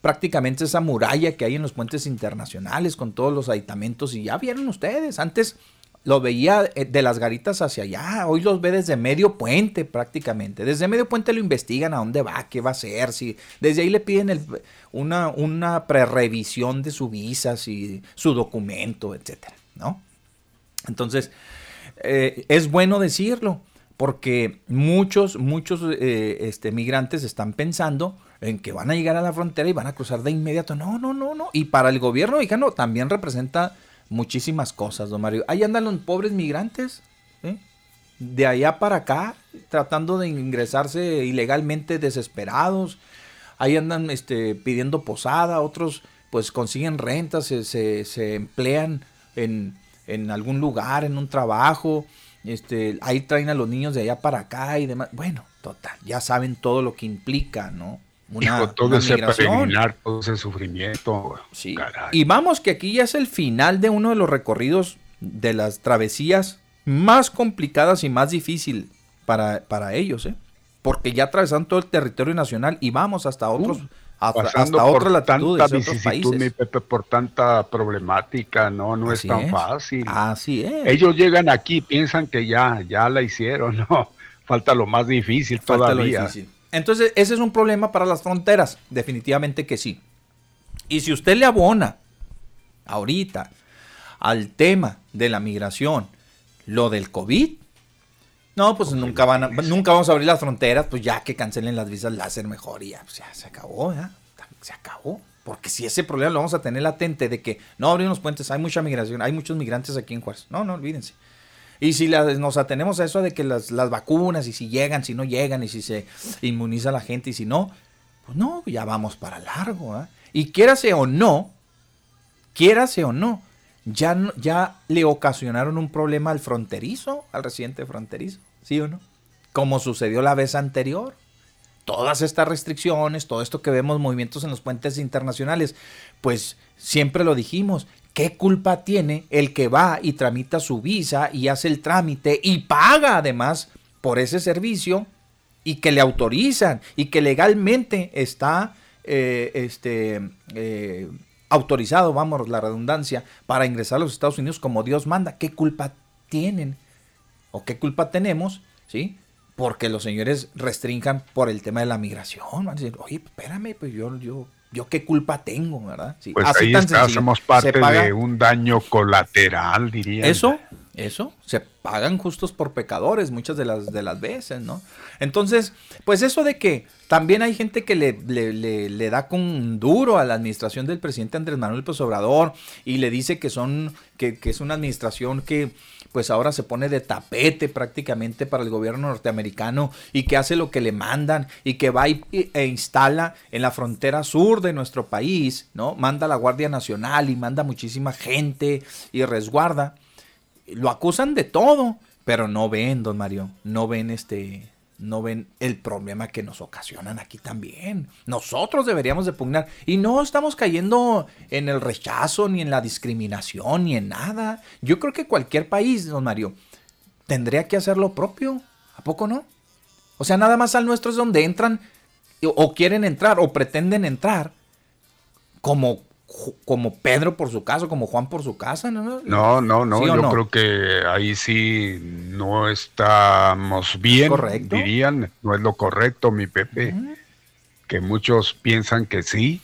prácticamente esa muralla que hay en los puentes internacionales con todos los aditamentos. Y ya vieron ustedes. Antes lo veía eh, de las garitas hacia allá. Hoy los ve desde medio puente prácticamente. Desde medio puente lo investigan a dónde va, qué va a hacer. Si, desde ahí le piden una, una prerevisión de su visa, si, su documento, etcétera, ¿no? Entonces, eh, es bueno decirlo, porque muchos, muchos eh, este, migrantes están pensando en que van a llegar a la frontera y van a cruzar de inmediato. No, no, no, no. Y para el gobierno mexicano también representa muchísimas cosas, don Mario. Ahí andan los pobres migrantes, ¿sí? de allá para acá, tratando de ingresarse ilegalmente desesperados. Ahí andan este, pidiendo posada, otros pues consiguen rentas, se, se- se emplean en, en algún lugar, en un trabajo. Este, ahí traen a los niños de allá para acá y demás. Bueno, total, ya saben todo lo que implica, ¿no?
Hijo, todo
una
ese peregrinar, todo ese sufrimiento.
Sí.
caray.
Y vamos que aquí ya es el final de uno de los recorridos de las travesías más complicadas y más difícil para, para ellos, ¿eh? Porque ya atravesan todo el territorio nacional y vamos hasta otros, hasta,
Pasando
hasta
por
otras latitudes,
tanta
otros
vicisitud, mi
países.
Pepe, por tanta problemática, no, no
Así
es tan
es.
fácil.
Así es.
Ellos llegan aquí piensan que ya, ya la hicieron, (laughs) no, falta lo más difícil
Falta lo
todavía.
difícil. Entonces, ese es un problema para las fronteras, definitivamente que sí. Y si usted le abona ahorita al tema de la migración, lo del COVID, no, pues nunca van a- nunca vamos a abrir las fronteras, pues ya que cancelen las visas láser mejor y ya, pues ya se acabó, ¿ya? Se acabó. Porque si ese problema lo vamos a tener latente de que no abrimos los puentes, hay mucha migración, hay muchos migrantes aquí en Juárez. No, no olvídense. Y si la- nos atenemos a eso de que las, las vacunas y si llegan, si no llegan, y si se inmuniza la gente y si no, pues no, ya vamos para largo. ¿ah? Y quiérase o no, quiérase o no, ya, ya le ocasionaron un problema al fronterizo, al residente fronterizo, ¿sí o no? Como sucedió la vez anterior. Todas estas restricciones, todo esto que vemos, movimientos en los puentes internacionales, pues siempre lo dijimos, ¿qué culpa tiene el que va y tramita su visa y hace el trámite y paga además por ese servicio y que le autorizan y que legalmente está eh, este, eh, autorizado, vamos, la redundancia, para ingresar a los Estados Unidos como Dios manda? ¿Qué culpa tienen? ¿O qué culpa tenemos? ¿Sí? Porque los señores restrinjan por el tema de la migración. Van decir, oye, espérame, pues yo, yo, yo qué culpa tengo, ¿verdad? Sí,
Pues
así
ahí
tan
está,
sencillo.
somos parte
paga-
de un daño colateral, diría.
eso, eso, se pagan justos por pecadores muchas de las, de las veces, ¿no? Entonces, pues eso de que también hay gente que le, le, le- le da con duro a la administración del presidente Andrés Manuel López Obrador y le dice que son, que, que es una administración que pues ahora se pone de tapete prácticamente para el gobierno norteamericano y que hace lo que le mandan y que va e instala en la frontera sur de nuestro país, ¿no? Manda la Guardia Nacional y manda muchísima gente y resguarda lo acusan de todo, pero no ven, don Mario, no ven este no ven el problema que nos ocasionan aquí también. Nosotros deberíamos de pugnar. Y no estamos cayendo en el rechazo, ni en la discriminación, ni en nada. Yo creo que cualquier país, don Mario, tendría que hacer lo propio. ¿A poco no? O sea, nada más al nuestro es donde entran o quieren entrar o pretenden entrar como como Pedro por su caso, como Juan por su casa, ¿no?
No, no, no, yo creo que ahí sí no estamos bien, dirían, no es lo correcto, mi Pepe, que muchos piensan que sí.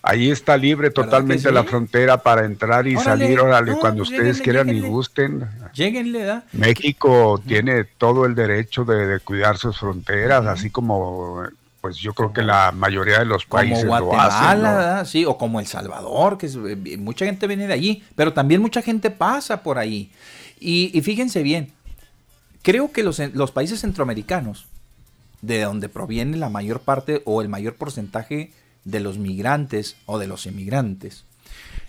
Ahí está libre totalmente la frontera para entrar y salir, órale, cuando ustedes quieran y gusten.
Lléguenle, ¿da?
México tiene todo el derecho de, de cuidar sus fronteras, así como pues yo creo que la mayoría de los países
como Guatemala, sí, o como El Salvador, que eh, mucha gente viene de allí, pero también mucha gente pasa por ahí. Y, fíjense bien, creo que los, los países centroamericanos, de donde proviene la mayor parte o el mayor porcentaje de los migrantes o de los emigrantes,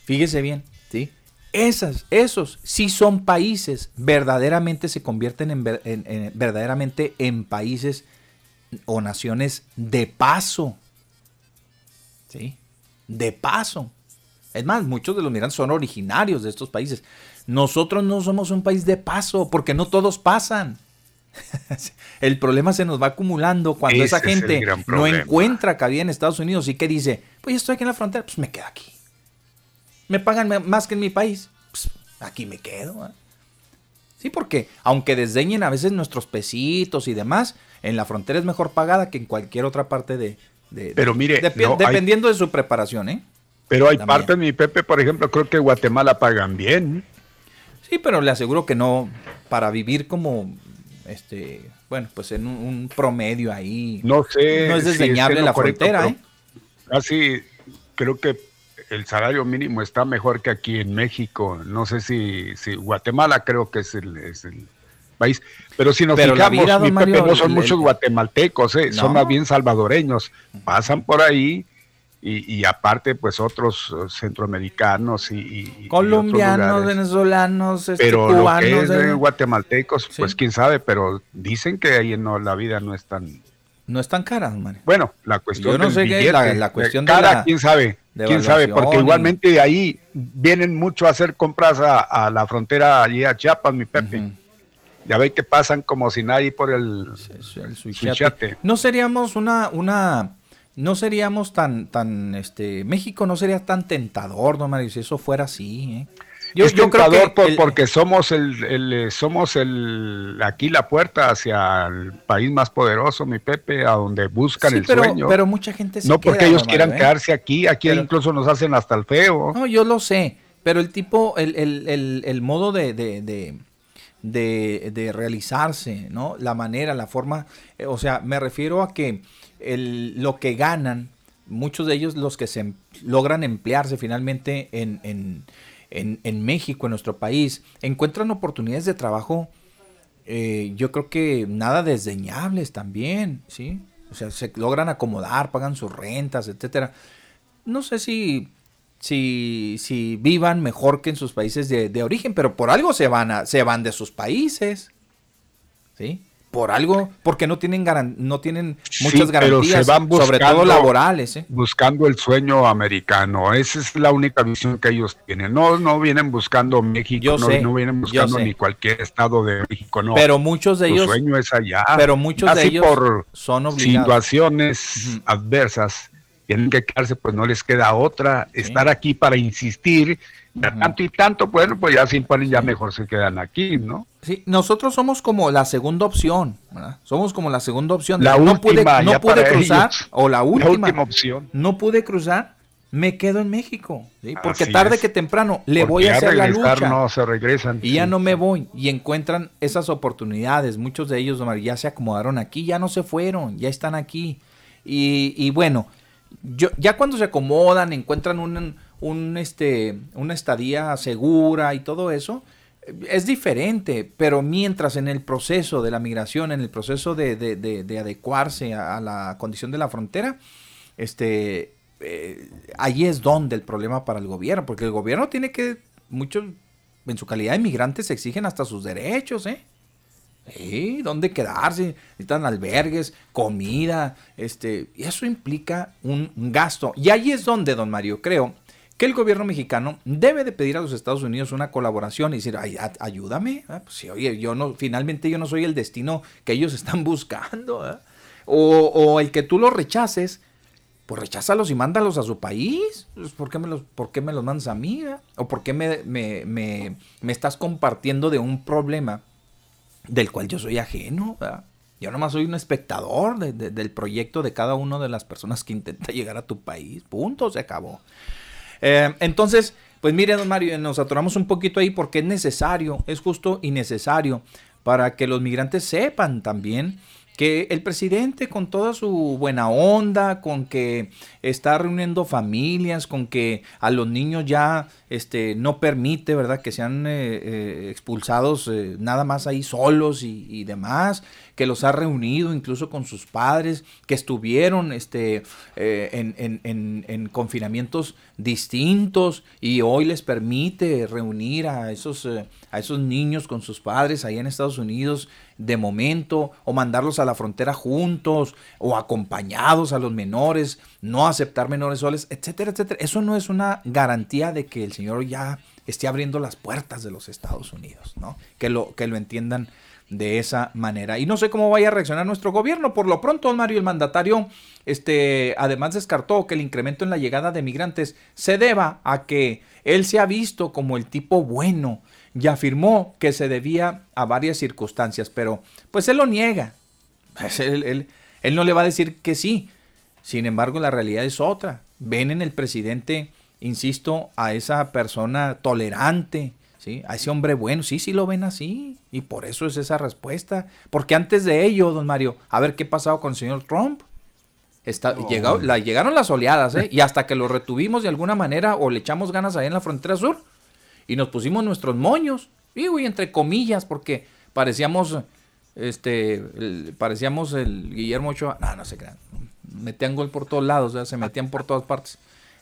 fíjense bien, ¿sí? Esas, esos sí son países, verdaderamente se convierten en, en verdaderamente en países o naciones de paso. ¿Sí? De paso. Es más, muchos de los migrantes son originarios de estos países. Nosotros no somos un país de paso porque no todos pasan. (laughs) el problema se nos va acumulando cuando esa gente no encuentra cabida en Estados Unidos y que dice, pues estoy aquí en la frontera, pues me quedo aquí. Me pagan más que en mi país, pues aquí me quedo. ¿eh? Sí, porque aunque desdeñen a veces nuestros pesitos y demás, en la frontera es mejor pagada que en cualquier otra parte de...
pero mire,
dependiendo de su preparación, ¿eh?
Pero hay partes, mi Pepe, por ejemplo, creo que Guatemala pagan bien.
Sí, pero le aseguro que no, para vivir como, este, bueno, pues en un, promedio ahí.
No sé.
No es desdeñable la frontera, ¿eh?
Casi, creo que el salario mínimo está mejor que aquí en México. No sé si, si Guatemala creo que es el, es el país. Pero si nos fijamos, no son muchos guatemaltecos, ¿eh? son más bien salvadoreños. Pasan por ahí y, aparte, pues otros uh, centroamericanos y,
colombianos, venezolanos,
este, pero cubanos, lo que es de guatemaltecos, pues quién sabe, pero dicen que ahí no la vida no es tan
no es tan cara,
Bueno, la cuestión
Yo no sé qué la, la, cuestión
de cara, quién sabe, quién sabe, porque igualmente de ahí vienen mucho a hacer compras a, la frontera allí a Chiapas, mi Pepe. Ya ve que pasan como si nadie por el,
el No seríamos una, una, no seríamos tan, tan, este, México no sería tan tentador, don Mario, si eso fuera así, ¿eh?
Yo, es yo creo que porque somos el, el, somos el aquí la puerta hacia el país más poderoso, mi Pepe, a donde buscan el sueño.
Pero mucha gente
se No porque ellos quieran ¿eh? quedarse aquí, aquí incluso nos hacen hasta el feo.
No, yo lo sé, pero el tipo, el, el, el modo de, de, de, de, realizarse, ¿no? La manera, la forma, eh, o sea, me refiero a que el, lo que ganan, muchos de ellos los que se logran emplearse finalmente en, en en, México, en nuestro país, encuentran oportunidades de trabajo, eh, yo creo que nada desdeñables también, ¿sí? O sea, se logran acomodar, pagan sus rentas, etcétera. No sé si, si, si vivan mejor que en sus países de, de origen, pero por algo se van, a, se van de sus países, ¿sí? por algo, porque no tienen no tienen muchas garantías, sobre todo laborales. ¿eh?
Buscando el sueño americano, esa es la única visión que ellos tienen. No, no vienen buscando México, no, vienen buscando ni cualquier estado de México, no.
Pero muchos de ellos.
Su sueño es allá.
Pero muchos de ellos
por son obligados. situaciones adversas tienen que quedarse, pues no les queda otra, estar aquí para insistir tanto y tanto, bueno, pues ya se ponen ya mejor se quedan aquí, ¿no?
Sí, nosotros somos como la segunda opción, ¿verdad? Somos como la segunda opción.
La
no
última,
no pude cruzar, o la última,
opción.
No pude cruzar, me quedo en México, porque tarde que temprano le voy a hacer la lucha.
No, se regresan.
Y ya no me voy, y encuentran esas oportunidades. Muchos de ellos ya se acomodaron aquí, ya no se fueron, ya están aquí. Y, y bueno, yo, ya cuando se acomodan, encuentran un este, una estadía segura y todo eso, es diferente, pero mientras en el proceso de la migración, en el proceso de, de, adecuarse a, la condición de la frontera, este, eh, ahí es donde el problema para el gobierno, porque el gobierno tiene que, muchos, en su calidad de migrantes, exigen hasta sus derechos, ¿eh? ¿Dónde quedarse? Necesitan albergues, comida, este, y eso implica un, gasto. Y ahí es donde, don Mario, creo que el gobierno mexicano debe de pedir a los Estados Unidos una colaboración y decir, Ay, ayúdame, ah, pues oye, yo no, finalmente yo no soy el destino que ellos están (laughs) buscando, ¿ah? o, el que tú los rechaces, pues recházalos y mándalos a su país. Pues, ¿Por qué me los, por qué me los mandas a mí? ah? ¿O por qué me, me, me, me estás compartiendo de un problema del cual yo soy ajeno? Yo nomás soy un espectador de- de- del proyecto de cada una de las personas que intenta (laughs) llegar a tu país. Punto, se acabó. Eh, entonces, pues mire, don Mario, nos atoramos un poquito ahí porque es necesario, es justo y necesario para que los migrantes sepan también que el presidente con toda su buena onda, con que está reuniendo familias, con que a los niños ya este, no permite, ¿verdad?, que sean eh, eh, expulsados eh, nada más ahí solos y, y demás, que los ha reunido incluso con sus padres, que estuvieron este, eh, en, en- en- en confinamientos distintos y hoy les permite reunir a esos, eh, a esos niños con sus padres ahí en Estados Unidos de momento o mandarlos a la frontera juntos o acompañados a los menores, no aceptar menores soles, etcétera, etcétera. Eso no es una garantía de que el Señor ya esté abriendo las puertas de los Estados Unidos, ¿no? Que lo, que lo entiendan de esa manera. Y no sé cómo vaya a reaccionar nuestro gobierno. Por lo pronto, Mario, el mandatario, este, además descartó que el incremento en la llegada de migrantes se deba a que él se ha visto como el tipo bueno y afirmó que se debía a varias circunstancias, pero pues él lo niega. Pues, él- él no le va a decir que sí. Sin embargo, la realidad es otra. Ven en el presidente, insisto, a esa persona tolerante, ¿sí? A ese hombre bueno, sí, sí lo ven así. Y por eso es esa respuesta. Porque antes de ello, don Mario, a ver qué ha pasado con el señor Trump. Está, llegado- la- llegaron las oleadas, ¿eh? Y hasta que lo retuvimos de alguna manera o le echamos ganas ahí en la frontera sur y nos pusimos nuestros moños, y entre comillas, porque parecíamos, este, el- parecíamos el Guillermo Ochoa, no, no se crean, metían gol por todos lados, se metían por todas partes.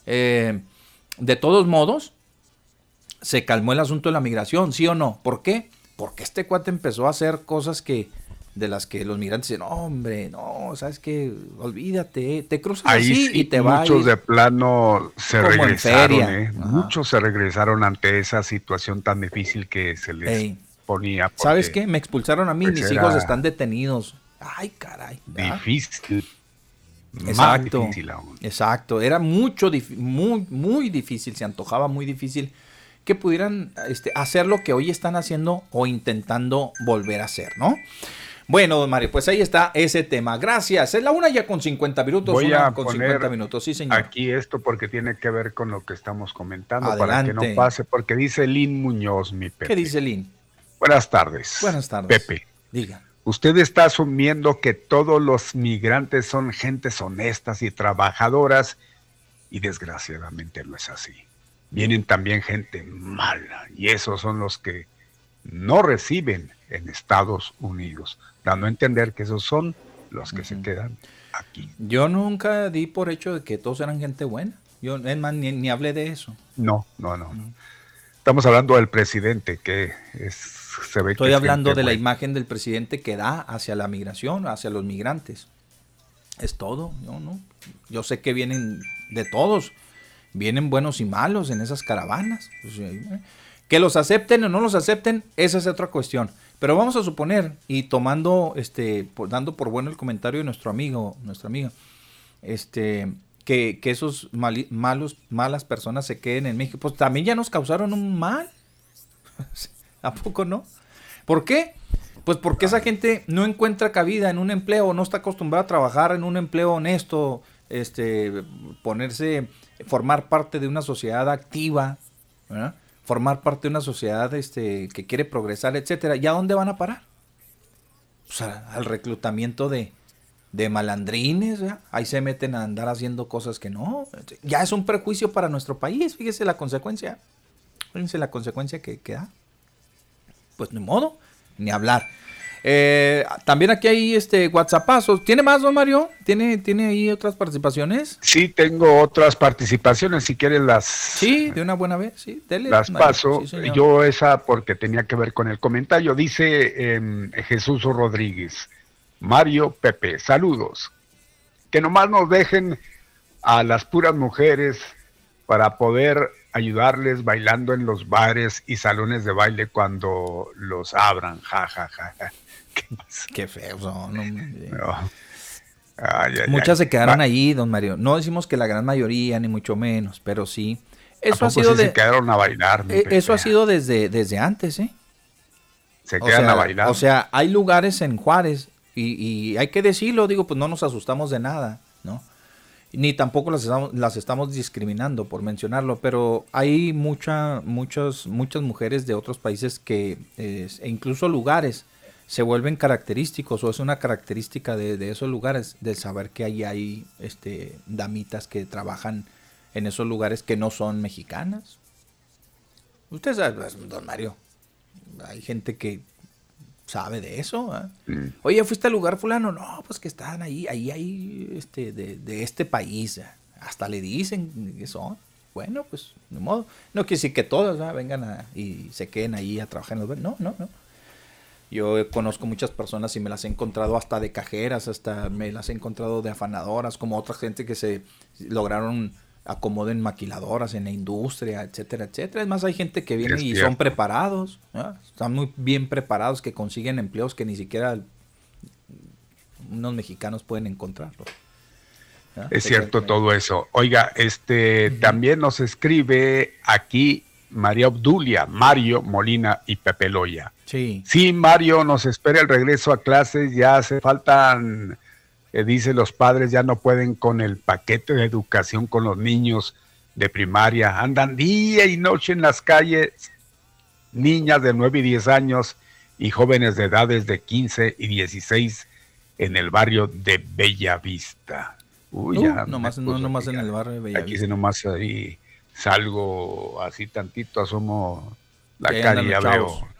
Eh, de todos modos, se calmó el asunto de la migración, ¿sí o no? ¿Por qué? Porque este cuate empezó a hacer cosas que de las que los migrantes dicen, no, hombre, no, sabes que olvídate, te cruzas
Ahí
así
sí,
y te va a
muchos de plano se regresaron. ¿eh? Muchos se regresaron ante esa situación tan difícil que se les
Ey.
ponía.
¿Sabes qué? Me expulsaron a mí,
pues
mis hijos están detenidos. Ay, caray. ¿verdad?
Difícil. Más
Exacto.
difícil aún.
Exacto. Era mucho, muy, muy difícil, se antojaba muy difícil que pudieran este, hacer lo que hoy están haciendo o intentando volver a hacer, ¿no? Bueno, don Mario, pues ahí está ese tema. Gracias. Es la una ya con 50 minutos.
Voy
una
a
con
poner
50 minutos, sí, señor.
aquí esto porque tiene que ver con lo que estamos comentando para que no pase, porque dice Lin Muñoz, mi Pepe.
¿Qué dice Lin?
Buenas tardes.
Buenas tardes.
Pepe.
Diga.
Usted está asumiendo que todos los migrantes son gentes honestas y trabajadoras y desgraciadamente no es así. Vienen también gente mala y esos son los que no reciben en Estados Unidos, dando a entender que esos son los que se quedan aquí.
Yo nunca di por hecho de que todos eran gente buena. Yo, es más, ni, ni hablé de eso.
No, no, no. Estamos hablando del presidente que es, se ve que
Estoy
es
hablando de la imagen del presidente que da hacia la migración, hacia los migrantes. Es todo. Yo, no. Yo sé que vienen de todos. Vienen buenos y malos en esas caravanas. Pues, eh, Que los acepten o no los acepten, esa es otra cuestión. Pero vamos a suponer, y tomando, este, dando por bueno el comentario de nuestro amigo, nuestra amiga, este, que, que esos malos, malas personas se queden en México, pues también ya nos causaron un mal. (laughs) ¿A poco no? ¿Por qué? Pues porque esa gente no encuentra cabida en un empleo, no está acostumbrada a trabajar en un empleo honesto, este, ponerse, formar parte de una sociedad activa, formar parte de una sociedad este, que quiere progresar, etcétera. ¿Y a dónde van a parar? Pues al reclutamiento de, malandrines, ahí se meten a andar haciendo cosas que no. Ya es un perjuicio para nuestro país, fíjese la consecuencia. Fíjense la consecuencia que, que da. Pues ni modo, ni hablar. Eh, también aquí hay este WhatsAppazos. ¿Tiene más, don Mario? ¿Tiene, ¿Tiene ahí otras participaciones?
Sí, tengo otras participaciones, si quieres las...
Sí, de una buena vez, sí, dele.
Las
Mario.
paso.
Sí.
Yo esa porque tenía que ver con el comentario. Dice em, Jesús Rodríguez, Mario Pepe, saludos. Que nomás nos dejen a las puras mujeres para poder ayudarles bailando en los bares y salones de baile cuando los abran. Ja, ja, ja, ja. ¿Qué
son.
No. Ay, ay,
Muchas
ay.
se quedaron
Va-
ahí, don Mario. No decimos que la gran mayoría, ni mucho menos, pero sí.
¿A
Eso ha sido
sí
de,
se quedaron a bailar.
eh, eso ha sido desde, desde antes, ¿eh?
Se
O
quedan
sea,
a bailar.
O sea, hay lugares en Juárez y, y hay que decirlo, digo, pues no nos asustamos de nada, ¿no? Ni tampoco las estamos, las estamos discriminando por mencionarlo, pero hay mucha, muchas, muchas mujeres de otros países que, eh, e incluso lugares, se vuelven característicos o es una característica de, de esos lugares, de saber que ahí hay este, damitas que trabajan en esos lugares que no son mexicanas. Usted sabe, pues, don Mario, hay gente que sabe de eso. ¿ah?
Mm.
Oye, ¿fuiste al lugar fulano? No, pues que están ahí, ahí hay este, de, de este país. ¿ah? Hasta le dicen que son. Bueno, pues, de modo. No quiere decir que todos ¿ah? vengan a- y se queden ahí a trabajar en los. No, no, no. Yo conozco muchas personas y me las he encontrado hasta de cajeras, hasta me las he encontrado de afanadoras, como otra gente que se lograron acomodo en maquiladoras, en la industria, etcétera, etcétera. Es más, hay gente que viene
Es
y
cierto.
son preparados, están muy bien preparados, que consiguen empleos que ni siquiera unos mexicanos pueden encontrarlo.
Es cierto
quedan-
todo eso. Oiga, este también nos escribe aquí María Obdulia, Mario Molina y Pepe Loya.
Sí.
Sí, Mario, nos espera el regreso a clases, ya hace faltan, eh, dice los padres ya no pueden con el paquete de educación con los niños de primaria, andan día y noche en las calles, niñas de 9 y 10 años y jóvenes de edades de 15 y 16 en el barrio de Bellavista. Uy,
Uh,
ya
nomás, no, nomás en el barrio de
Aquí
Bellavista.
sí nomás ahí salgo así tantito, asomo la
ahí
cara y ya
chavos.
veo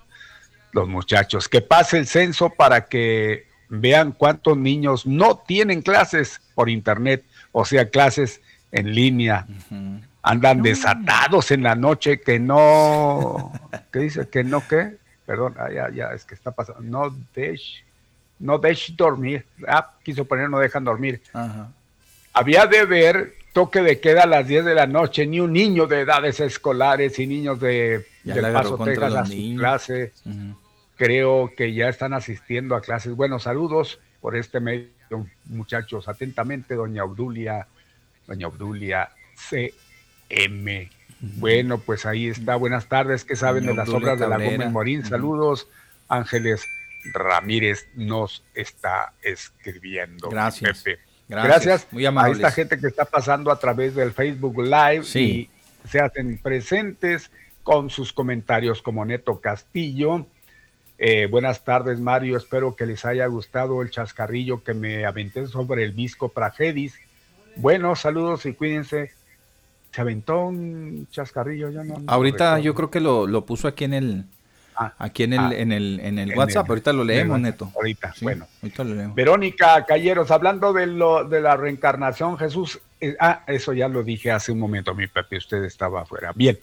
los muchachos. Que pase el censo para que vean cuántos niños no tienen clases por internet, o sea, clases en línea. Andan desatados en la noche que no, (laughs) ¿qué dice? Que no qué, perdón, ah, ya, ya, es que está pasando, no desh, no desh dormir, ah, quiso poner no dejan dormir. Había de ver toque de queda a las 10 de la noche, ni un niño de edades escolares y niños de,
agarró
Paso, Texas a su
niños.
clase. Creo que ya están asistiendo a clases. Bueno, saludos por este medio, muchachos. Atentamente, doña Obdulia, doña Obdulia CM. Bueno, pues ahí está. Buenas tardes. ¿Qué saben
Doña
de las
Obdulia
obras de la. Gómez Morín? Saludos. Ángeles Ramírez nos está escribiendo.
Gracias.
Pepe.
Gracias.
Gracias,
Muy
a
amables.
esta gente que está pasando a través del Facebook Live
Sí.
y se hacen presentes con sus comentarios como Neto Castillo. Eh, buenas tardes, Mario. Espero que les haya gustado el chascarrillo que me aventé sobre el Visco Pragedis. Bueno, saludos y cuídense. Se aventó un chascarrillo, ya no. no
Ahorita
recuerdo.
yo creo que lo, lo puso aquí en el aquí en el,
ah,
en el, en el
en
WhatsApp.
el-
ahorita lo leemos,
WhatsApp.
Neto.
Ahorita,
Sí,
bueno.
Ahorita lo leemos.
Verónica Calleros, hablando de lo de la reencarnación, Jesús, eh, ah, eso ya lo dije hace un momento, mi Pepe, usted estaba afuera. Bien,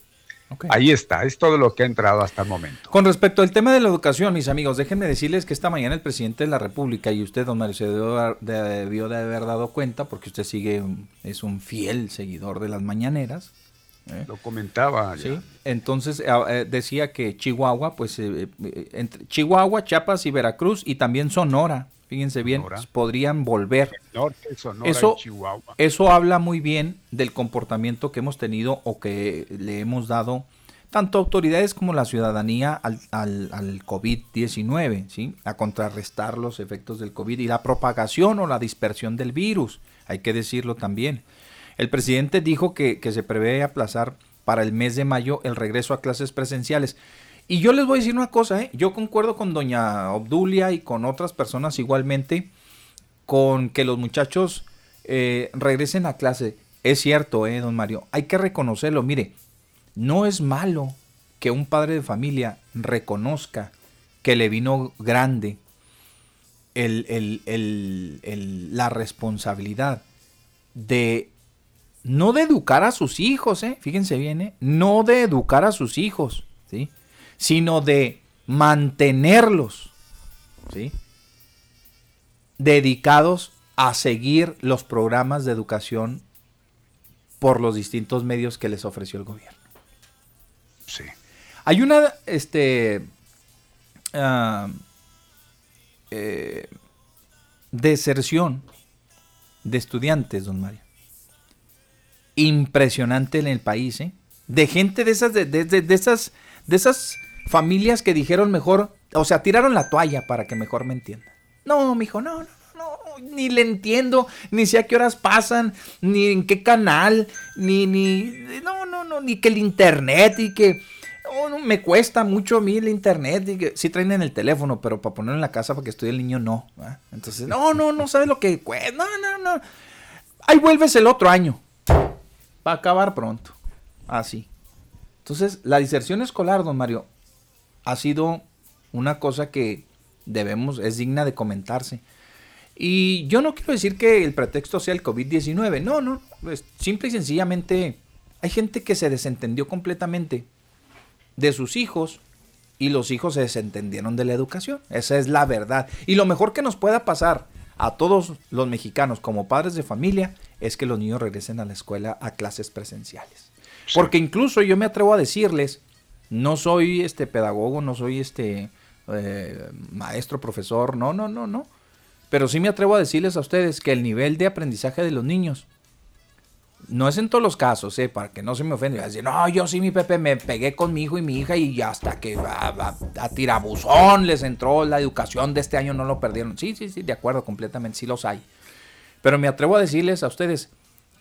ahí está, es todo lo que ha entrado hasta el momento.
Con respecto al tema de la educación, mis amigos, déjenme decirles que esta mañana el presidente de la República y usted, don Mario, se debió, de- debió de haber dado cuenta, porque usted sigue, es un fiel seguidor de las mañaneras. ¿Eh?
Lo comentaba. ya.
Sí. Entonces eh, eh, decía que Chihuahua, pues eh, eh, entre Chihuahua, Chiapas y Veracruz y también Sonora, fíjense bien,
Sonora.
podrían volver.
Norte, Sonora
Eso,
y Chihuahua.
eso habla muy bien del comportamiento que hemos tenido o que le hemos dado tanto autoridades como la ciudadanía al, al, al COVID-19, ¿sí? a contrarrestar los efectos del COVID y la propagación o la dispersión del virus, hay que decirlo también. El presidente dijo que, se prevé aplazar para el mes de mayo el regreso a clases presenciales. Y yo les voy a decir una cosa, ¿eh? yo concuerdo con doña Obdulia y con otras personas igualmente con que los muchachos eh, regresen a clase. Es cierto, eh, don Mario, hay que reconocerlo. Mire, no es malo que un padre de familia reconozca que le vino grande la responsabilidad de no de educar a sus hijos, ¿eh? fíjense bien, ¿eh? no de educar a sus hijos, ¿sí? sino de mantenerlos ¿sí? dedicados a seguir los programas de educación por los distintos medios que les ofreció el gobierno.
Sí.
Hay una este, ah, eh, deserción de estudiantes, don Mario. Impresionante en el país, ¿eh? De gente de esas, de, de- de- de esas, de esas familias que dijeron mejor, o sea, tiraron la toalla para que mejor me entiendan. No, mijo, no, no, no, no, ni le entiendo, ni sé a qué horas pasan, ni en qué canal, ni, ni, no, no, no, ni que el internet y que oh, no, me cuesta mucho a mí el internet y que sí traen en el teléfono, pero para ponerlo en la casa para que estudie el niño no. Entonces, no, no, no sabes lo que cuesta, no, no, no. Ahí vuelves el otro año. Va a acabar pronto. Así. Entonces, la diserción escolar, don Mario, ha sido una cosa que debemos, es digna de comentarse. Y yo no quiero decir que el pretexto sea el COVID-19, no, no, pues, simple y sencillamente hay gente que se desentendió completamente de sus hijos y los hijos se desentendieron de la educación. Esa es la verdad. Y lo mejor que nos pueda pasar a todos los mexicanos como padres de familia es que los niños regresen a la escuela a clases presenciales. Porque incluso yo me atrevo a decirles, no soy este pedagogo, no soy este eh, maestro, profesor, no, no, no, no. Pero sí me atrevo a decirles a ustedes que el nivel de aprendizaje de los niños no es en todos los casos, eh, para que no se me ofenda. decir, no, yo sí, mi Pepe, me pegué con mi hijo y mi hija y hasta que a, a- a tirabuzón les entró la educación de este año, no lo perdieron. Sí, sí, sí, de acuerdo, completamente, sí los hay. Pero me atrevo a decirles a ustedes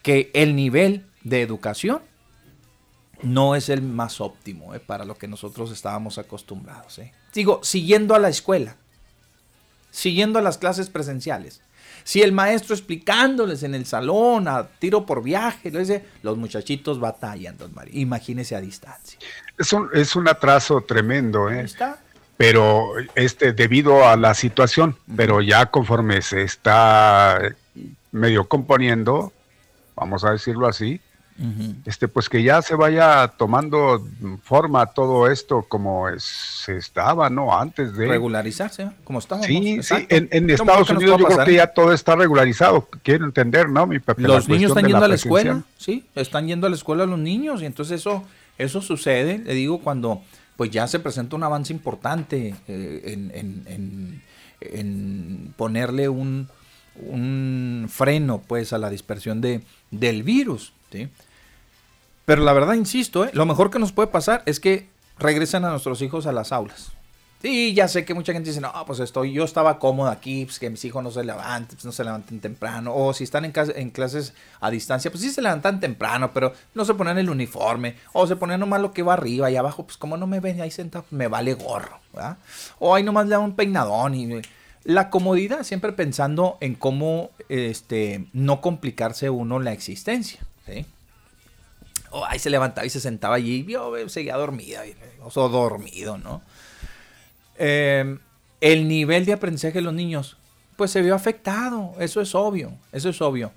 que el nivel de educación no es el más óptimo eh, para lo que nosotros estábamos acostumbrados. eh. Digo, siguiendo a la escuela, siguiendo a las clases presenciales. Si el maestro explicándoles en el salón a tiro por viaje, lo dice, los muchachitos batallan, don Mario. Imagínese a distancia.
Es un, es un atraso tremendo, ¿eh?
está.
Pero este, debido a la situación, pero ya conforme se está medio componiendo, vamos a decirlo así, este, pues que ya se vaya tomando forma todo esto como es- se estaba, ¿no? Antes de
Regularizarse, como estábamos.
Sí, sí, en, en Estados Unidos yo creo que ya todo está regularizado. Quiero entender, ¿no? Mi
Los niños están yendo a la escuela, sí, están yendo a la escuela los niños y entonces eso, eso sucede, le digo, cuando pues ya se presenta un avance importante eh, en, en- en- en ponerle un, un freno pues a la dispersión de, del virus, ¿sí? Pero la verdad, insisto, ¿eh? lo mejor que nos puede pasar es que regresen a nuestros hijos a las aulas. Sí, ya sé que mucha gente dice, no, pues estoy, yo estaba cómodo aquí, pues que mis hijos no se levanten, pues no se levanten temprano. O si están en, clases a distancia, pues sí se levantan temprano, pero no se ponen el uniforme. O se ponen nomás lo que va arriba y abajo, pues como no me ven ahí sentado, me vale gorro. O ahí nomás le da un peinadón y... La comodidad, siempre pensando en cómo este, no complicarse uno la existencia, ¿sí? O ahí se levantaba y se sentaba allí y eh, seguía dormida, o dormido, ¿no? Eh, el nivel de aprendizaje de los niños, pues se vio afectado, eso es obvio, eso es obvio.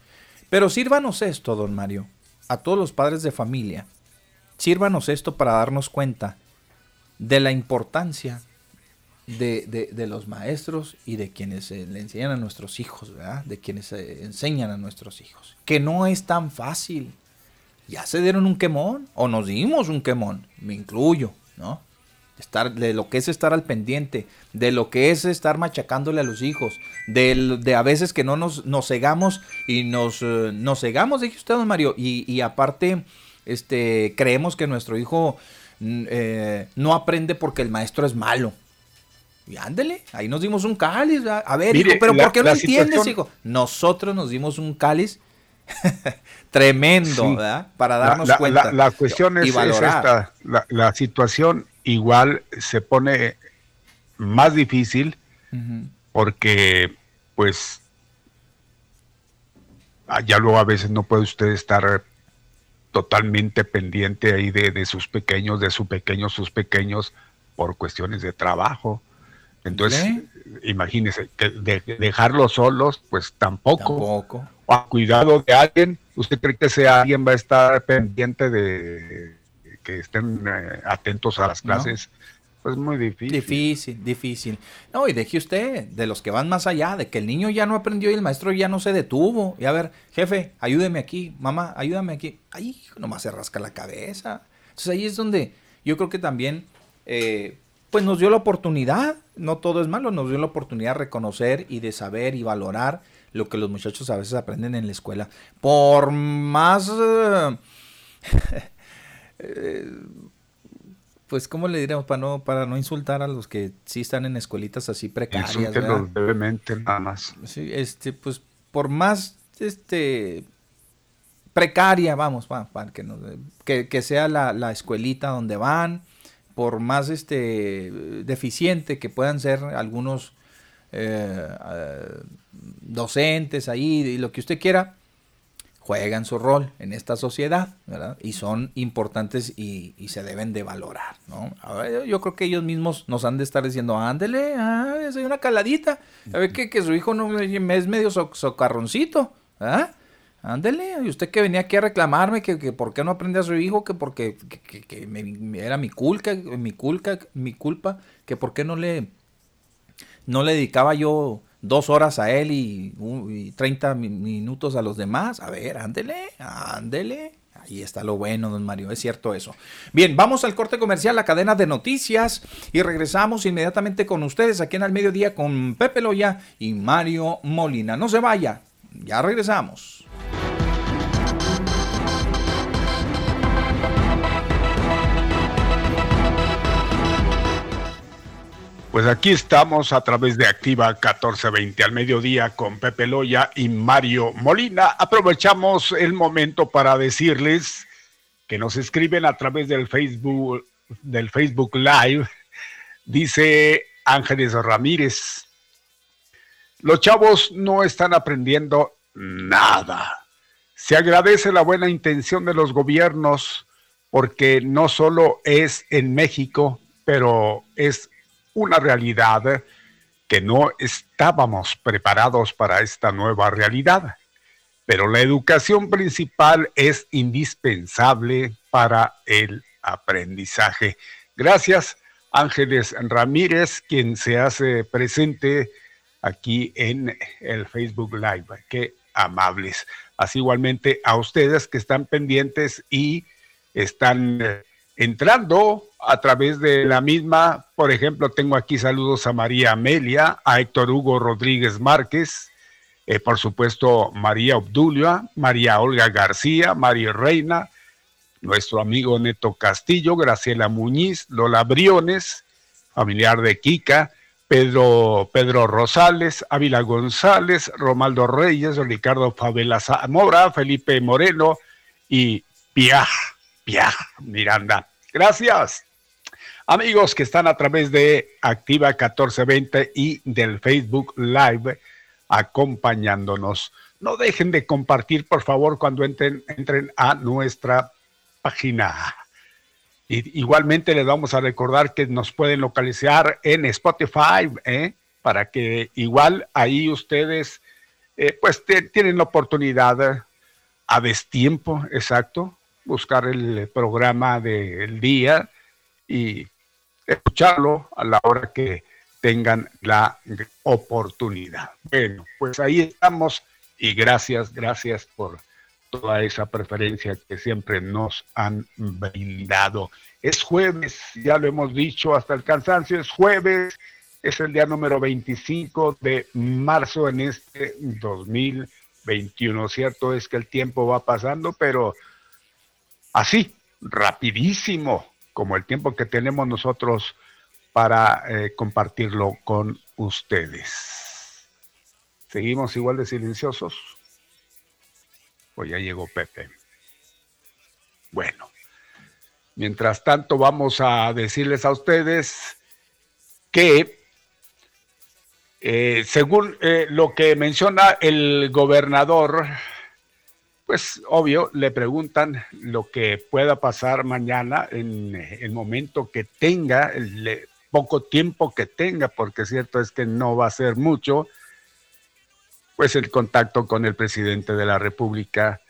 Pero sírvanos esto, don Mario, a todos los padres de familia, sírvanos esto para darnos cuenta de la importancia de, de- de los maestros y de quienes le enseñan a nuestros hijos, ¿verdad? De quienes enseñan a nuestros hijos. Que no es tan fácil. Ya se dieron un quemón, o nos dimos un quemón, me incluyo, ¿no? Estar, de lo que es estar al pendiente, de lo que es estar machacándole a los hijos, del- de, a veces que no nos, nos cegamos y nos, eh, nos cegamos, dije usted, don Mario, y, y aparte este, creemos que nuestro hijo mm, eh, no aprende porque el maestro es malo. Y ándele, ahí nos dimos un cáliz. ¿verdad? A ver,
Mire,
hijo, pero
la-
¿por qué no entiendes,
situación-
hijo? Nosotros nos dimos un cáliz (laughs) tremendo,
Sí.
¿verdad? Para darnos
la,
cuenta.
La, la cuestión es, esta, la, situación igual se pone más difícil porque pues ah, ya luego a veces no puede usted estar totalmente pendiente ahí de, de sus pequeños, de sus pequeños, sus pequeños, por cuestiones de trabajo. Entonces, imagínese, que de- dejarlos solos, pues tampoco.
Tampoco.
O a cuidado de alguien, ¿usted cree que ese alguien va a estar pendiente de que estén eh, atentos a las
No.
clases? Pues muy difícil.
Difícil, difícil. No, y deje usted de los que van más allá, de que el niño ya no aprendió y el maestro ya no se detuvo. Y a ver, jefe, ayúdeme aquí, mamá, ayúdame aquí. Ay, nomás se rasca la cabeza. Entonces ahí es donde yo creo que también, eh, pues nos dio la oportunidad, no todo es malo, nos dio la oportunidad de reconocer y de saber y valorar lo que los muchachos a veces aprenden en la escuela. Por más... eh, (laughs) eh, pues, ¿cómo le diremos para no, para no insultar a los que sí están en escuelitas así precarias?
brevemente, nada más.
Sí, este, pues, por más, este, precaria, vamos, va, va, que, no- que, que sea la, la escuelita donde van, por más, este, deficiente que puedan ser algunos eh, eh, docentes ahí, y lo que usted quiera, juegan su rol en esta sociedad, ¿verdad? Y son importantes y, y se deben de valorar, ¿no? Ver, yo creo que ellos mismos nos han de estar diciendo, ándele, ah, soy una caladita, a ver que, que su hijo no es medio so- socarroncito, ¿ah? Ándele, y usted que venía aquí a reclamarme que, que por qué no aprende a su hijo, que porque que, que- me- era mi culpa, mi culpa, mi culpa, que por qué no le no le dedicaba yo dos horas a él y, y 30 mi- minutos a los demás. A ver, ándele, ándele. Ahí está lo bueno, don Mario, es cierto eso. Bien, vamos al corte comercial, la cadena de noticias, y regresamos inmediatamente con ustedes aquí en Al Mediodía con Pepe Loya y Mario Molina. No se vaya, ya regresamos.
Pues aquí estamos a través de Activa 1420 al mediodía con Pepe Loya y Mario Molina. Aprovechamos el momento para decirles que nos escriben a través del Facebook, del Facebook Live. Dice Ángeles Ramírez. Los chavos no están aprendiendo nada. Se agradece la buena intención de los gobiernos porque no solo es en México, pero es una realidad que no estábamos preparados para esta nueva realidad. Pero la educación principal es indispensable para el aprendizaje. Gracias, Ángeles Ramírez, quien se hace presente aquí en el Facebook Live. Qué amables. Así igualmente a ustedes que están pendientes y están eh, entrando a través de la misma. Por ejemplo, tengo aquí saludos a María Amelia, a Héctor Hugo Rodríguez Márquez, eh, por supuesto María Obdulia, María Olga García, María Reina, nuestro amigo Neto Castillo, Graciela Muñiz, Lola Briones, familiar de Kika, Pedro, Pedro Rosales, Ávila González, Romaldo Reyes, Ricardo Favela Zamora, Felipe Moreno y Piaj, Piaj Miranda. Gracias. Amigos que están a través de Activa 1420 y del Facebook Live acompañándonos. No dejen de compartir, por favor, cuando entren, entren a nuestra página. Y, igualmente les vamos a recordar que nos pueden localizar en Spotify, ¿eh? para que igual ahí ustedes eh, pues te- tienen la oportunidad a destiempo, exacto, buscar el programa del día y escucharlo a la hora que tengan la oportunidad. Bueno, pues ahí estamos y gracias, gracias por toda esa preferencia que siempre nos han brindado. Es jueves, ya lo hemos dicho hasta el cansancio, es jueves, es el día número 25 de marzo en este 2021. Cierto es que el tiempo va pasando, pero así, rapidísimo, como el tiempo que tenemos nosotros para eh, compartirlo con ustedes. ¿Seguimos igual de silenciosos? Pues ya llegó Pepe. Bueno, mientras tanto vamos a decirles a ustedes que eh, según eh, lo que menciona el gobernador, pues obvio, le preguntan lo que pueda pasar mañana en el momento que tenga, le poco tiempo que tenga, porque cierto es que no va a ser mucho, pues el contacto con el presidente de la República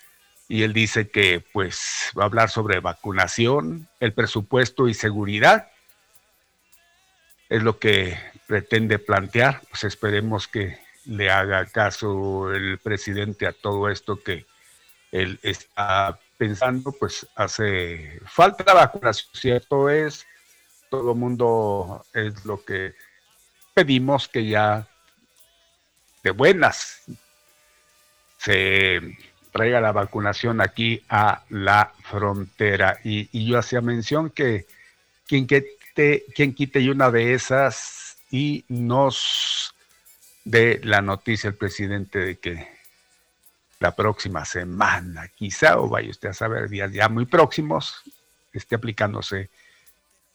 y él dice que pues va a hablar sobre vacunación, el presupuesto y seguridad. Es lo que pretende plantear, pues esperemos que le haga caso el presidente a todo esto que él está pensando, pues hace falta vacunación, cierto es, todo el mundo es lo que pedimos que ya de buenas se traiga la vacunación aquí a la frontera. Y, yo hacía mención que quien quite, quien quite una de esas y nos dé la noticia el presidente de que la próxima semana, quizá, o vaya usted a saber, días ya muy próximos, esté aplicándose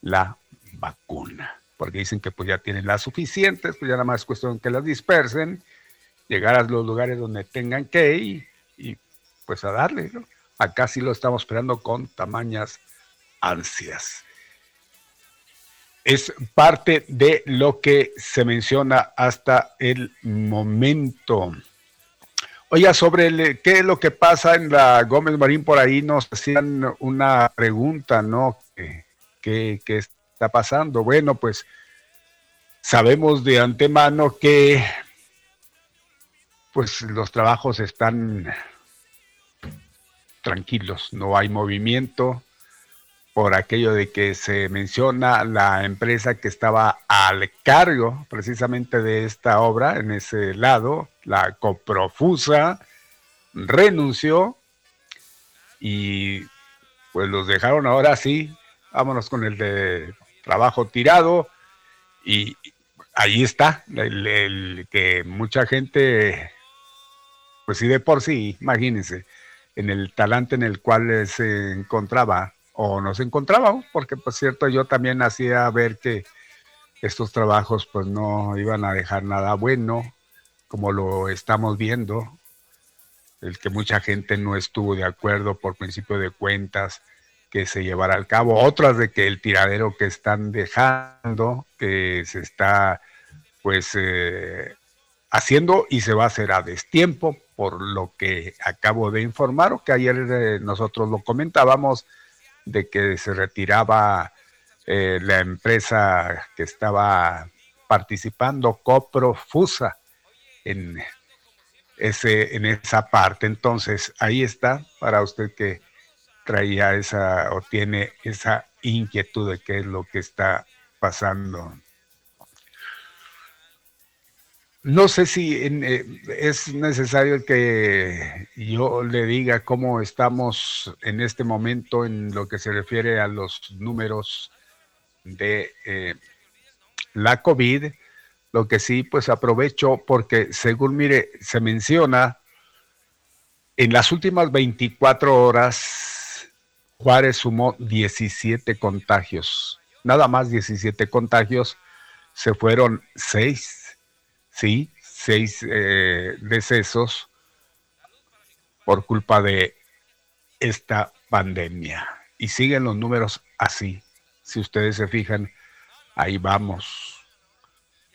la vacuna. Porque dicen que pues ya tienen las suficientes, pues ya nada más es cuestión que las dispersen, llegar a los lugares donde tengan que ir y pues a darle. Acá sí lo estamos esperando con tamañas ansias. Es parte de lo que se menciona hasta el momento. Oiga, sobre qué es lo que pasa en la Gómez Marín, por ahí nos hacían una pregunta, ¿no? ¿Qué, qué está pasando? Bueno, pues sabemos de antemano que pues los trabajos están tranquilos, no hay movimiento. Por aquello de que se menciona la empresa que estaba al cargo precisamente de esta obra en ese lado, la Coprofusa, renunció y pues los dejaron ahora sí, vámonos con el de trabajo tirado y ahí está, el, que mucha gente, pues sí de por sí, imagínense, en el talante en el cual se encontraba o no se encontraba, porque por cierto yo también hacía ver que estos trabajos pues no iban a dejar nada bueno, como lo estamos viendo, el que mucha gente no estuvo de acuerdo por principio de cuentas que se llevara al cabo, otras de que el tiradero que están dejando, que se está pues eh, haciendo y se va a hacer a destiempo, por lo que acabo de informar, o que ayer eh, nosotros lo comentábamos, de que se retiraba eh, la empresa que estaba participando, Coprofusa, en, ese, en esa parte. Entonces, ahí está para usted que traía esa o tiene esa inquietud de qué es lo que está pasando. No sé si eh, es necesario que yo le diga cómo estamos en este momento en lo que se refiere a los números de eh, la COVID. Lo que sí, pues aprovecho porque según mire, se menciona en las últimas 24 horas, Juárez sumó 17 contagios. Nada más 17 contagios, se fueron 6 sí, seis eh, decesos por culpa de esta pandemia. Y siguen los números así. Si ustedes se fijan, ahí vamos.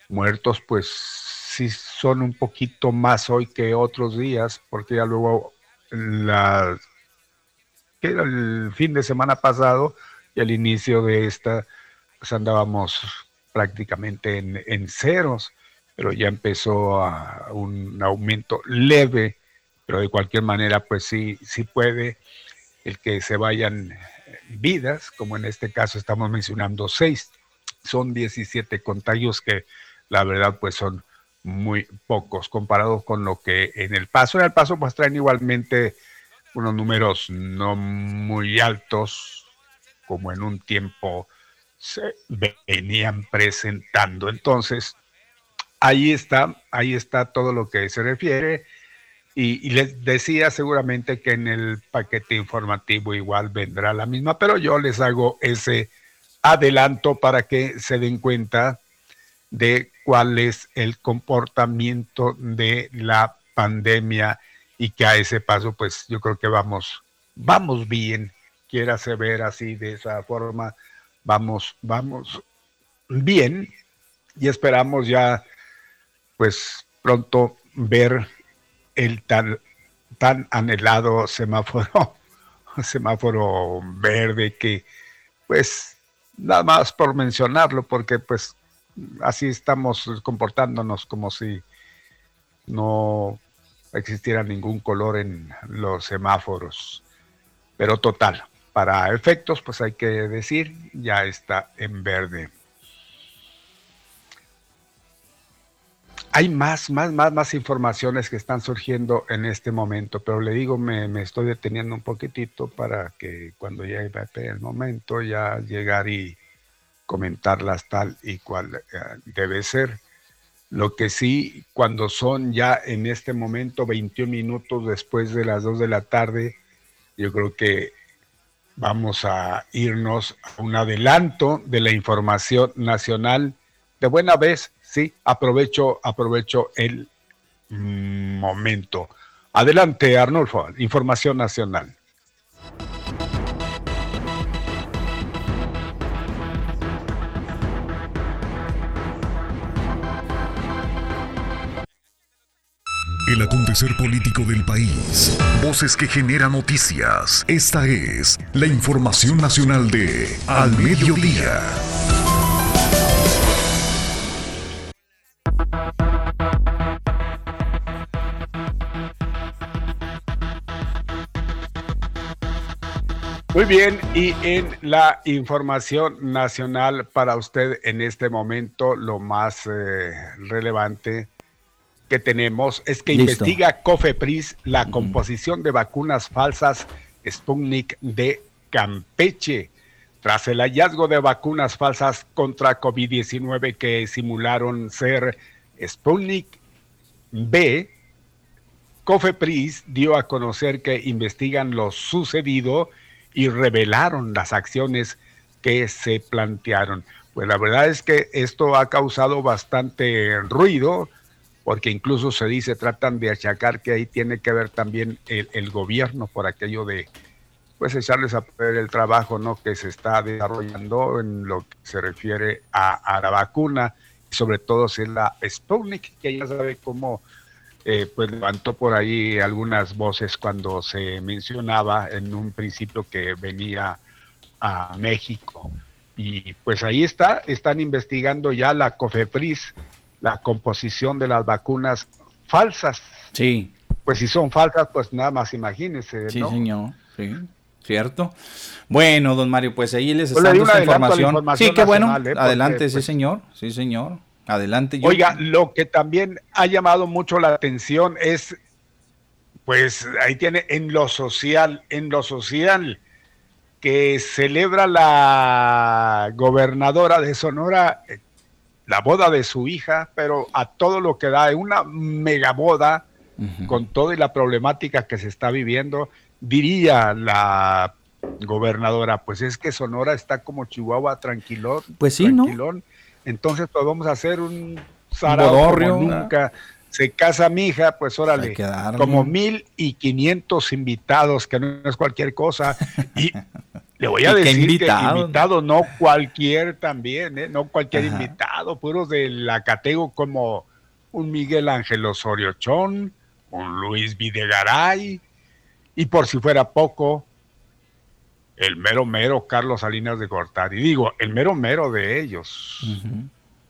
Muertos, pues sí son un poquito más hoy que otros días, porque ya luego la, que era el fin de semana pasado y al inicio de esta, pues andábamos prácticamente en, en ceros pero ya empezó a un aumento leve, pero de cualquier manera, pues sí, sí puede el que se vayan vidas, como en este caso estamos mencionando seis, son 17 contagios que la verdad pues son muy pocos comparados con lo que en el paso, en el paso pues traen igualmente unos números no muy altos como en un tiempo se venían presentando. Entonces, ahí está, ahí está todo lo que se refiere. Y, les decía seguramente que en el paquete informativo igual vendrá la misma, pero yo les hago ese adelanto para que se den cuenta de cuál es el comportamiento de la pandemia y que a ese paso pues yo creo que vamos vamos bien quiera se ver así de esa forma vamos vamos bien y esperamos ya, pues pronto ver el tan, tan anhelado semáforo, (laughs) semáforo verde que, pues, nada más por mencionarlo, porque pues así estamos comportándonos como si no existiera ningún color en los semáforos. Pero total, para efectos, pues hay que decir, ya está en verde. Hay más, más, más, más informaciones que están surgiendo en este momento, pero le digo, me, estoy deteniendo un poquitito para que cuando llegue el momento ya llegar y comentarlas tal y cual eh, debe ser. Lo que sí, cuando son ya en este momento 21 minutos después de las 2 de la tarde, yo creo que vamos a irnos a un adelanto de la información nacional. De buena vez, aprovecho, aprovecho el momento. Adelante, Arnulfo, información nacional.
El acontecer político del país. Voces que generan noticias. Esta es la información nacional de Al Mediodía.
Muy bien, y en la información nacional para usted en este momento, lo más eh, relevante que tenemos es que investiga COFEPRIS la composición de vacunas falsas Sputnik de Campeche. Tras el hallazgo de vacunas falsas contra COVID-19 que simularon ser Sputnik B, COFEPRIS dio a conocer que investigan lo sucedido y revelaron las acciones que se plantearon. Pues la verdad es que esto ha causado bastante ruido, porque incluso se dice, tratan de achacar que ahí tiene que ver también el, gobierno por aquello de, pues echarles a perder el trabajo ¿no? que se está desarrollando en lo que se refiere a, la vacuna, sobre todo si la Sputnik, que ya sabe cómo eh, pues levantó por ahí algunas voces cuando se mencionaba en un principio que venía a México. Y pues ahí está, están investigando ya la COFEPRIS, la composición de las vacunas falsas.
Sí.
Pues si son falsas, pues nada más imagínense.
Sí, señor, sí. ¿Cierto? Bueno, don Mario, pues ahí les pues está dando información. Sí, qué bueno. ¿eh? Adelante, sí, pues, señor. Sí, señor. Adelante.
Oiga, lo que también ha llamado mucho la atención es, pues ahí tiene en lo social, en lo social, que celebra la gobernadora de Sonora eh, la boda de su hija, pero a todo lo que da, una mega boda con toda la problemática que se está viviendo, diría la gobernadora, pues es que Sonora está como Chihuahua tranquilón,
pues sí,
tranquilón. Entonces, pues vamos a hacer un sarao nunca. Se casa mi hija, pues órale, como mil y quinientos invitados, que no es cualquier cosa. Y (laughs) le voy a decir invitado? que invitado, no cualquier también, ¿eh? no cualquier invitado, puros de la categoría como un Miguel Ángel Osorio Chón, un Luis Videgaray, y por si fuera poco, el mero mero Carlos Salinas de Gortari. Digo, el mero mero de ellos.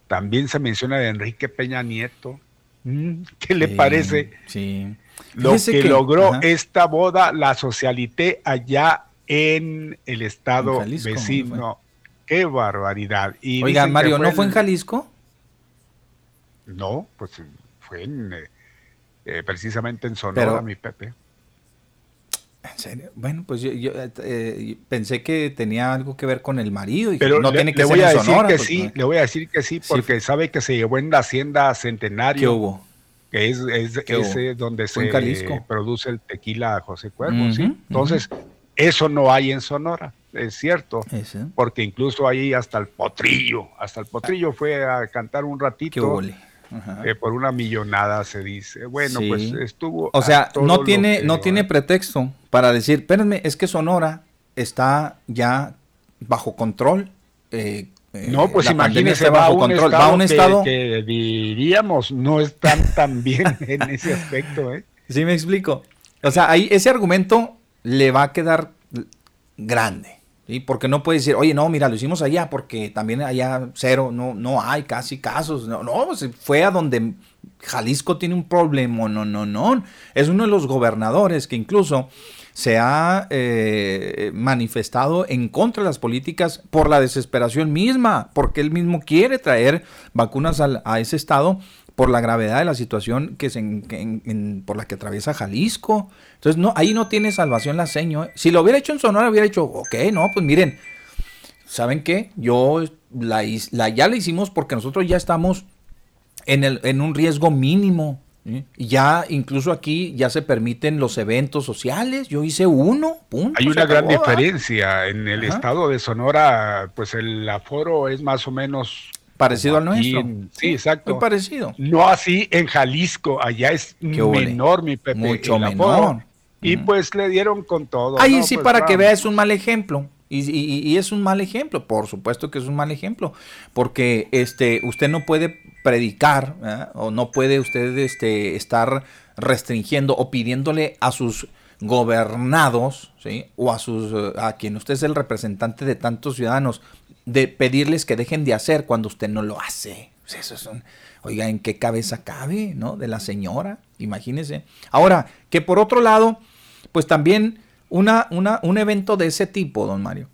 También se menciona de Enrique Peña Nieto. Mm, ¿Qué le parece?
Sí.
Lo que, logró esta boda, la socialité allá en el estado vecino. Qué barbaridad.
Y Oiga, Mario, ¿no fue en Jalisco?
No, pues fue en, eh, eh, precisamente en Sonora, mi Pepe.
¿En serio? Bueno, pues yo, eh, pensé que tenía algo que ver con el marido y Pero no tiene que le voy a decir que
pues, sí, le voy a decir que sí, porque sabe que se llevó en la hacienda Centenario.
¿Qué hubo?
Que es, es, donde se produce el tequila José Cuervo, ¿sí? Entonces, eso no hay en Sonora, es cierto, porque incluso ahí hasta el potrillo, hasta el potrillo fue a cantar un ratito. Eh, por una millonada se dice. Bueno, pues estuvo.
O sea, no tiene, no tiene pretexto para decir, espérenme, es que Sonora está ya bajo control, eh, eh,
No, pues imagínese, va
bajo
un
control. Va a un
que-
estado
que, diríamos no están tan bien (laughs) en ese aspecto, ¿eh?
¿Sí me explico? O sea, ahí ese argumento le va a quedar grande. ¿Sí? Porque no puede decir, oye, no, mira, lo hicimos allá porque también allá cero, no, no hay casi casos. No, no, pues fue a donde Jalisco tiene un problema. No, no, no. Es uno de los gobernadores que incluso se ha eh, manifestado en contra de las políticas por la desesperación misma, porque él mismo quiere traer vacunas al- a ese estado por la gravedad de la situación que se en- que en- en- por la que atraviesa Jalisco. Entonces, no, ahí no tiene salvación la seño. ¿eh? Si lo hubiera hecho en Sonora, hubiera dicho, ok, no, pues miren, ¿saben qué? Yo la, la- ya la hicimos porque nosotros ya estamos en, el, en un riesgo mínimo. ¿sí? Ya incluso aquí ya se permiten los eventos sociales. Yo hice uno, punto.
Hay una gran
¿verdad?
diferencia. En el
Ajá.
estado de Sonora, pues el aforo es más o menos
Parecido al nuestro.
en- sí, exacto.
Muy parecido.
No así en Jalisco, allá es menor, mi Pepe.
Mucho menor.
Y pues le dieron con todo.
Ahí
¿no?
sí,
Pues,
para que vea, es un mal ejemplo. Y, y- y es un mal ejemplo, por supuesto que es un mal ejemplo, porque este, usted no puede predicar o no puede usted este, estar restringiendo o pidiéndole a sus gobernados ¿sí? o a sus eh, a quien usted es el representante de tantos ciudadanos de pedirles que dejen de hacer cuando usted no lo hace. Eso es un- oiga, ¿en qué cabeza cabe, no? De la señora, imagínese. Ahora, que por otro lado, pues también una, una, un evento de ese tipo, don Mario,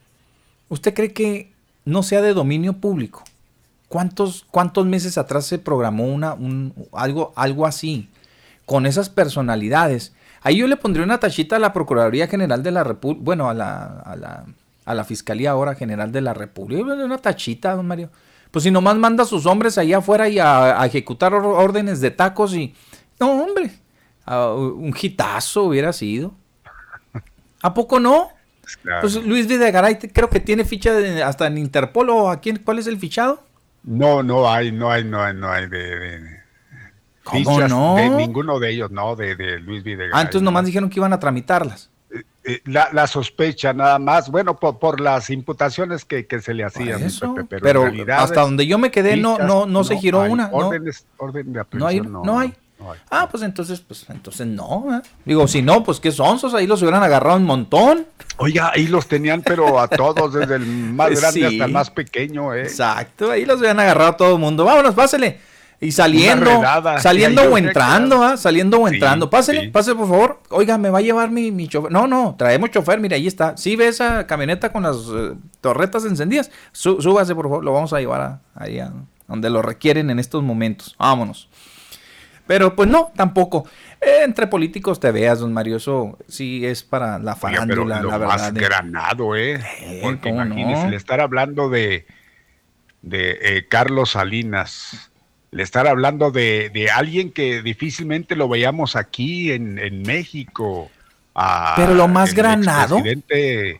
¿usted cree que no sea de dominio público? ¿Cuántos, cuántos meses atrás se programó una, un, algo, algo así? Con esas personalidades. Ahí yo le pondría una tachita a la Procuraduría General de la República, bueno, a la, a, la, a la Fiscalía ahora General de la República. Una tachita, don Mario. Pues si nomás manda a sus hombres allá afuera y a, a ejecutar órdenes de tacos y... No, hombre, un hitazo hubiera sido. ¿A poco no?
Claro.
Pues Luis Videgaray creo que tiene ficha de- hasta en Interpol o aquí, ¿cuál es el fichado?
No, no hay, no hay, no hay, no hay de, de-
¿Cómo
fichas
no?
de ninguno de ellos, no, de, de Luis Videgaray.
Ah, entonces nomás dijeron que iban a tramitarlas.
Eh, La, la sospecha nada más, bueno, por, por las imputaciones que, que se le hacían,
eso,
Pepe, pero,
pero
en realidad
hasta donde yo me quedé no- no- no se giró
hay.
una, no.
Órdenes, orden de
No hay,
aprehensión,
no, hay. Ah, pues entonces, pues entonces no. ¿eh? Digo, si no, pues qué sonsos, ahí los hubieran agarrado un montón.
Oiga, ahí los tenían, pero a todos, desde el más (laughs) grande
sí.
hasta el más pequeño, ¿eh?
Exacto, ahí los hubieran agarrado a todo el mundo. Vámonos, pásele. Y saliendo, saliendo o entrando, ¿ah? saliendo o
Sí,
entrando. Pásele,
sí.
pásele por favor. Oiga, me va a llevar mi, mi chofer. No, no, traemos chofer, mire, ahí está. Sí ve esa camioneta con las eh, torretas encendidas. Sú- súbase, por favor, lo vamos a llevar a, ahí a donde lo requieren en estos momentos. Vámonos. Pero pues no, tampoco. Eh, entre políticos te veas, don Mario, eso sí es para la
pero
farándula,
lo
la
más
verdad. de-
granado, ¿eh? Porque
¿cómo
imagínese,
no?
le estar hablando de, de eh, Carlos Salinas, le estar hablando de, de alguien que difícilmente lo veíamos aquí en, en México.
Pero lo más
el
granado,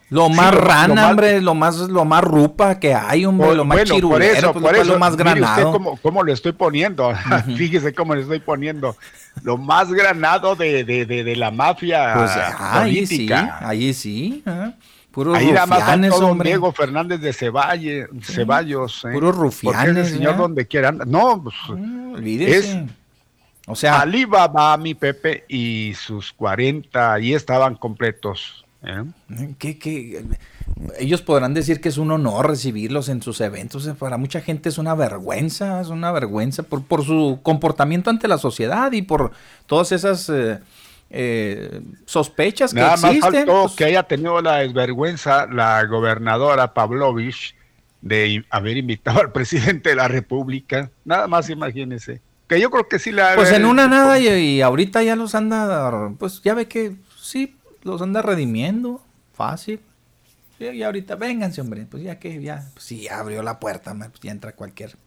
Lo
Sí,
más
lo- lo
rana,
más-
hombre, lo más, lo más rupa que hay, hombre,
Por-
lo más
bueno, por eso,
pues,
por
¿cuál es
eso,
lo más
mire usted
granado.
cómo, cómo lo estoy poniendo, (laughs) fíjese cómo le estoy poniendo, lo más granado de, de, de, de la mafia
Pues ahí sí,
política.
ahí sí. ¿eh? Puros
Ahí nada más
rufianes, hombre.
Diego Fernández de Ceballe- Ceballos. ¿eh?
Puros rufianes,
señor
¿eh?
donde quiera anda. No, pues,
olvídese.
es
O sea,
Alibaba, mi Pepe, y sus 40 ahí estaban completos. ¿eh?
¿qué- qué? ellos podrán decir que es un honor recibirlos en sus eventos. eh, Para mucha gente es una vergüenza, es una vergüenza por, por su comportamiento ante la sociedad y por todas esas eh, eh, sospechas que
Nada más
existen.
faltó
pues,
que haya tenido la desvergüenza la gobernadora Pavlovich de haber invitado al (laughs) presidente de la República. Nada más imagínese. Que yo creo que sí la...
Pues en una nada y, y ahorita ya los anda, pues ya ve que sí, los anda redimiendo, fácil. Sí, y ahorita, vénganse, hombre, pues ya que ya, pues sí, abrió la puerta, pues ya entra cualquier,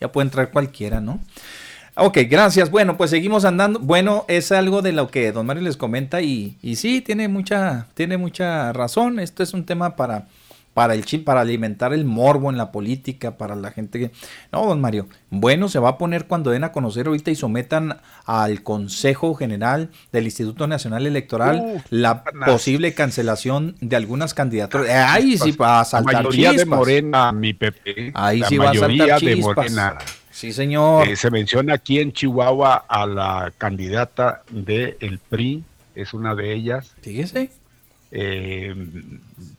ya puede entrar cualquiera, ¿no? Ok, gracias. Bueno, pues seguimos andando. Bueno, es algo de lo que don Mario les comenta y, y sí, tiene mucha, tiene mucha razón. Esto es un tema para para el chip, para alimentar el morbo en la política, para la gente que... No, don Mario, bueno, se va a poner cuando den a conocer ahorita y sometan al Consejo General del Instituto Nacional Electoral
Uh,
la posible cancelación de algunas candidaturas. Eh, Ahí sí va a
La
saltar
mayoría de
chispas.
Morena, mi Pepe.
Ahí
la
sí va a saltar
mayoría de
chispas.
Morena.
Sí, señor.
Eh, se menciona aquí en Chihuahua a la candidata del el PRI, es una de ellas.
Fíjese.
Eh,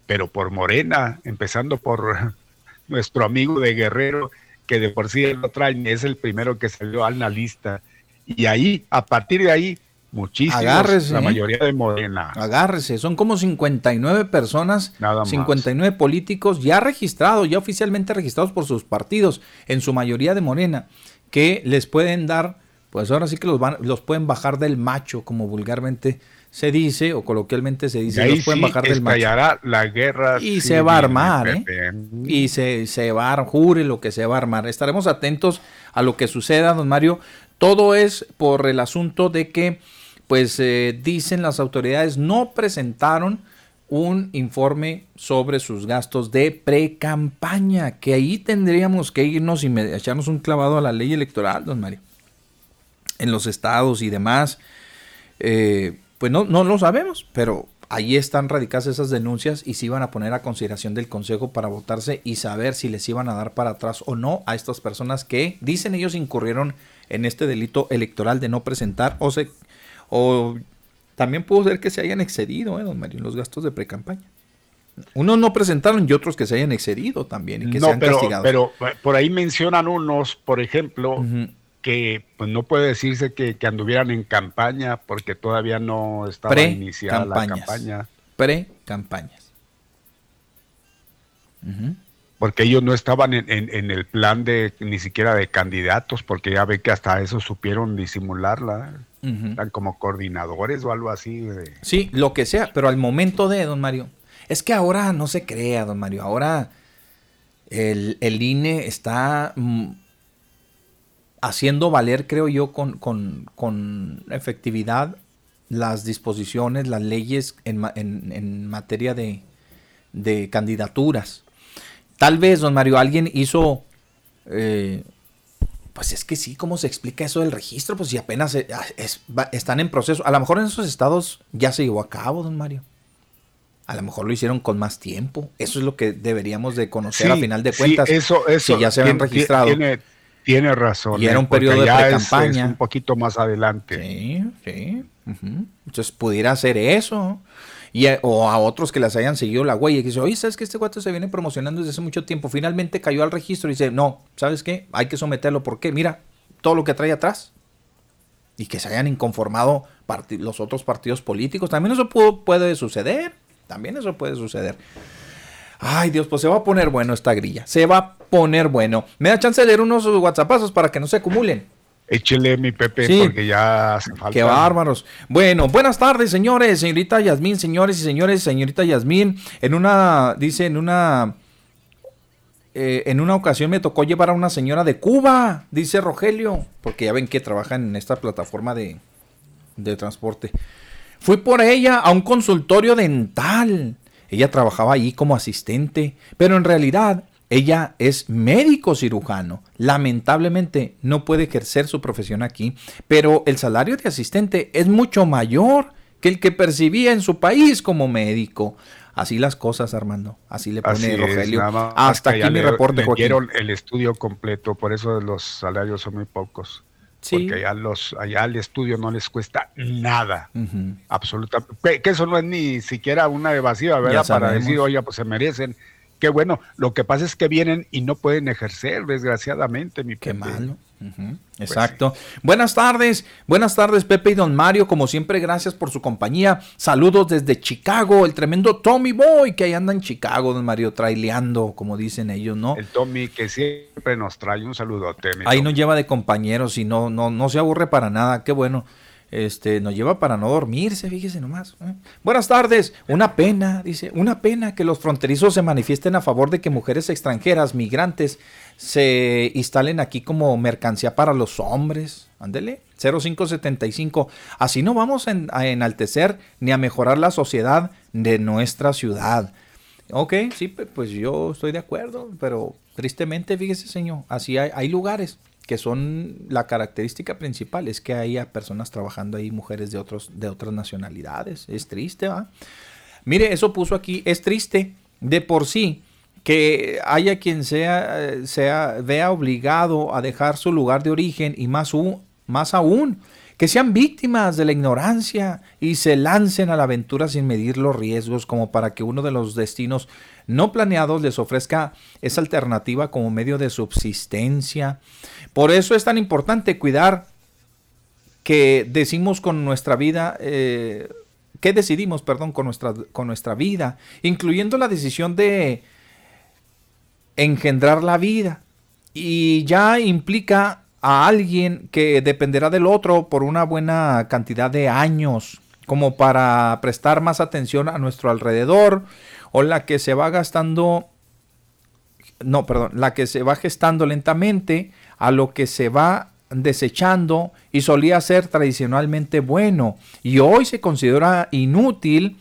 pero por Morena, empezando por (laughs) nuestro amigo de Guerrero, que de por sí lo traen, es el primero que salió a la lista. Y ahí, a partir de ahí, muchísimos,
Agárrese,
la
¿eh?
mayoría de Morena.
Agárrese, son como 59 personas,
Nada más.
59 políticos ya registrados, ya oficialmente registrados por sus partidos, en su mayoría de Morena, que les pueden dar, pues ahora sí que los, van, los pueden bajar del macho, como vulgarmente se dice, o coloquialmente se dice,
ahí
los pueden
sí
bajar del macho.
la guerra.
Y se va a armar, ¿eh? Y se, se va a, jure lo que se va a armar. Estaremos atentos a lo que suceda, don Mario. Todo es por el asunto de que, pues, eh, dicen las autoridades, no presentaron un informe sobre sus gastos de pre-campaña, que ahí tendríamos que irnos y echarnos un clavado a la ley electoral, don Mario. En los estados y demás, eh, pues no, no lo sabemos, pero ahí están radicadas esas denuncias y se iban a poner a consideración del Consejo para votarse y saber si les iban a dar para atrás o no a estas personas que dicen ellos incurrieron en este delito electoral de no presentar o se o también pudo ser que se hayan excedido, ¿eh, don Mario, los gastos de pre-campaña. Unos no presentaron y otros que se hayan excedido también y que
no,
sean
pero,
castigados.
pero eh, por ahí mencionan unos, por ejemplo, que pues no puede decirse que, que anduvieran en campaña porque todavía no estaba iniciada la campaña,
Pre-campañas.
Porque ellos no estaban en, en- en el plan de ni siquiera de candidatos, porque ya ve que hasta eso supieron disimularla, Eran como coordinadores o algo así. de-
Sí, lo que sea, pero al momento de, don Mario, es que ahora no se crea, don Mario, ahora el, el INE está mm, haciendo valer, creo yo, con, con- con efectividad las disposiciones, las leyes en, en- en materia de, de candidaturas. Tal vez, don Mario, alguien hizo... eh, pues es que sí, ¿cómo se explica eso del registro? Pues si apenas ah, es- va- están en proceso. A lo mejor en esos estados ya se llevó a cabo, don Mario. A lo mejor lo hicieron con más tiempo. Eso es lo que deberíamos de conocer a
Sí,
final de
sí,
cuentas.
eso, eso,
si ya se habían registrado.
Tiene, tiene razón.
Y era
¿eh?
un periodo de
allá es- es
precampaña.
un poquito más adelante.
Sí, sí. Entonces pudiera hacer eso. Y, a- o a otros que les hayan seguido la huella y que dicen, oye, ¿sabes que este guato se viene promocionando desde hace mucho tiempo? Finalmente cayó al registro y dice, no, ¿sabes qué? Hay que someterlo. ¿Por qué? Mira, todo lo que trae atrás. Y que se hayan inconformado los otros partidos políticos. También eso puede suceder. También eso puede suceder. Ay, Dios, pues se va a poner bueno esta grilla. Se va a poner bueno. Me da chance de leer unos WhatsAppazos para que no se acumulen.
Échele mi Pepe
Sí.
porque ya hace falta.
Qué bárbaros. Bueno, buenas tardes, señores, señorita Yasmín, señores y señores, señorita Yasmín. En una, dice, en una, eh, en una ocasión me tocó llevar a una señora de Cuba, dice Rogelio, porque ya ven que trabajan en esta plataforma de, de transporte. Fui por ella a un consultorio dental. Ella trabajaba ahí como asistente, pero en realidad ella es médico cirujano. Lamentablemente no puede ejercer su profesión aquí, pero el salario de asistente es mucho mayor que el que percibía en su país como médico. Así las cosas, Armando. Así le pone
Así
Rogelio. Hasta aquí mi
le-
reporte,
dieron el estudio completo, por eso los salarios son muy pocos.
Sí.
Porque allá, los, allá el estudio no les cuesta nada. Absolutamente. Que, que eso no es ni siquiera una evasiva, ¿verdad? Para decir, oye, pues se merecen. Qué bueno. Lo que pasa es que vienen y no pueden ejercer, desgraciadamente, mi
Qué
Pepe.
malo.
Pues
Exacto. Buenas tardes, buenas tardes Pepe y Don Mario, como siempre gracias por su compañía. Saludos desde Chicago, el tremendo Tommy Boy que ahí anda en Chicago, Don Mario, traileando, como dicen ellos, ¿no?
El Tommy que siempre nos trae un saludote.
Ahí nos lleva de compañeros y no, no, no se aburre para nada, qué bueno. Este, nos lleva para no dormirse, fíjese nomás. Buenas tardes, una pena, dice, una pena que los fronterizos se manifiesten a favor de que mujeres extranjeras, migrantes, se instalen aquí como mercancía para los hombres. Ándele, 0575. Así no vamos a enaltecer ni a mejorar la sociedad de nuestra ciudad. Ok, sí, pues yo estoy de acuerdo, pero tristemente, fíjese, señor, así hay, hay lugares que son la característica principal es que hay a personas trabajando ahí, mujeres de otros de otras nacionalidades. Es triste, ¿va? Mire, eso puso aquí, es triste de por sí que haya quien sea, eh, sea vea obligado a dejar su lugar de origen y más, u- más aún que sean víctimas de la ignorancia y se lancen a la aventura sin medir los riesgos como para que uno de los destinos no planeados les ofrezca esa alternativa como medio de subsistencia. Por eso es tan importante cuidar que decimos con nuestra vida, eh, que decidimos, perdón, con nuestra, con nuestra vida, incluyendo la decisión de engendrar la vida. Y ya implica a alguien que dependerá del otro por una buena cantidad de años, como para prestar más atención a nuestro alrededor, o la que se va gastando, no, perdón, la que se va gestando lentamente a lo que se va desechando y solía ser tradicionalmente bueno y hoy se considera inútil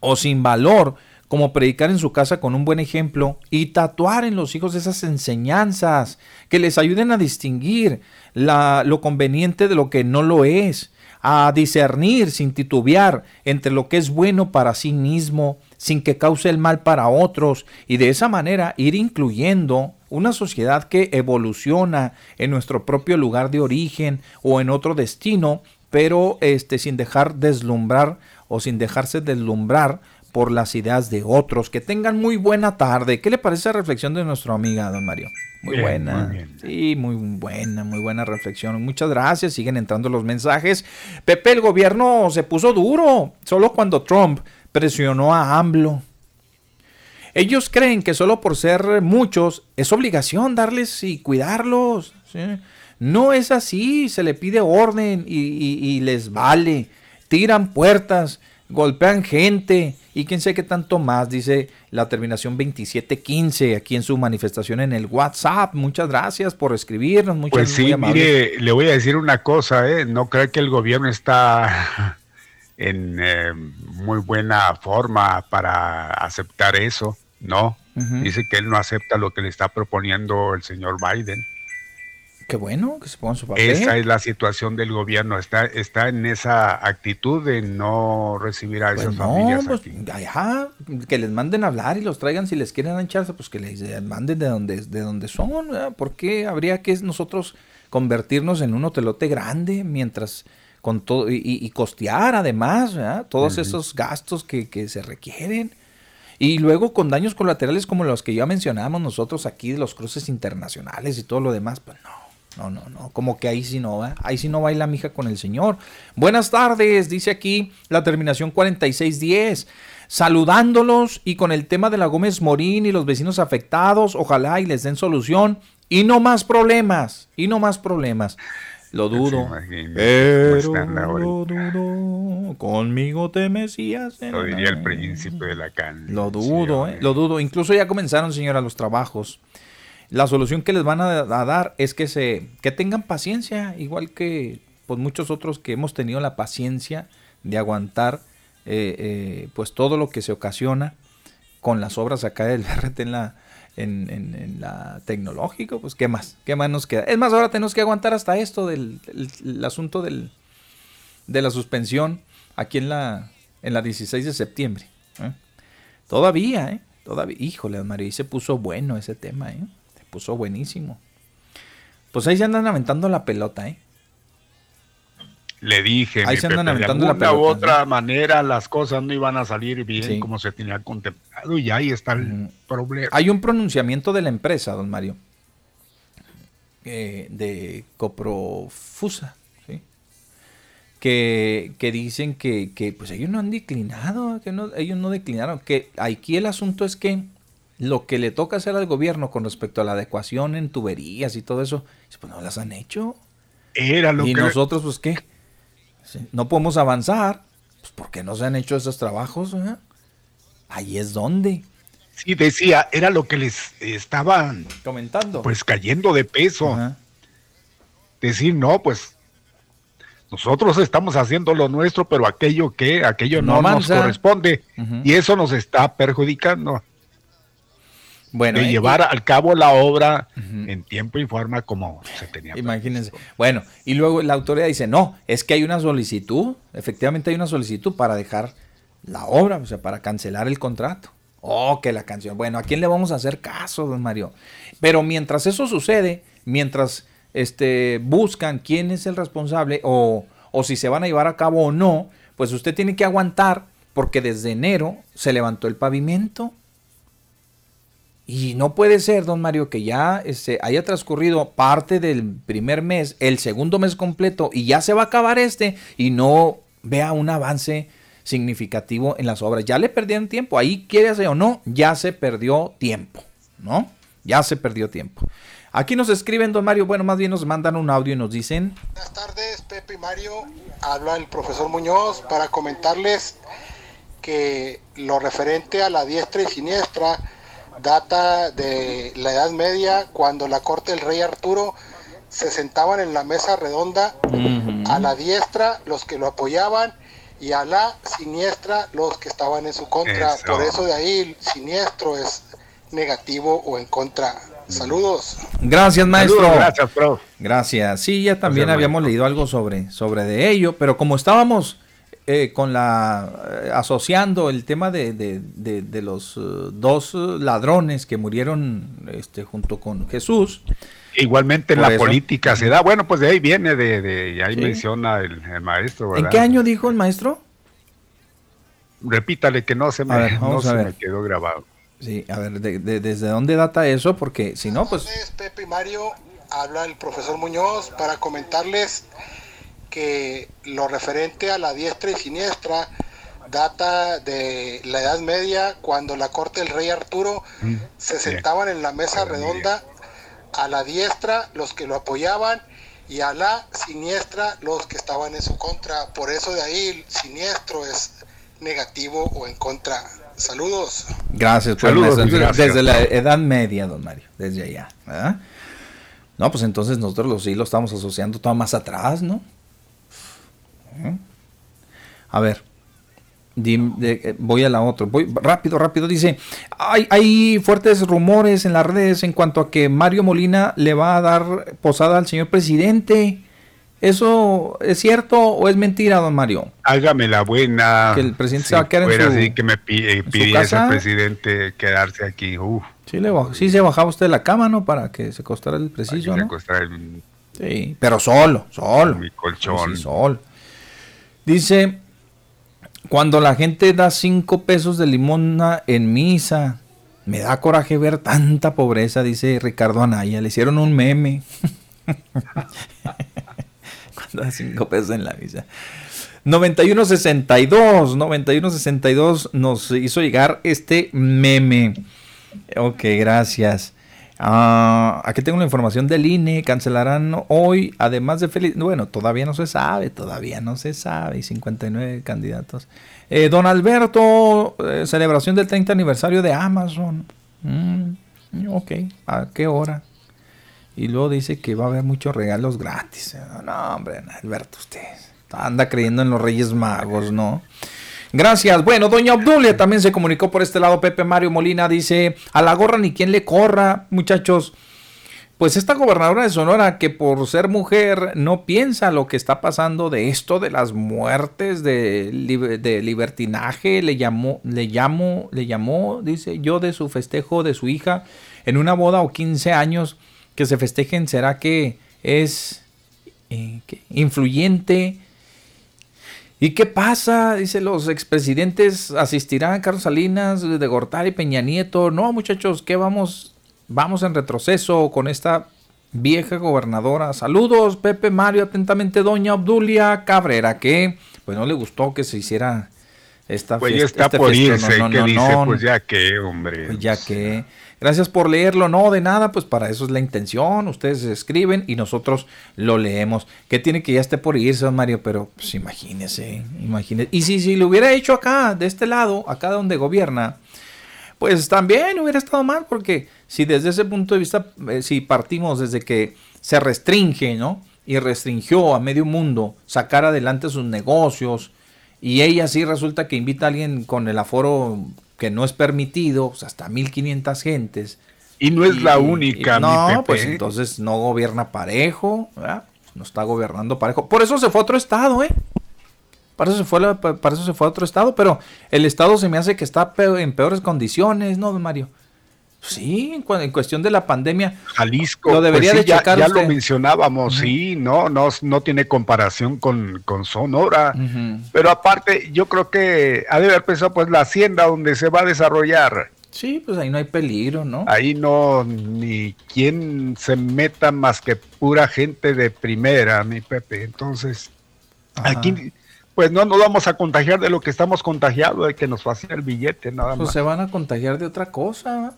o sin valor como predicar en su casa con un buen ejemplo y tatuar en los hijos esas enseñanzas que les ayuden a distinguir la- lo conveniente de lo que no lo es, a discernir sin titubear entre lo que es bueno para sí mismo, sin que cause el mal para otros, y de esa manera ir incluyendo una sociedad que evoluciona en nuestro propio lugar de origen o en otro destino, pero este, sin dejar deslumbrar o sin dejarse deslumbrar por las ideas de otros. Que tengan muy buena tarde. ¿Qué le parece la reflexión de nuestra amiga, don Mario? Muy
Bien,
buena.
muy.
Sí, muy buena, muy buena reflexión. Muchas gracias. Siguen entrando los mensajes. Pepe, el gobierno se puso duro solo cuando Trump presionó a AMLO. Ellos creen que solo por ser muchos es obligación darles y cuidarlos. ¿sí? No es así, se le pide orden y, y- y les vale. Tiran puertas, golpean gente y quién sé qué tanto más, dice la terminación 2715 aquí en su manifestación en el WhatsApp. Muchas gracias por escribirnos. Muchas
Pues
muy
sí, mire, le voy a decir una cosa, ¿eh? No creo que el gobierno está (laughs) en eh, muy buena forma para aceptar eso, ¿no? Dice que él no acepta lo que le está proponiendo el señor Biden.
Qué bueno que se ponga en su papel.
Esa es la situación del gobierno, está, está en esa actitud de no recibir a
Pues
esas
no,
familias
pues,
aquí.
ajá, que les manden a hablar y los traigan si les quieren echarse, pues que les manden de donde, de donde son. ¿verdad? ¿Por qué habría que nosotros convertirnos en un hotelote grande mientras con todo y, costear además ¿verdad? todos esos gastos que, que se requieren? Y luego con daños colaterales como los que ya mencionábamos nosotros aquí de los cruces internacionales y todo lo demás, pues no. No, no, no, como que ahí sí no va, ahí sí no baila mija con el Señor. Buenas tardes, dice aquí la terminación 4610, saludándolos y con el tema de la Gómez Morín y los vecinos afectados, ojalá y les den solución y no más problemas, y no más problemas. Lo dudo, pero lo dudo, conmigo te mesías. en
Lo diría el príncipe de la canción.
lo dudo, eh, lo dudo. Incluso ya comenzaron, señora, los trabajos. La solución que les van a, dar es que se que tengan paciencia, igual que pues muchos otros que hemos tenido la paciencia de aguantar eh, eh, pues todo lo que se ocasiona con las obras acá del (laughs) BRT en la en, en- la tecnológico, pues qué más, qué más nos queda. Es más, ahora tenemos que aguantar hasta esto del el, el asunto del de la suspensión aquí en la en la 16 de septiembre. ¿eh? Todavía, ¿eh? Todavía. Híjole, María, y se puso bueno ese tema, ¿eh? Puso buenísimo. Pues ahí se andan aventando la pelota, ¿eh?
Le dije,
Ahí se andan
Pepe, de
aventando la
alguna u
pelota,
otra manera las cosas no iban a salir bien
Sí.
como se tenía contemplado y ahí está el problema.
Hay un pronunciamiento de la empresa, don Mario, eh, de Coprofusa, ¿sí? que, que dicen que, que, pues ellos no han declinado, que no, ellos no declinaron, que aquí el asunto es que lo que le toca hacer al gobierno con respecto a la adecuación en tuberías y todo eso, pues no las han hecho.
Era lo
y
que-
nosotros, pues qué, Sí, no podemos avanzar, pues porque no se han hecho esos trabajos, ¿eh? ahí es donde.
Sí, decía, era lo que les estaban
comentando.
Pues cayendo de peso. Decir, no, pues Nosotros estamos haciendo lo nuestro, pero aquello que, aquello no,
No
nos corresponde. Y eso nos está perjudicando.
Bueno,
de
eh,
llevar al cabo la obra en tiempo y forma como se tenía.
Imagínense. Bueno, y luego la autoridad dice, no, es que hay una solicitud, efectivamente hay una solicitud para dejar la obra, o sea, para cancelar el contrato. Oh, que la canción. Bueno, ¿a quién le vamos a hacer caso, don Mario? Pero mientras eso sucede, mientras este, buscan quién es el responsable o, o si se van a llevar a cabo o no, pues usted tiene que aguantar porque desde enero se levantó el pavimento. Y no puede ser, don Mario, que ya este, haya transcurrido parte del primer mes, el segundo mes completo, y ya se va a acabar este, y no vea un avance significativo en las obras. Ya le perdieron tiempo, ahí quiere o no, ya se perdió tiempo, ¿no? Ya se perdió tiempo. Aquí nos escriben, don Mario, bueno, más bien nos mandan un audio y nos dicen,
Buenas tardes, Pepe y Mario. Habla el profesor Muñoz para comentarles que lo referente a la diestra y siniestra data de la Edad Media cuando la corte del rey Arturo se sentaban en la mesa redonda a la diestra los que lo apoyaban y a la siniestra los que estaban en su contra.
Eso.
Por eso de ahí el siniestro es negativo o en contra. Saludos.
Gracias, maestro.
Saludos, gracias, prof.
Gracias. Sí, ya también
Gracias,
habíamos leído algo sobre, sobre de ello, pero como estábamos eh, con la eh, asociando el tema de, de- de- de los eh, dos ladrones que murieron este, junto con Jesús.
Igualmente en la
eso.
política se da. Bueno, pues de ahí viene, de, de y ahí
Sí.
menciona el, el maestro.
¿En qué año dijo el maestro?
Repítale que no se me,
ver,
no se quedó grabado.
Sí, a ver, de- de- ¿desde dónde data eso? Porque si no, pues...
Pepe y Mario, habla el profesor Muñoz para comentarles que lo referente a la diestra y siniestra data de la Edad Media cuando la corte del rey Arturo se sentaban en la mesa redonda a la diestra los que lo apoyaban y a la siniestra los que estaban en su contra. Por eso de ahí el siniestro es negativo o en contra. Saludos.
Gracias, pues,
Saludos, gracias.
Desde la Edad Media, don Mario, desde allá. ¿verdad? No, pues entonces nosotros los sí lo estamos asociando todo más atrás, ¿no? ¿Eh? A ver, eh, voy a la otra. Voy rápido, rápido. Dice, hay, hay fuertes rumores en las redes en cuanto a que Mario Molina le va a dar posada al señor presidente. ¿Eso es cierto o es mentira, don Mario?
Hágame la buena.
Que el presidente
Si
se va a quedar en su-
así que me eh, pidiese al presidente quedarse aquí. Uf,
Sí, le baj- sí se bajaba usted de la cama, ¿no? Para que se costara el preciso, ¿no?
acostar en
Sí, pero solo, solo.
mi colchón.
Sí, solo. Dice, cuando la gente da cinco pesos de limona en misa, me da coraje ver tanta pobreza, dice Ricardo Anaya. Le hicieron un meme. (laughs) cuando da cinco pesos en la misa. 9162, 9162 nos hizo llegar este meme. Ok, gracias. Ah, aquí tengo la información del INE. Cancelarán hoy, además de feliz. Bueno, todavía no se sabe, todavía no se sabe. 59 candidatos. Eh, don Alberto, eh, celebración del 30 aniversario de Amazon. Mm, ok, ¿a qué hora? Y luego dice que va a haber muchos regalos gratis. No, hombre, Alberto, usted anda creyendo en los Reyes Magos, ¿no? Gracias. Bueno, doña Obdulia también se comunicó por este lado. Pepe Mario Molina dice, a la gorra ni quien le corra, muchachos. Pues esta gobernadora de Sonora que por ser mujer no piensa lo que está pasando de esto de las muertes de, libe- de libertinaje, le llamó, le llamó, le llamó, dice yo de su festejo de su hija en una boda o 15 años que se festejen, ¿será que es eh, influyente? ¿Y qué pasa? Dice, los expresidentes asistirán, Carlos Salinas, de Gortari, Peña Nieto. No, muchachos, ¿qué vamos? Vamos en retroceso con esta vieja gobernadora. Saludos, Pepe Mario, atentamente, doña Obdulia Cabrera, que pues no le gustó que se hiciera esta
Pues ya
fiesta-
está
este
por irse.
No, no,
¿Qué
no,
dice? Pues ya que, hombre.
Pues ya que. Gracias por leerlo, no de nada, pues para eso es la intención. Ustedes escriben y nosotros lo leemos. ¿Qué tiene que ya esté por irse, Mario? Pero pues imagínese, imagínese. Y si, si lo hubiera hecho acá, de este lado, acá donde gobierna, pues también hubiera estado mal, porque si desde ese punto de vista, eh, si partimos desde que se restringe, ¿no? y restringió a medio mundo sacar adelante sus negocios y ella sí resulta que invita a alguien con el aforo que no es permitido, o sea, hasta 1500 gentes.
Y no es la única,
y- no,
mi Pepe.
pues entonces no gobierna parejo, ¿verdad? No está gobernando parejo. Por eso se fue a otro estado, ¿eh? Para eso se fue, la- para eso se fue a otro estado, pero el estado se me hace que está en peores condiciones, ¿no, Mario? Sí, en, cu- en cuestión de la pandemia.
Jalisco.
Lo debería
pues sí,
de checar
ya
usted.
lo mencionábamos, sí, no, no, no tiene comparación con, con Sonora. Pero aparte, yo creo que ha de haber pensado, pues, la hacienda donde se va a desarrollar.
Sí, pues ahí no hay peligro, ¿no?
Ahí no, ni quien se meta más que pura gente de primera, mi Pepe. Entonces, aquí, pues no nos vamos a contagiar de lo que estamos contagiados, de que nos fascina el billete, nada
Pues
más.
se van a contagiar de otra cosa.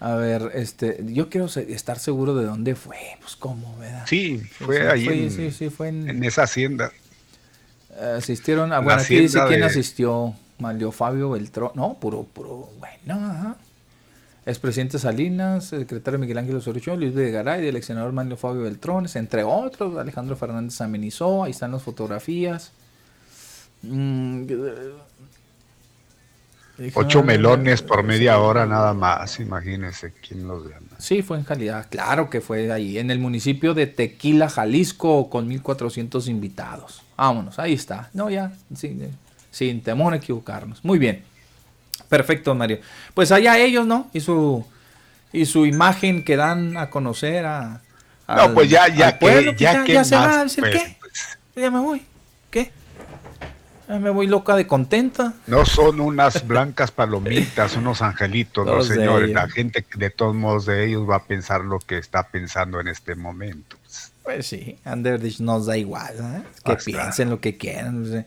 A ver, este, yo quiero estar seguro de dónde fue, pues cómo, ¿verdad?
Sí, fue
sí,
ahí
fue-
en,
sí, sí, fue en-
en esa hacienda.
Asistieron a,
La
bueno, aquí dice quién asistió. Malio Fabio Beltrón. No, puro, puro, bueno, ajá. Expresidente Salinas, secretario Miguel Ángel Osorio, Luis de Garay, el ex senador Manlio Fabio Beltrón, entre otros, Alejandro Fernández amenizó, ahí están las fotografías. Mm,
Ocho melones por media hora nada más, imagínense quién los gana.
Sí, fue en calidad, claro que fue ahí, en el municipio de Tequila, Jalisco, con 1400 invitados. Vámonos, ahí está. No, ya, sin, sin temor a equivocarnos. Muy bien. Perfecto, Mario. Pues allá ellos, ¿no? Y su, y su imagen que dan a conocer a.
No,
al-
pues ya- ya
al
que-
pueblo,
ya
pues
que
ya se
más,
va a decir,
pues,
¿qué? Ya me voy. ¿Qué? Ya me voy loca de contenta.
No son unas blancas palomitas, unos angelitos, no
Todos de
señores. La gente de todos modos de ellos va a pensar lo que está pensando en este momento.
Pues sí, Underdish nos da igual, ¿eh? Que
Basta.
piensen lo que quieran. no sé.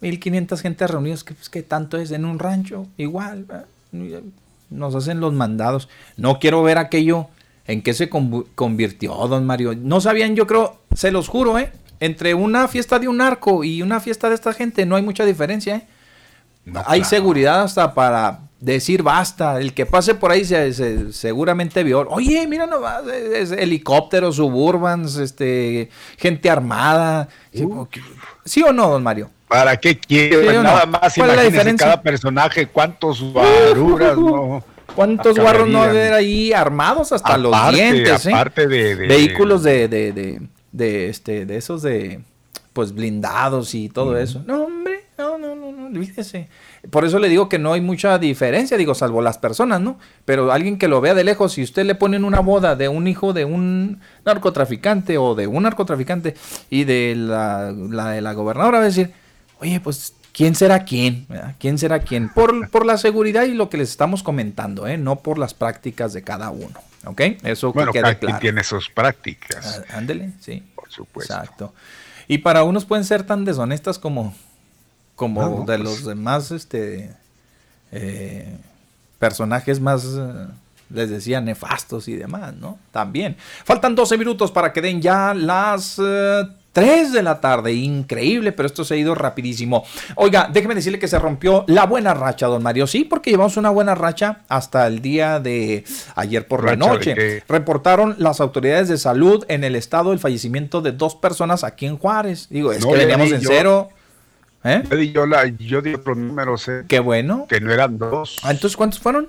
1500 gente reunidos, que pues, ¿qué tanto es en un rancho? Igual, ¿eh? nos hacen los mandados. No quiero ver aquello en que se convirtió, don Mario. No sabían, yo creo, se los juro, ¿eh? Entre una fiesta de un narco y una fiesta de esta gente no hay mucha diferencia, ¿eh? hay seguridad hasta para decir basta. El que pase por ahí se, se- seguramente vio. Oye, mira nomás, es- es helicópteros, suburbans, este, gente armada. ¿Sí o no, don Mario?
¿Para qué quiere?
¿Sí o no?
Nada más
¿Cuál es la
imagínense cada personaje, cuántos guaruras, (laughs) ¿no?
¿Cuántos guarros no haber ahí armados hasta los
Aparte-
dientes? ¿eh?
aparte de- de-
Vehículos de, de, de, de, este, de esos de, pues, blindados y todo eso. No, hombre, no, no, no, no, olvídese. Por eso le digo que no hay mucha diferencia, digo, salvo las personas, ¿no? Pero alguien que lo vea de lejos, si usted le pone en una boda de un hijo de un narcotraficante o de un narcotraficante y de la, la de la gobernadora va a decir, oye, pues, ¿quién será quién? ¿Quién será quién? Por, por la seguridad y lo que les estamos comentando, ¿eh? No por las prácticas de cada uno, ¿ok? Eso
Bueno,
que
cada
quede
quien tiene sus prácticas.
Ah, Ándele, sí.
Por supuesto.
Exacto. Y para unos pueden ser tan deshonestas como, como
no,
de
pues.
los demás este, eh, personajes más, eh, les decía, nefastos y demás, ¿no? También. Faltan 12 minutos para que den ya las 3 de la tarde. Increíble, pero esto se ha ido rapidísimo. Oiga, déjeme decirle que se rompió la buena racha, don Mario. Sí, porque llevamos una buena racha hasta el día de ayer por la
¿Racha de
noche. Reportaron las autoridades de salud en el estado el fallecimiento de dos personas aquí en Juárez. Digo, es
No,
que veníamos en
yo.
cero. ¿Eh?
Yo di, yo la- yo di otros números, eh,
Qué bueno.
que no eran dos.
Ah, entonces, ¿cuántos fueron?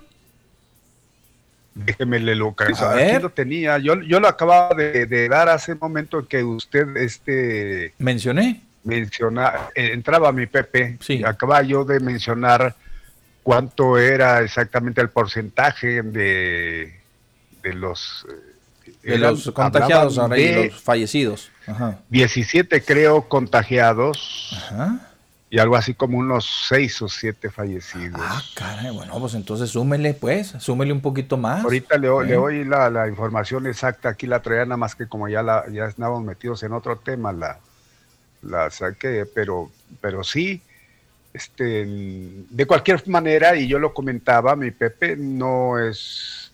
Déjeme le localizar. Aquí lo tenía. Yo, yo lo acababa de, de dar hace un momento que usted este
Mencioné.
menciona, eh, entraba mi Pepe. Sí. Acababa yo de mencionar cuánto era exactamente el porcentaje de, de los eh,
De los contagiados ahora y los fallecidos. Ajá.
17 creo contagiados
Ajá.
Y algo así como unos 6 o 7 fallecidos.
Ah, caray, bueno, pues entonces súmele, pues, súmele un poquito más.
Ahorita le doy la, la información exacta, aquí la traía nada más que como ya la ya estábamos metidos en otro tema, la, la saqué, pero, pero sí, este, de cualquier manera, y yo lo comentaba, mi Pepe, no es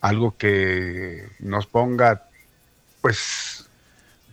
algo que nos ponga, pues,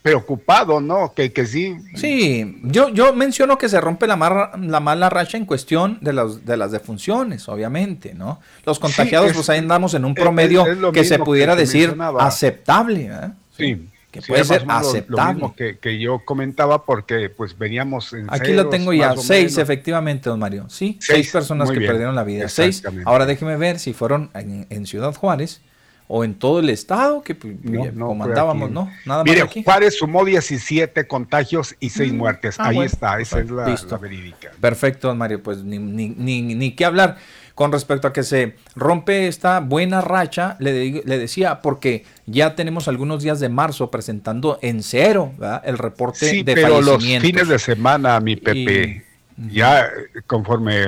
preocupado, ¿no? Que, que sí.
Sí, yo, yo menciono que se rompe la, mar- la mala racha en cuestión de, las de las defunciones, obviamente, ¿no? Los contagiados,
es-
pues ahí andamos en un promedio
es
que se pudiera
que
decir
mencionaba.
aceptable, ¿eh?
Sí.
que
sí,
puede ser
lo- Lo
aceptable.
mismo que, que yo comentaba porque pues veníamos en
Aquí lo tengo ya, seis efectivamente, don Mario. Sí, seis,
Seis,
personas que
bien,
perdieron la vida. Seis. Ahora déjeme ver si fueron en, en Ciudad Juárez o en todo el estado, que pues,
No, no,
como
fue
andábamos,
aquí.
¿no? Nada más
Mire,
aquí.
Juárez sumó 17 contagios y 6
Mm,
muertes.
ah,
Ahí
bueno,
está, esa es la,
listo.
la verídica.
Perfecto, Mario, pues ni, ni, ni, ni qué hablar. Con respecto a que se rompe esta buena racha, le, digo- le decía, porque ya tenemos algunos días de marzo presentando en cero ¿verdad? el reporte
Sí,
de
pero los fines de semana, mi Pepe, ya eh, conforme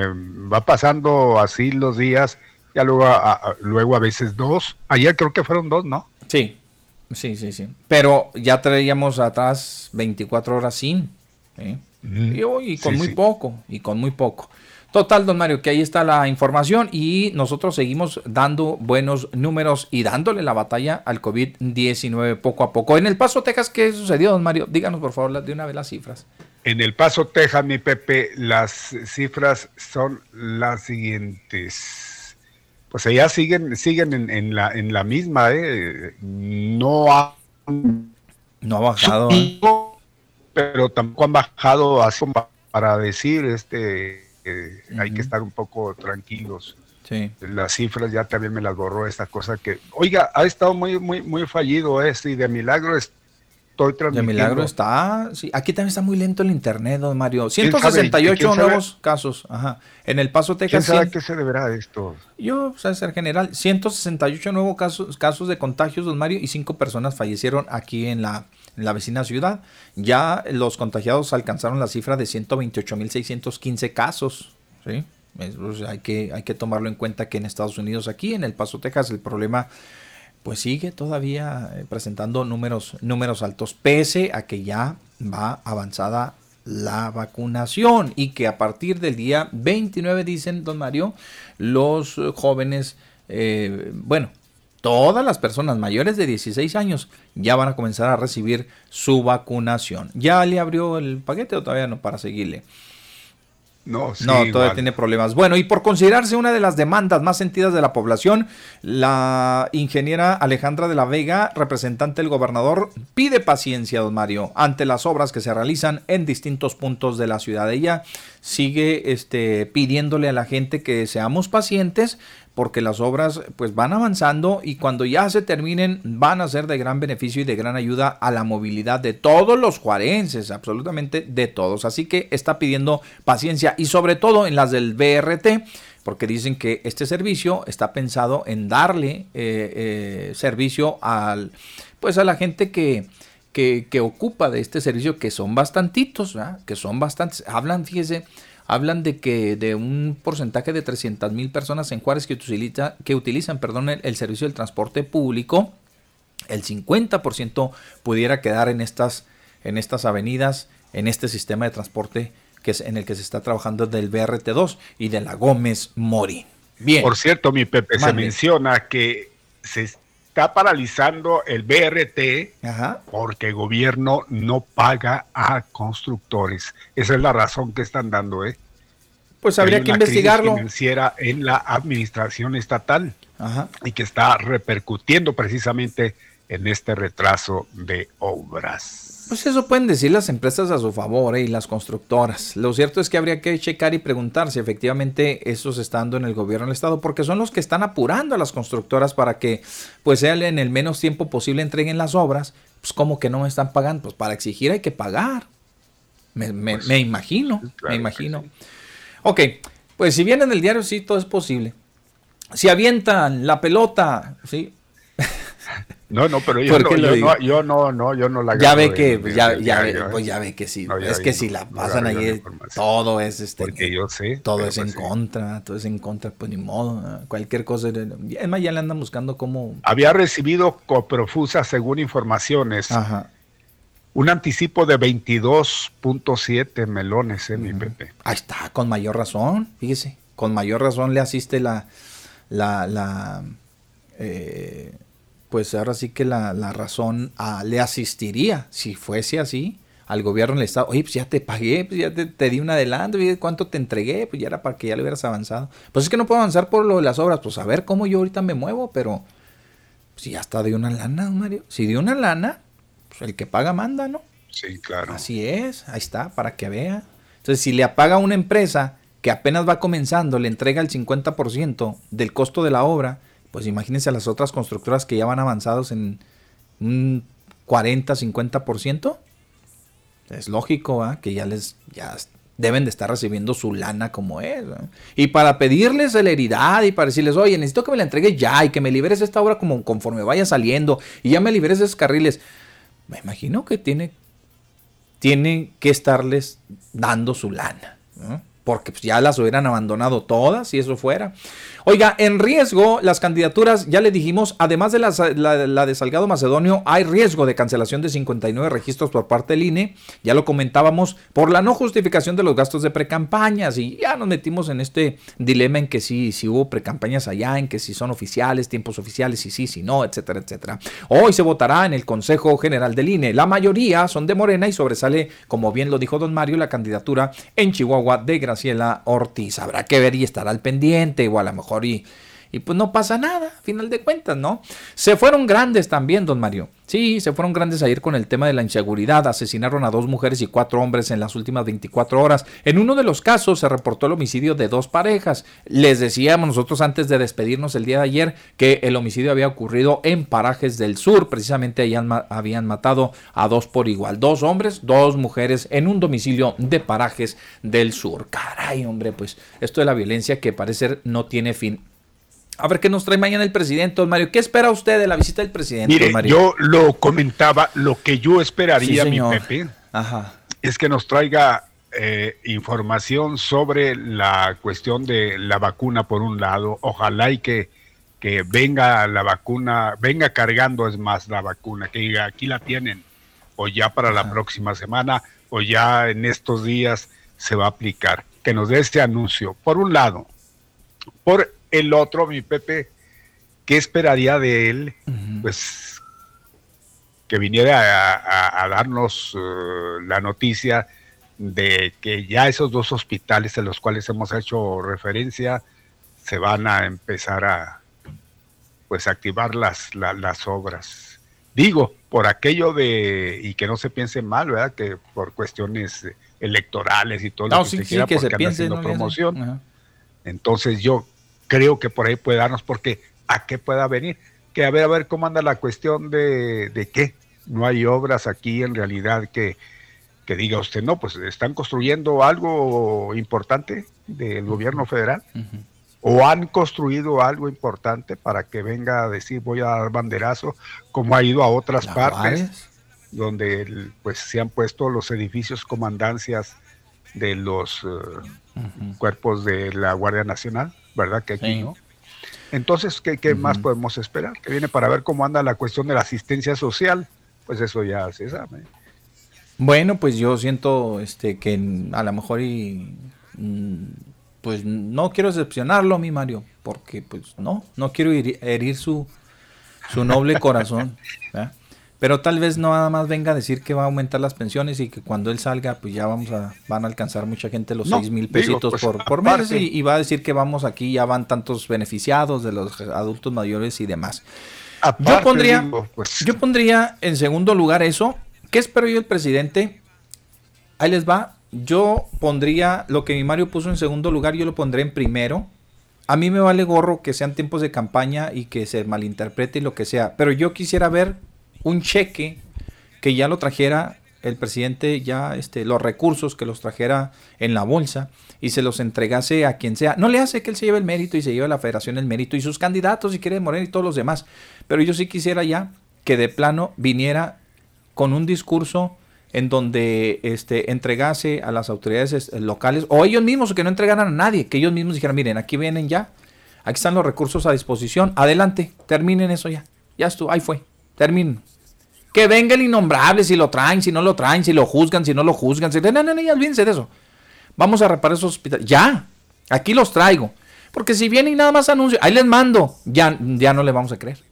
va pasando así los días, ya luego a, a- luego a veces dos. Ayer creo que fueron dos, ¿no?
Sí, sí, sí, sí. Pero ya traíamos atrás 24 horas sin. Y, hoy- y con
Sí,
muy
sí.
poco, y con muy poco. Total, don Mario, que ahí está la información y nosotros seguimos dando buenos números y dándole la batalla al COVID-19 poco a poco. En El Paso, Texas, ¿qué sucedió, don Mario? Díganos, por favor, de una vez las cifras.
En El Paso, Texas, mi Pepe, las cifras son las siguientes. Pues allá siguen, siguen en, en la, en la misma, ¿eh? No ha,
No ha bajado. ¿eh?
pero tampoco han bajado así como para decir, este, eh, hay que estar un poco tranquilos.
Sí.
Las cifras ya también me las borró esta cosa que, oiga, ha estado muy, muy, muy fallido este y de milagro estoy
De
transmitiendo.
milagro está. Sí, aquí también está muy lento el internet, don Mario.
¿Quién sabe?
168
¿Quién sabe?
nuevos casos. Ajá. En El Paso,
¿Quién
Texas.
sabe a
100.
qué se deberá esto?
Yo, o sea, ser general, 168 nuevos casos, casos de contagios, don Mario, y cinco personas fallecieron aquí en la, en la vecina ciudad. Ya los contagiados alcanzaron la cifra de 128.615 casos, ¿sí? Es- o sea, hay, que, hay que tomarlo en cuenta que en Estados Unidos, aquí en El Paso, Texas, el problema pues sigue todavía eh, presentando números, números altos, pese a que ya va avanzada la vacunación y que a partir del día 29, dicen don Mario, los jóvenes, eh, bueno, todas las personas mayores de 16 años ya van a comenzar a recibir su vacunación. ¿Ya le abrió el paquete o todavía no para seguirle?
No, sí,
no, todavía tiene problemas. Bueno, y por considerarse una de las demandas más sentidas de la población, la ingeniera Alejandra de la Vega, representante del gobernador, pide paciencia, don Mario, ante las obras que se realizan en distintos puntos de la ciudad. Ella sigue este, pidiéndole a la gente que seamos pacientes porque las obras pues van avanzando y cuando ya se terminen van a ser de gran beneficio y de gran ayuda a la movilidad de todos los juarenses, absolutamente de todos. Así que está pidiendo paciencia y sobre todo en las del BRT, porque dicen que este servicio está pensado en darle eh, eh, servicio al pues a la gente que que, ocupa de este servicio, que son bastantitos, que son bastantes. Hablan, fíjese, hablan de que de un porcentaje de 300 mil personas en Juárez que, utiliza, que utilizan perdón, el, el servicio del transporte público, el 50% pudiera quedar en estas, en estas avenidas, en este sistema de transporte que es en el que se está trabajando del BRT2 y de la Gómez Mori. Bien.
Por cierto, mi Pepe, se menciona que se está paralizando el BRT porque el gobierno no paga a constructores. Esa es la razón que están dando, ¿eh?
Pues habría
Hay
que
una crisis
investigarlo.
financiera en la administración estatal
Ajá.
y que está repercutiendo precisamente en este retraso de obras.
Pues eso pueden decir las empresas a su favor ¿eh? y las constructoras. Lo cierto es que habría que checar y preguntar si efectivamente está dando en el gobierno del estado, porque son los que están apurando a las constructoras para que, pues, sean en el menos tiempo posible entreguen las obras. Pues, como que no me están pagando? Pues para exigir hay que pagar. Me, me- me imagino, me imagino. Ok, pues si viene en el diario, sí, todo es posible. Si avientan la pelota, sí,
No, no, pero yo,
¿Por
no, yo, no, yo no, no, yo no la
ya ve que pues ya, ya ve,
¿eh?
pues ya ve que sí
No,
es que si la pasan ahí todo es este
Porque yo sé.
todo es
pues
en
sí.
contra todo es en contra pues ni modo cualquier cosa es más ya le andan buscando cómo
Había recibido coprofusa, según informaciones,
Ajá.
un anticipo de 22.7 melones, ¿eh, mi Pepe?
ahí está con mayor razón fíjese con mayor razón le asiste la la la eh, pues ahora sí que la, la razón ah, le asistiría, si fuese así, al gobierno del Estado. Oye, pues ya te pagué, pues ya te, te di un adelanto, cuánto te entregué, pues ya era para que ya le hubieras avanzado. Pues es que no puedo avanzar por lo de las obras, pues a ver cómo yo ahorita me muevo, pero si ya está de una lana, Mario. Si de una lana, pues el que paga manda, ¿no?
Sí, claro.
Así es, ahí está, para que vea. Entonces, si le apaga a una empresa que apenas va comenzando, le entrega el 50% del costo de la obra, pues imagínense las otras constructoras que ya van avanzados en un 40, 50%. Es lógico que ya les ya deben de estar recibiendo su lana como es. Y para pedirles celeridad y para decirles, oye, necesito que me la entregues ya y que me liberes esta obra como conforme vaya saliendo y ya me liberes de esos carriles. Me imagino que tiene, tiene que estarles dando su lana. Porque pues, ya las hubieran abandonado todas si eso fuera. Oiga, en riesgo las candidaturas, ya le dijimos, además de la, de Salgado Macedonio, hay riesgo de cancelación de 59 registros por parte del INE, ya lo comentábamos, por la no justificación de los gastos de precampañas y ya nos metimos en este dilema en que sí, si hubo precampañas allá, en que si son oficiales, tiempos oficiales, si sí, si no, etcétera, etcétera. Hoy se votará en el Consejo General del INE, la mayoría son de Morena y sobresale, como bien lo dijo don Mario, la candidatura en Chihuahua de Graciela Ortiz. Habrá que ver y estar al pendiente, o a lo mejor y, y pues no pasa nada, a final de cuentas, ¿no? Se fueron grandes también, don Mario. Sí, se fueron grandes ayer con el tema de la inseguridad. Asesinaron a dos mujeres y cuatro hombres en las últimas 24 horas. En uno de los casos se reportó el homicidio de dos parejas. Les decíamos nosotros antes de despedirnos el día de ayer que el homicidio había ocurrido en Parajes del Sur. Precisamente ahí habían matado a dos por igual. Dos hombres, dos mujeres en un domicilio de Parajes del Sur. Caray, hombre, pues esto de la violencia que parece no tiene fin. A ver qué nos trae mañana el presidente, don Mario. ¿Qué espera usted de la visita del presidente,
Mire,
don Mario?
yo lo comentaba, lo que yo esperaría,
Sí,
mi. Pepe,
Ajá.
es que nos traiga eh, información sobre la cuestión de la vacuna por un lado. Ojalá y que, que venga la vacuna, venga cargando es más la vacuna, que diga aquí la tienen, o ya para la próxima semana, o ya en estos días se va a aplicar. Que nos dé este anuncio. Por un lado. Por el otro, mi Pepe, ¿qué esperaría de él? Pues que viniera a, a- a darnos eh, la noticia de que ya esos dos hospitales a los cuales hemos hecho referencia se van a empezar a pues activar las, la- las obras. Digo, por aquello de, y que no se piense mal, ¿verdad? Que por cuestiones electorales y todo
No,
lo que
sí,
se
sí,
quiera,
que se
porque
piense, no
promoción. Entonces yo creo que por ahí puede darnos, porque a qué pueda venir. Que a ver, a ver cómo anda la cuestión de, de qué. No hay obras aquí en realidad que, que diga usted, no, pues están construyendo algo importante del gobierno federal. O han construido algo importante para que venga a decir voy a dar banderazo, como ha ido a otras
La
partes,
Juárez.
donde pues se han puesto los edificios comandancias de los eh, cuerpos de la Guardia Nacional, ¿verdad? Que aquí
Sí.
no. Entonces, ¿qué, qué más podemos esperar? Que viene para ver cómo anda la cuestión de la asistencia social. Pues eso ya se sabe.
Bueno, pues yo siento este que a lo mejor y mm, pues no quiero decepcionarlo, mi Mario, porque pues no, no quiero herir, herir su su noble corazón, (laughs) ¿verdad? Pero tal vez no nada más venga a decir que va a aumentar las pensiones y que cuando él salga, pues ya vamos a, van a alcanzar mucha gente los
No,
seis mil pesitos
pues,
por, por mes y, y va a decir que vamos aquí, ya van tantos beneficiados de los adultos mayores y demás. yo pondría,
digo, pues-
yo pondría en segundo lugar eso. ¿Qué espero yo del presidente? Ahí les va. Yo pondría lo que mi Mario puso en segundo lugar, yo lo pondré en primero. A mí me vale gorro que sean tiempos de campaña y que se malinterprete y lo que sea. Pero yo quisiera ver un cheque que ya lo trajera el presidente, ya este, los recursos que los trajera en la bolsa y se los entregase a quien sea. No le hace que él se lleve el mérito y se lleve la federación el mérito y sus candidatos si quiere Moreno y todos los demás. Pero yo sí quisiera ya que de plano viniera con un discurso en donde este, entregase a las autoridades este, locales o ellos mismos que no entregaran a nadie, que ellos mismos dijeran, miren, aquí vienen ya, aquí están los recursos a disposición, adelante, terminen eso ya, ya estuvo, ahí fue, terminen. Que venga el innombrable, si lo traen, si no lo traen, si lo juzgan, si no lo juzgan, si... no, no, no, ya olvídense de eso. Vamos a reparar esos hospitales, ya, aquí los traigo. Porque si vienen y nada más anuncio, ahí les mando, ya, ya no le vamos a creer.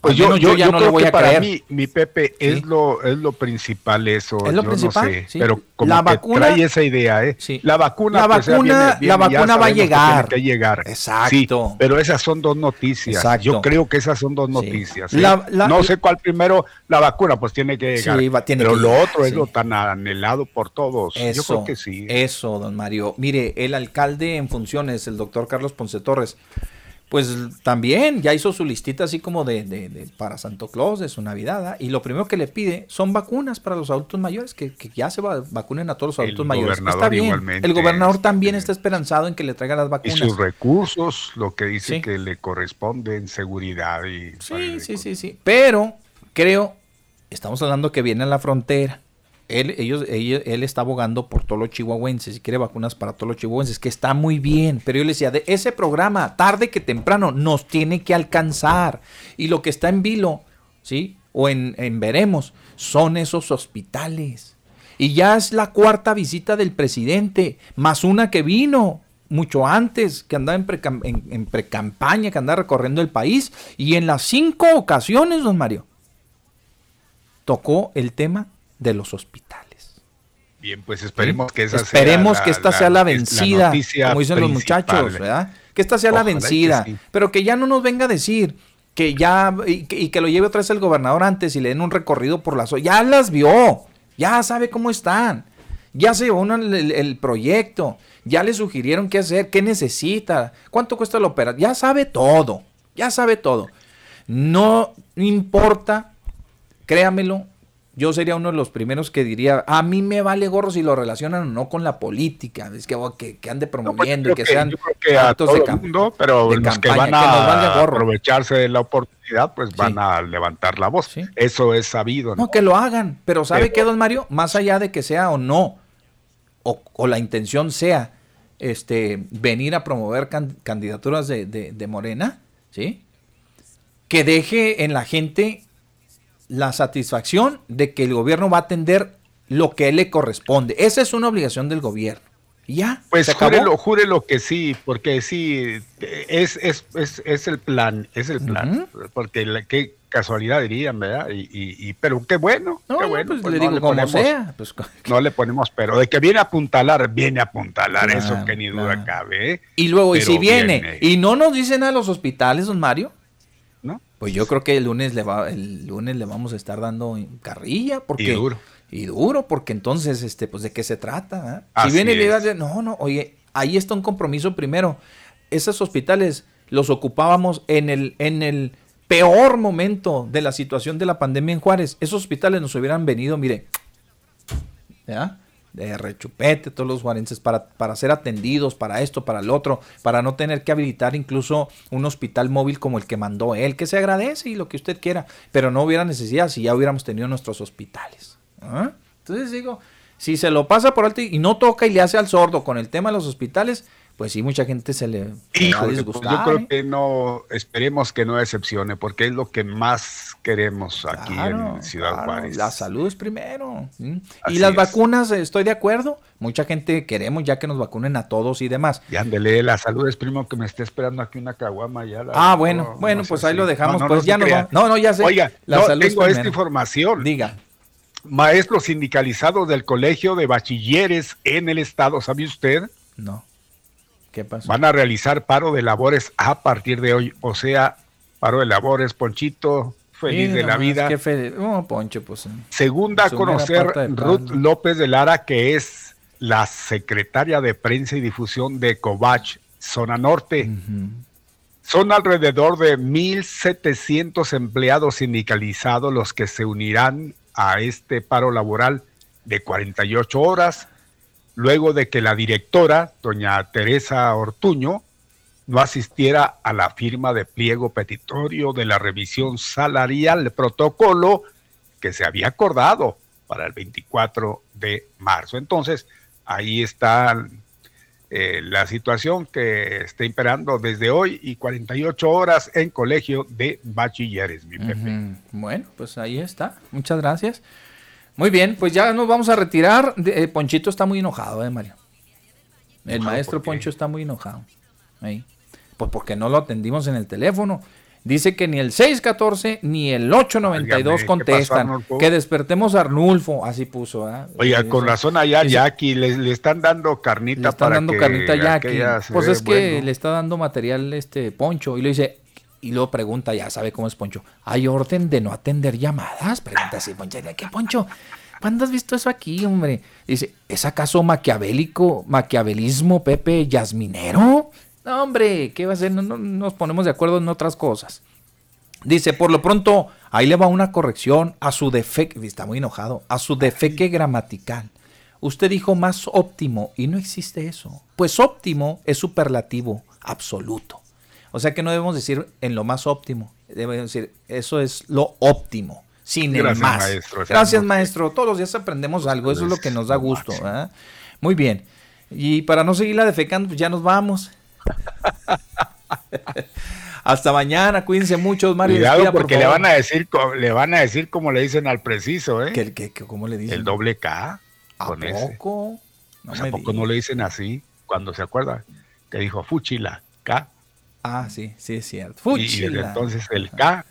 Pues yo, yo,
ya
yo
no
creo
voy
que
a
para
creer.
mí, mi Pepe, es lo es lo principal eso.
Es lo
yo
principal,
no sé,
sí.
pero como
La
que
vacuna-
trae esa idea, ¿eh?
Sí.
La vacuna,
La
pues,
vacuna-
viene-
la
viene, ya
vacuna va a
que
llegar.
tiene que llegar.
Exacto.
Pero esas son dos noticias.
Exacto.
Yo creo que esas son dos noticias. ¿eh?
La- la-
no sé cuál primero, la vacuna, pues tiene que llegar.
Sí, va- tiene
pero
que
lo
llegar,
otro es lo tan anhelado por todos.
Eso,
yo creo que sí.
Eso, don Mario. Mire, el alcalde en funciones, el doctor Carlos Ponce Torres, pues también ya hizo su listita así como de, de- de- para Santo Claus, de su Navidad, ¿ah? y lo primero que le pide son vacunas para los adultos mayores, que, que ya se va- vacunen a todos los
El
adultos mayores. Está bien.
igualmente,
El gobernador también está esperanzado en que le traigan las
Y
vacunas.
sus recursos, lo que dice
Sí.
que le corresponde en seguridad y
Sí, sí, sí, sí. Pero creo, estamos hablando que viene a la frontera. Él, ellos, él está abogando por todos los chihuahuenses y quiere vacunas para todos los chihuahuenses, que está muy bien. Pero yo le decía, de ese programa, tarde que temprano, nos tiene que alcanzar. Y lo que está en vilo, ¿sí? O en, en veremos, son esos hospitales. Y ya es la cuarta visita del presidente, más una que vino mucho antes, que andaba en precam- en- en pre-campaña, que andaba recorriendo el país. Y en las cinco ocasiones, don Mario, tocó el tema de los hospitales.
Bien, pues esperemos que esa
Esperemos
sea
que esta sea la vencida, como dicen los muchachos, ¿verdad? Que esta sea la
que
vencida,
sí.
pero que ya no nos venga a decir que ya y que, y que lo lleve otra vez el gobernador antes y le den un recorrido por las ya las vio, ya sabe cómo están, ya se llevó una- el, el proyecto, ya le sugirieron qué hacer, qué necesita, cuánto cuesta la operación, ya sabe todo, ya sabe todo. No importa, créamelo, yo sería uno de los primeros que diría, a mí me vale gorro si lo relacionan o no con la política, es que, oh, que, que ande promoviendo
Yo
y que
creo
sean
yo creo que a
actos
todo
de
el mundo, pero
de
los que
campaña,
van
que valga
a
gorro.
aprovecharse de la oportunidad, pues van a levantar la voz. Eso es sabido. ¿no?
No, que lo hagan. Pero ¿sabe
Pero-
qué, don Mario? Más allá de que sea o no, o, o la intención sea este, venir a promover can- candidaturas de, de- de Morena, ¿sí? Que deje en la gente la satisfacción de que el gobierno va a atender lo que le corresponde. Esa es una obligación del gobierno. Ya.
Pues júrelo, júrelo que sí, porque sí, es, es, es, es el plan, es el plan. Porque la- qué casualidad dirían, ¿verdad? Y, y, y- pero qué bueno,
No,
qué
no,
bueno.
pues
pues
le
no
digo como
ponemos-
sea. Pues, (laughs)
No le ponemos, pero de que viene a apuntalar, viene a apuntalar,
Claro,
eso que ni duda cabe. ¿eh?
Y luego, y si viene, y no nos dicen a los hospitales, don Mario. Pues yo creo que el lunes le va, el lunes le vamos a estar dando carrilla, porque
Y duro.
y duro, porque entonces, este, pues de qué se trata.
Así
Si viene y le dice, no, no, oye, ahí está un compromiso primero. Esos hospitales los ocupábamos en el, en el peor momento de la situación de la pandemia en Juárez. Esos hospitales nos hubieran venido, mire, ¿ya? De rechupete, todos los juarenses, para, para ser atendidos, para esto, para el otro, para no tener que habilitar incluso un hospital móvil como el que mandó él, que se agradece y lo que usted quiera, pero no hubiera necesidad si ya hubiéramos tenido nuestros hospitales. ¿ah? Entonces digo, si se lo pasa por alto y no toca y le hace al sordo con el tema de los hospitales, pues sí, mucha gente se le, se le va a
Híjole, pues yo creo
¿eh?
que no, esperemos que no decepcione, porque es lo que más queremos aquí
Claro,
en Ciudad
claro,
Juárez.
La salud es primero. Y las
es.
vacunas, estoy de acuerdo. Mucha gente queremos ya que nos vacunen a todos y demás.
Y ándele, la salud es primo que me esté esperando aquí una caguama ya. la-
Ah, bueno,
no,
bueno,
no
pues ahí lo dejamos,
no, no,
pues
no
ya va- no, no, ya sé.
Oiga,
La
no,
salud es
tengo esta
primero.
información.
Diga.
Maestros sindicalizados del Colegio de Bachilleres en el Estado, ¿sabe usted?
No. ¿Qué pasó?
Van a realizar paro de labores a partir de hoy. O sea, paro de labores, Ponchito, feliz de la vida.
Qué feliz. Oh, Poncho, pues.
Segunda a conocer Ruth. López de Lara, que es la secretaria de prensa y difusión de Covach, zona norte. Son alrededor de 1.700 empleados sindicalizados los que se unirán a este paro laboral de 48 horas, luego de que la directora, doña Teresa Ortuño, no asistiera a la firma de pliego petitorio de la revisión salarial protocolo que se había acordado para el 24 de marzo. Entonces, ahí está eh, la situación que está imperando desde hoy y 48 horas en colegio de bachilleres, mi Pepe.
Bueno, pues ahí está. Muchas gracias. Muy bien, pues ya nos vamos a retirar. Eh, Ponchito está muy enojado, ¿eh, Mario? El
¿Enojado
maestro? Poncho está muy enojado. Ahí. Pues porque no lo atendimos en el teléfono. Dice que ni el 614 ni el 892
Óigame, ¿qué
contestan.
pasó,
que despertemos a Arnulfo. Así puso. ¿ah?
Oiga, con razón allá Jackie le, le están dando carnita
le están
para
dando
que
carnita a Jackie. Pues es que le está dando material este Poncho y le dice y luego pregunta, ya sabe cómo es Poncho. ¿Hay orden de no atender llamadas? Pregunta así, Poncho. ¿Qué Poncho? ¿Cuándo has visto eso aquí, hombre? Dice, ¿es acaso maquiavélico, maquiavelismo, Pepe Yasminero? No, hombre, ¿qué va a ser? No, no nos ponemos de acuerdo en otras cosas. Dice, por lo pronto, ahí le va una corrección a su defecto, está muy enojado, a su defeque gramatical. Usted dijo más óptimo y no existe eso. Pues óptimo es superlativo absoluto. O sea que no debemos decir en lo más óptimo, debemos decir eso es lo óptimo, sin
Gracias,
el más.
maestro.
Gracias, maestro. Todos los días aprendemos algo, eso es lo que nos da gusto. ¿verdad? Muy bien. Y para no seguirla defecando, pues ya nos vamos. (laughs) Hasta mañana, cuídense mucho, Mario.
Cuidado
despida, por
porque le van a decir le van a decir como le dicen al preciso, ¿eh?
¿Qué- qué- qué- ¿Cómo le dicen?
El doble K con ese.
poco? No
Pues, ¿A
me
poco no le dicen así? Cuando se acuerda que dijo Fuchila, K.
Ah, sí, sí es cierto.
Y- Y, desde
Fuchila.
entonces el K,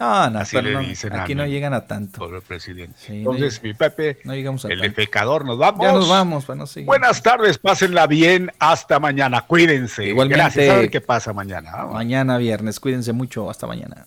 No, no,
así
pero
le
no,
dicen a
aquí no llegan a tanto.
pobre presidente.
Sí,
entonces, mi Pepe,
No llegamos a
el
tanto.
defecador, nos vamos.
Ya nos vamos.
Buenas tardes, pásenla bien. Hasta mañana. Cuídense.
Igualmente.
Gracias. Ver qué pasa mañana. Vamos.
Mañana viernes, cuídense mucho, hasta mañana.